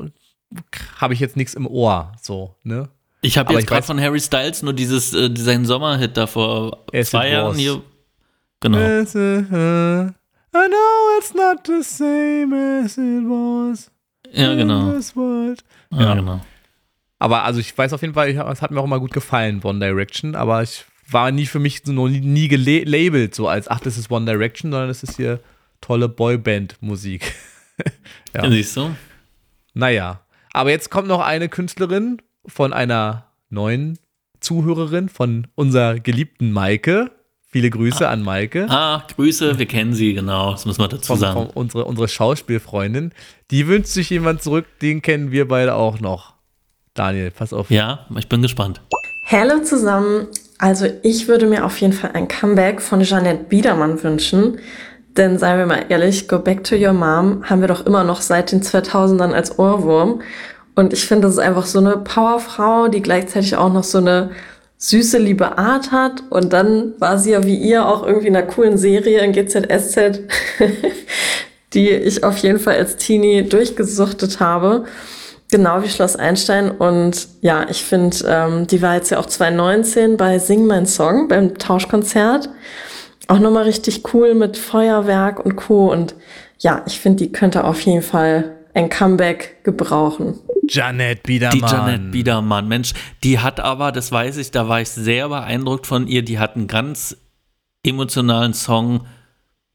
habe ich jetzt nichts im Ohr. So, ne? ich habe jetzt gerade von Harry Styles nur dieses, äh, seinen Sommerhit da vor As zwei Jahren Was. hier. Genau. Uh, I know it's not the same as it was. Ja, genau. in this world. Ja, Ja. genau. Aber also ich weiß auf jeden Fall, ich, es hat mir auch immer gut gefallen, One Direction, aber ich war nie für mich so noch nie, nie gelabelt, so als, ach, das ist One Direction, sondern das ist hier tolle Boyband-Musik. Ja. Siehst du? naja. Aber jetzt kommt noch eine Künstlerin von einer neuen Zuhörerin von unserer geliebten Maike. Viele Grüße an Maike. Ah, Grüße, wir kennen sie, genau. Das müssen wir dazu Von, sagen. von unsere, unsere Schauspielfreundin. Die wünscht sich jemand zurück, den kennen wir beide auch noch. Daniel, pass auf. Ja, ich bin gespannt. Hallo zusammen. Also ich würde mir auf jeden Fall ein Comeback von Jeanette Biedermann wünschen. Denn seien wir mal ehrlich, Go Back to Your Mom haben wir doch immer noch seit den 2000ern als Ohrwurm. Und ich finde, das ist einfach so eine Powerfrau, die gleichzeitig auch noch so eine süße, liebe Art hat. Und dann war sie ja wie ihr auch irgendwie in einer coolen Serie in GZSZ, die ich auf jeden Fall als Teenie durchgesuchtet habe. Genau wie Schloss Einstein. Und ja, ich finde, ähm, die war jetzt ja auch 2019 bei Sing Mein Song beim Tauschkonzert. Auch nochmal richtig cool mit Feuerwerk und Co. Und ja, ich finde, die könnte auf jeden Fall ein Comeback gebrauchen. Janet Biedermann. Die Janet Biedermann, Mensch, die hat aber, das weiß ich, da war ich sehr beeindruckt von ihr, die hat einen ganz emotionalen Song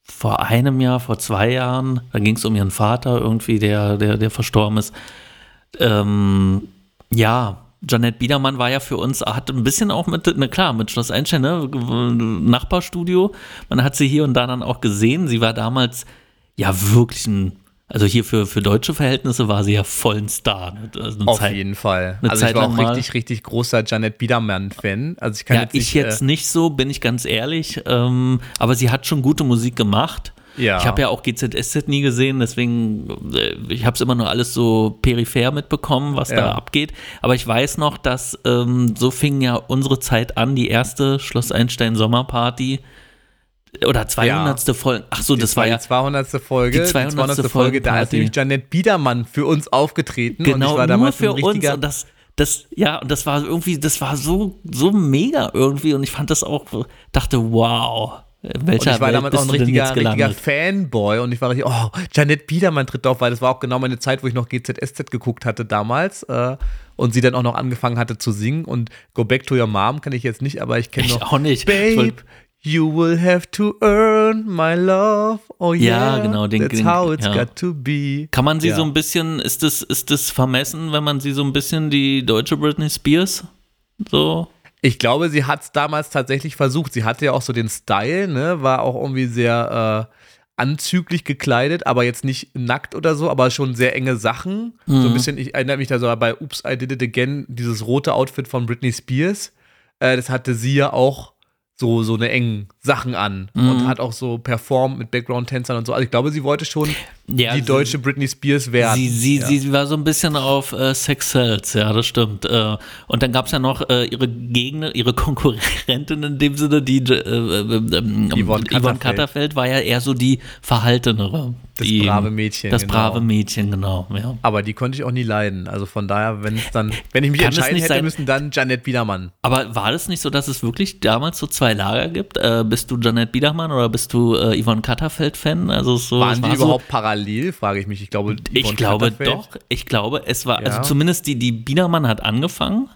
vor einem Jahr, vor zwei Jahren, da ging es um ihren Vater irgendwie, der, der, der verstorben ist. Ähm, ja, Janet Biedermann war ja für uns, hat ein bisschen auch mit, na klar, mit Schloss Einstein, ne, Nachbarstudio. Man hat sie hier und da dann auch gesehen. Sie war damals ja wirklich ein, also hier für, für deutsche Verhältnisse war sie ja voll ein Star. Also Auf Zeit- jeden Fall. Also ich Zeit war lang auch mal. richtig, richtig großer Janet Biedermann-Fan. Also ich kann Ja, jetzt ich nicht, jetzt äh, nicht so, bin ich ganz ehrlich. Ähm, aber sie hat schon gute Musik gemacht. Ja. Ich habe ja auch GZSZ nie gesehen, deswegen, äh, ich habe es immer nur alles so peripher mitbekommen, was Ja. da abgeht. Aber ich weiß noch, dass ähm, so fing ja unsere Zeit an, die erste Schloss Einstein Sommerparty oder 200. Folge. Ach so, das war ja die 200. Folge. die 200. Folge, da ist nämlich Janet Biedermann für uns aufgetreten. und ich genau war nur damals für ein uns richtiger und das das ja und das war irgendwie das war so so mega irgendwie und ich fand das auch dachte wow in Und welcher ich war Welt damals auch ein richtiger, richtiger? Fanboy und ich war richtig, oh, Janet Biedermann tritt auf, weil das war auch genau meine Zeit, wo ich noch GZSZ geguckt hatte damals äh, und sie dann auch noch angefangen hatte zu singen und Go Back to Your Mom kann ich jetzt nicht, aber ich kenne noch auch nicht. Ich Babe, you will have to earn my love, oh Ja, yeah, genau, den- that's den- how it's ja. got to be. Kann man sie Ja. so ein bisschen, ist das, ist das vermessen, wenn man sie so ein bisschen die deutsche Britney Spears so Ich glaube, sie hat es damals tatsächlich versucht. Sie hatte ja auch so den Style, ne? War auch irgendwie sehr äh, anzüglich gekleidet, aber jetzt nicht nackt oder so, aber schon sehr enge Sachen. So ein Mhm. bisschen, ich erinnere mich da so bei Oops, I Did It Again, dieses rote Outfit von Britney Spears. Äh, das hatte sie ja auch so, so eine engen Sachen an Mhm. und hat auch so performt mit Background-Tänzern und so. Also ich glaube, sie wollte schon Ja, die sie- deutsche Britney Spears werden. Sie, sie, ja. sie war so ein bisschen auf äh, Sex Cells, ja, das stimmt. Äh, und dann gab es ja noch äh, ihre Gegner, ihre Konkurrentin in dem Sinne, die äh, äh, ähm, Yvonne Katterfeld. Katterfeld war ja eher so die verhaltenere. Das die, brave Mädchen, Das genau. brave Mädchen, genau, ja. aber die konnte ich auch nie leiden. Also von daher, wenn es dann, wenn ich mich Kann entscheiden nicht hätte sein- müssen, dann Janet Biedermann. Aber war das nicht so, dass es wirklich damals so zwei Lager gibt? Äh, bist du Janet Biedermann oder bist du äh, Yvonne Katterfeld-Fan? Also so, Waren die überhaupt parallel, frage ich mich. Ich glaube, Ich Yvonne glaube Katterfeld- doch. Ich glaube, es war, Ja. also zumindest die, die Biedermann hat angefangen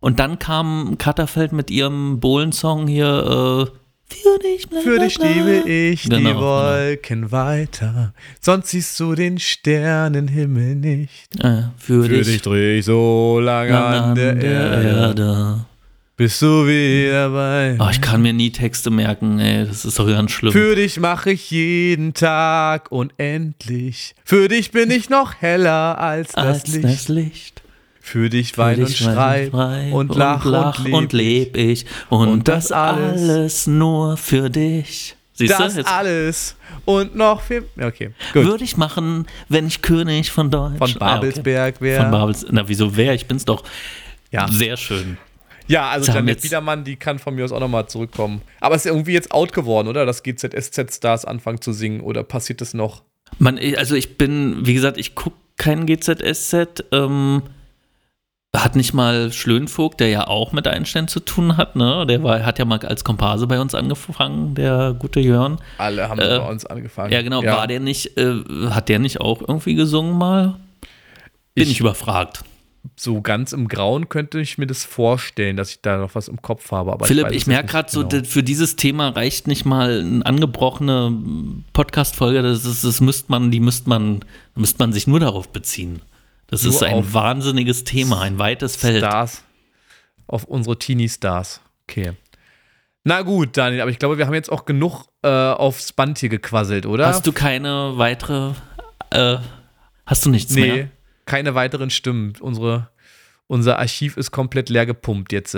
und dann kam Katterfeld mit ihrem Bohlen-Song hier, äh, für dich, bla, Für dich liebe ich Genau, die genau. Wolken weiter, sonst siehst du den Sternenhimmel nicht. Äh, für, Für dich dreh ich so lange an der, Erde, bis du wieder bei Oh, ich kann mir nie Texte merken, ey, das ist doch ganz schlimm. Für dich mache ich jeden Tag unendlich. Für dich bin ich noch heller als das Als Licht. das Licht. Für dich Für wein und dich wein schreib und lach und, und leb. leb ich. Und, Und das, das alles- alles nur für dich. Siehst Das du? Jetzt alles und noch viel. Okay, gut. würde ich machen, wenn ich König von Deutschland Von Babelsberg wäre. Von Babels. Na, wieso wäre? Ich bin's doch. Ja. Sehr schön. Ja, also Janet Biedermann, die kann von mir aus auch nochmal zurückkommen. Aber ist irgendwie jetzt out geworden, oder? Dass GZSZ-Stars anfangen zu singen oder passiert das noch? Man, also ich bin, wie gesagt, ich gucke kein GZSZ. Ähm, hat nicht mal Schlönvogt, der ja auch mit Einstein zu tun hat, ne? Der war, hat ja mal als Komparse bei uns angefangen, der gute Jörn. Alle haben Äh, bei uns angefangen. Ja, genau. War der nicht, äh, hat der nicht auch irgendwie gesungen mal? Bin ich, Ich- überfragt. So ganz im Grauen könnte ich mir das vorstellen, dass ich da noch was im Kopf habe. Aber Philipp, ich, es merke gerade so, genau. d- für dieses Thema reicht nicht mal eine angebrochene Podcast-Folge. Das, ist, das müsste man, die müsste man, müsste man sich nur darauf beziehen. Das Nur ist ein wahnsinniges Thema, ein weites Feld. Stars. Auf unsere Teenie-Stars. Okay. Na gut, Daniel, aber ich glaube, wir haben jetzt auch genug äh, aufs Band hier gequasselt, oder? Hast du keine weitere, äh, hast du nichts nee, mehr? Keine weiteren Stimmen. Unsere, unser Archiv ist komplett leer gepumpt jetzt.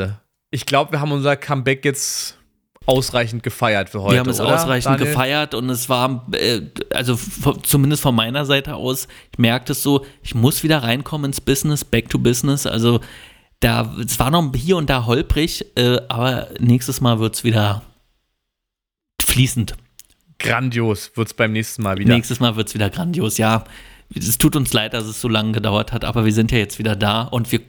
Ich glaube, wir haben unser Comeback jetzt ausreichend gefeiert für heute. Wir haben es oder, ausreichend Daniel? gefeiert und es war, äh, also zumindest von meiner Seite aus, ich merkte es so, ich muss wieder reinkommen ins Business, back to business. Also da, es war noch hier und da holprig, äh, aber nächstes Mal wird es wieder fließend. Grandios wird es beim nächsten Mal wieder. Nächstes Mal wird es wieder grandios, ja. Es tut uns leid, dass es so lange gedauert hat, aber wir sind ja jetzt wieder da und wir,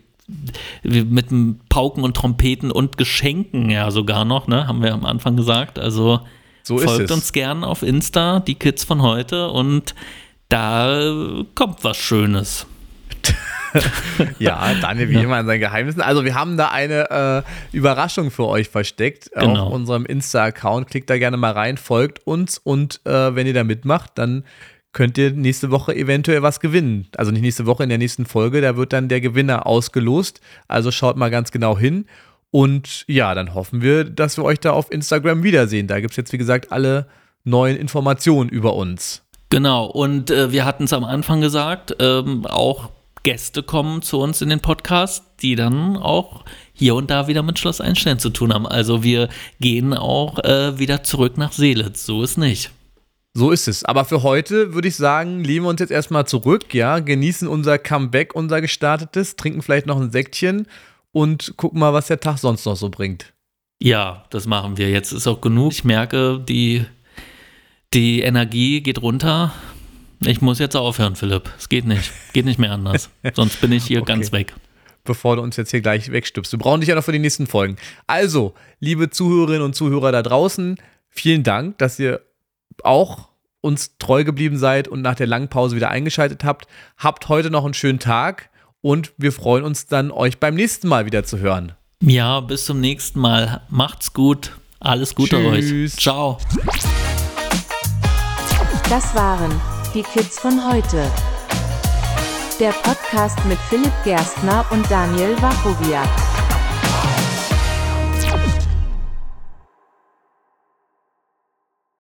wir mit dem Pauken und Trompeten und Geschenken ja sogar noch, ne, haben wir am Anfang gesagt. Also So folgt uns gern auf Insta, die Kids von heute und da kommt was Schönes. Ja, Daniel wie Ja. immer an seinen Geheimnissen. Also wir haben da eine äh, Überraschung für euch versteckt Genau. auf unserem Insta-Account. Klickt da gerne mal rein, folgt uns und äh, wenn ihr da mitmacht, dann könnt ihr nächste Woche eventuell was gewinnen. Also nicht nächste Woche, in der nächsten Folge, da wird dann der Gewinner ausgelost. Also schaut mal ganz genau hin. Und ja, dann hoffen wir, dass wir euch da auf Instagram wiedersehen. Da gibt es jetzt, wie gesagt, alle neuen Informationen über uns. Genau, und äh, wir hatten es am Anfang gesagt, ähm, auch Gäste kommen zu uns in den Podcast, die dann auch hier und da wieder mit Schloss Einstein zu tun haben. Also wir gehen auch äh, wieder zurück nach Seelitz, so ist nicht. So ist es. Aber für heute würde ich sagen, lehnen wir uns jetzt erstmal zurück, ja, genießen unser Comeback, unser gestartetes, trinken vielleicht noch ein Säckchen und gucken mal, was der Tag sonst noch so bringt. Ja, das machen wir. Jetzt ist auch genug. Ich merke, die, die Energie geht runter. Ich muss jetzt aufhören, Philipp. Es geht nicht. Geht nicht mehr anders. Sonst bin ich hier Okay. ganz weg. bevor du uns jetzt hier gleich wegstüpst. Wir brauchen dich ja noch für die nächsten Folgen. Also, liebe Zuhörerinnen und Zuhörer da draußen, vielen Dank, dass ihr auch uns treu geblieben seid und nach der langen Pause wieder eingeschaltet habt. Habt heute noch einen schönen Tag und wir freuen uns dann, euch beim nächsten Mal wieder zu hören. Ja, bis zum nächsten Mal. Macht's gut. Alles Gute Tschüss. euch. Ciao. Das waren die Kids von heute. Der Podcast mit Philipp Gerstner und Daniel Wachowiak.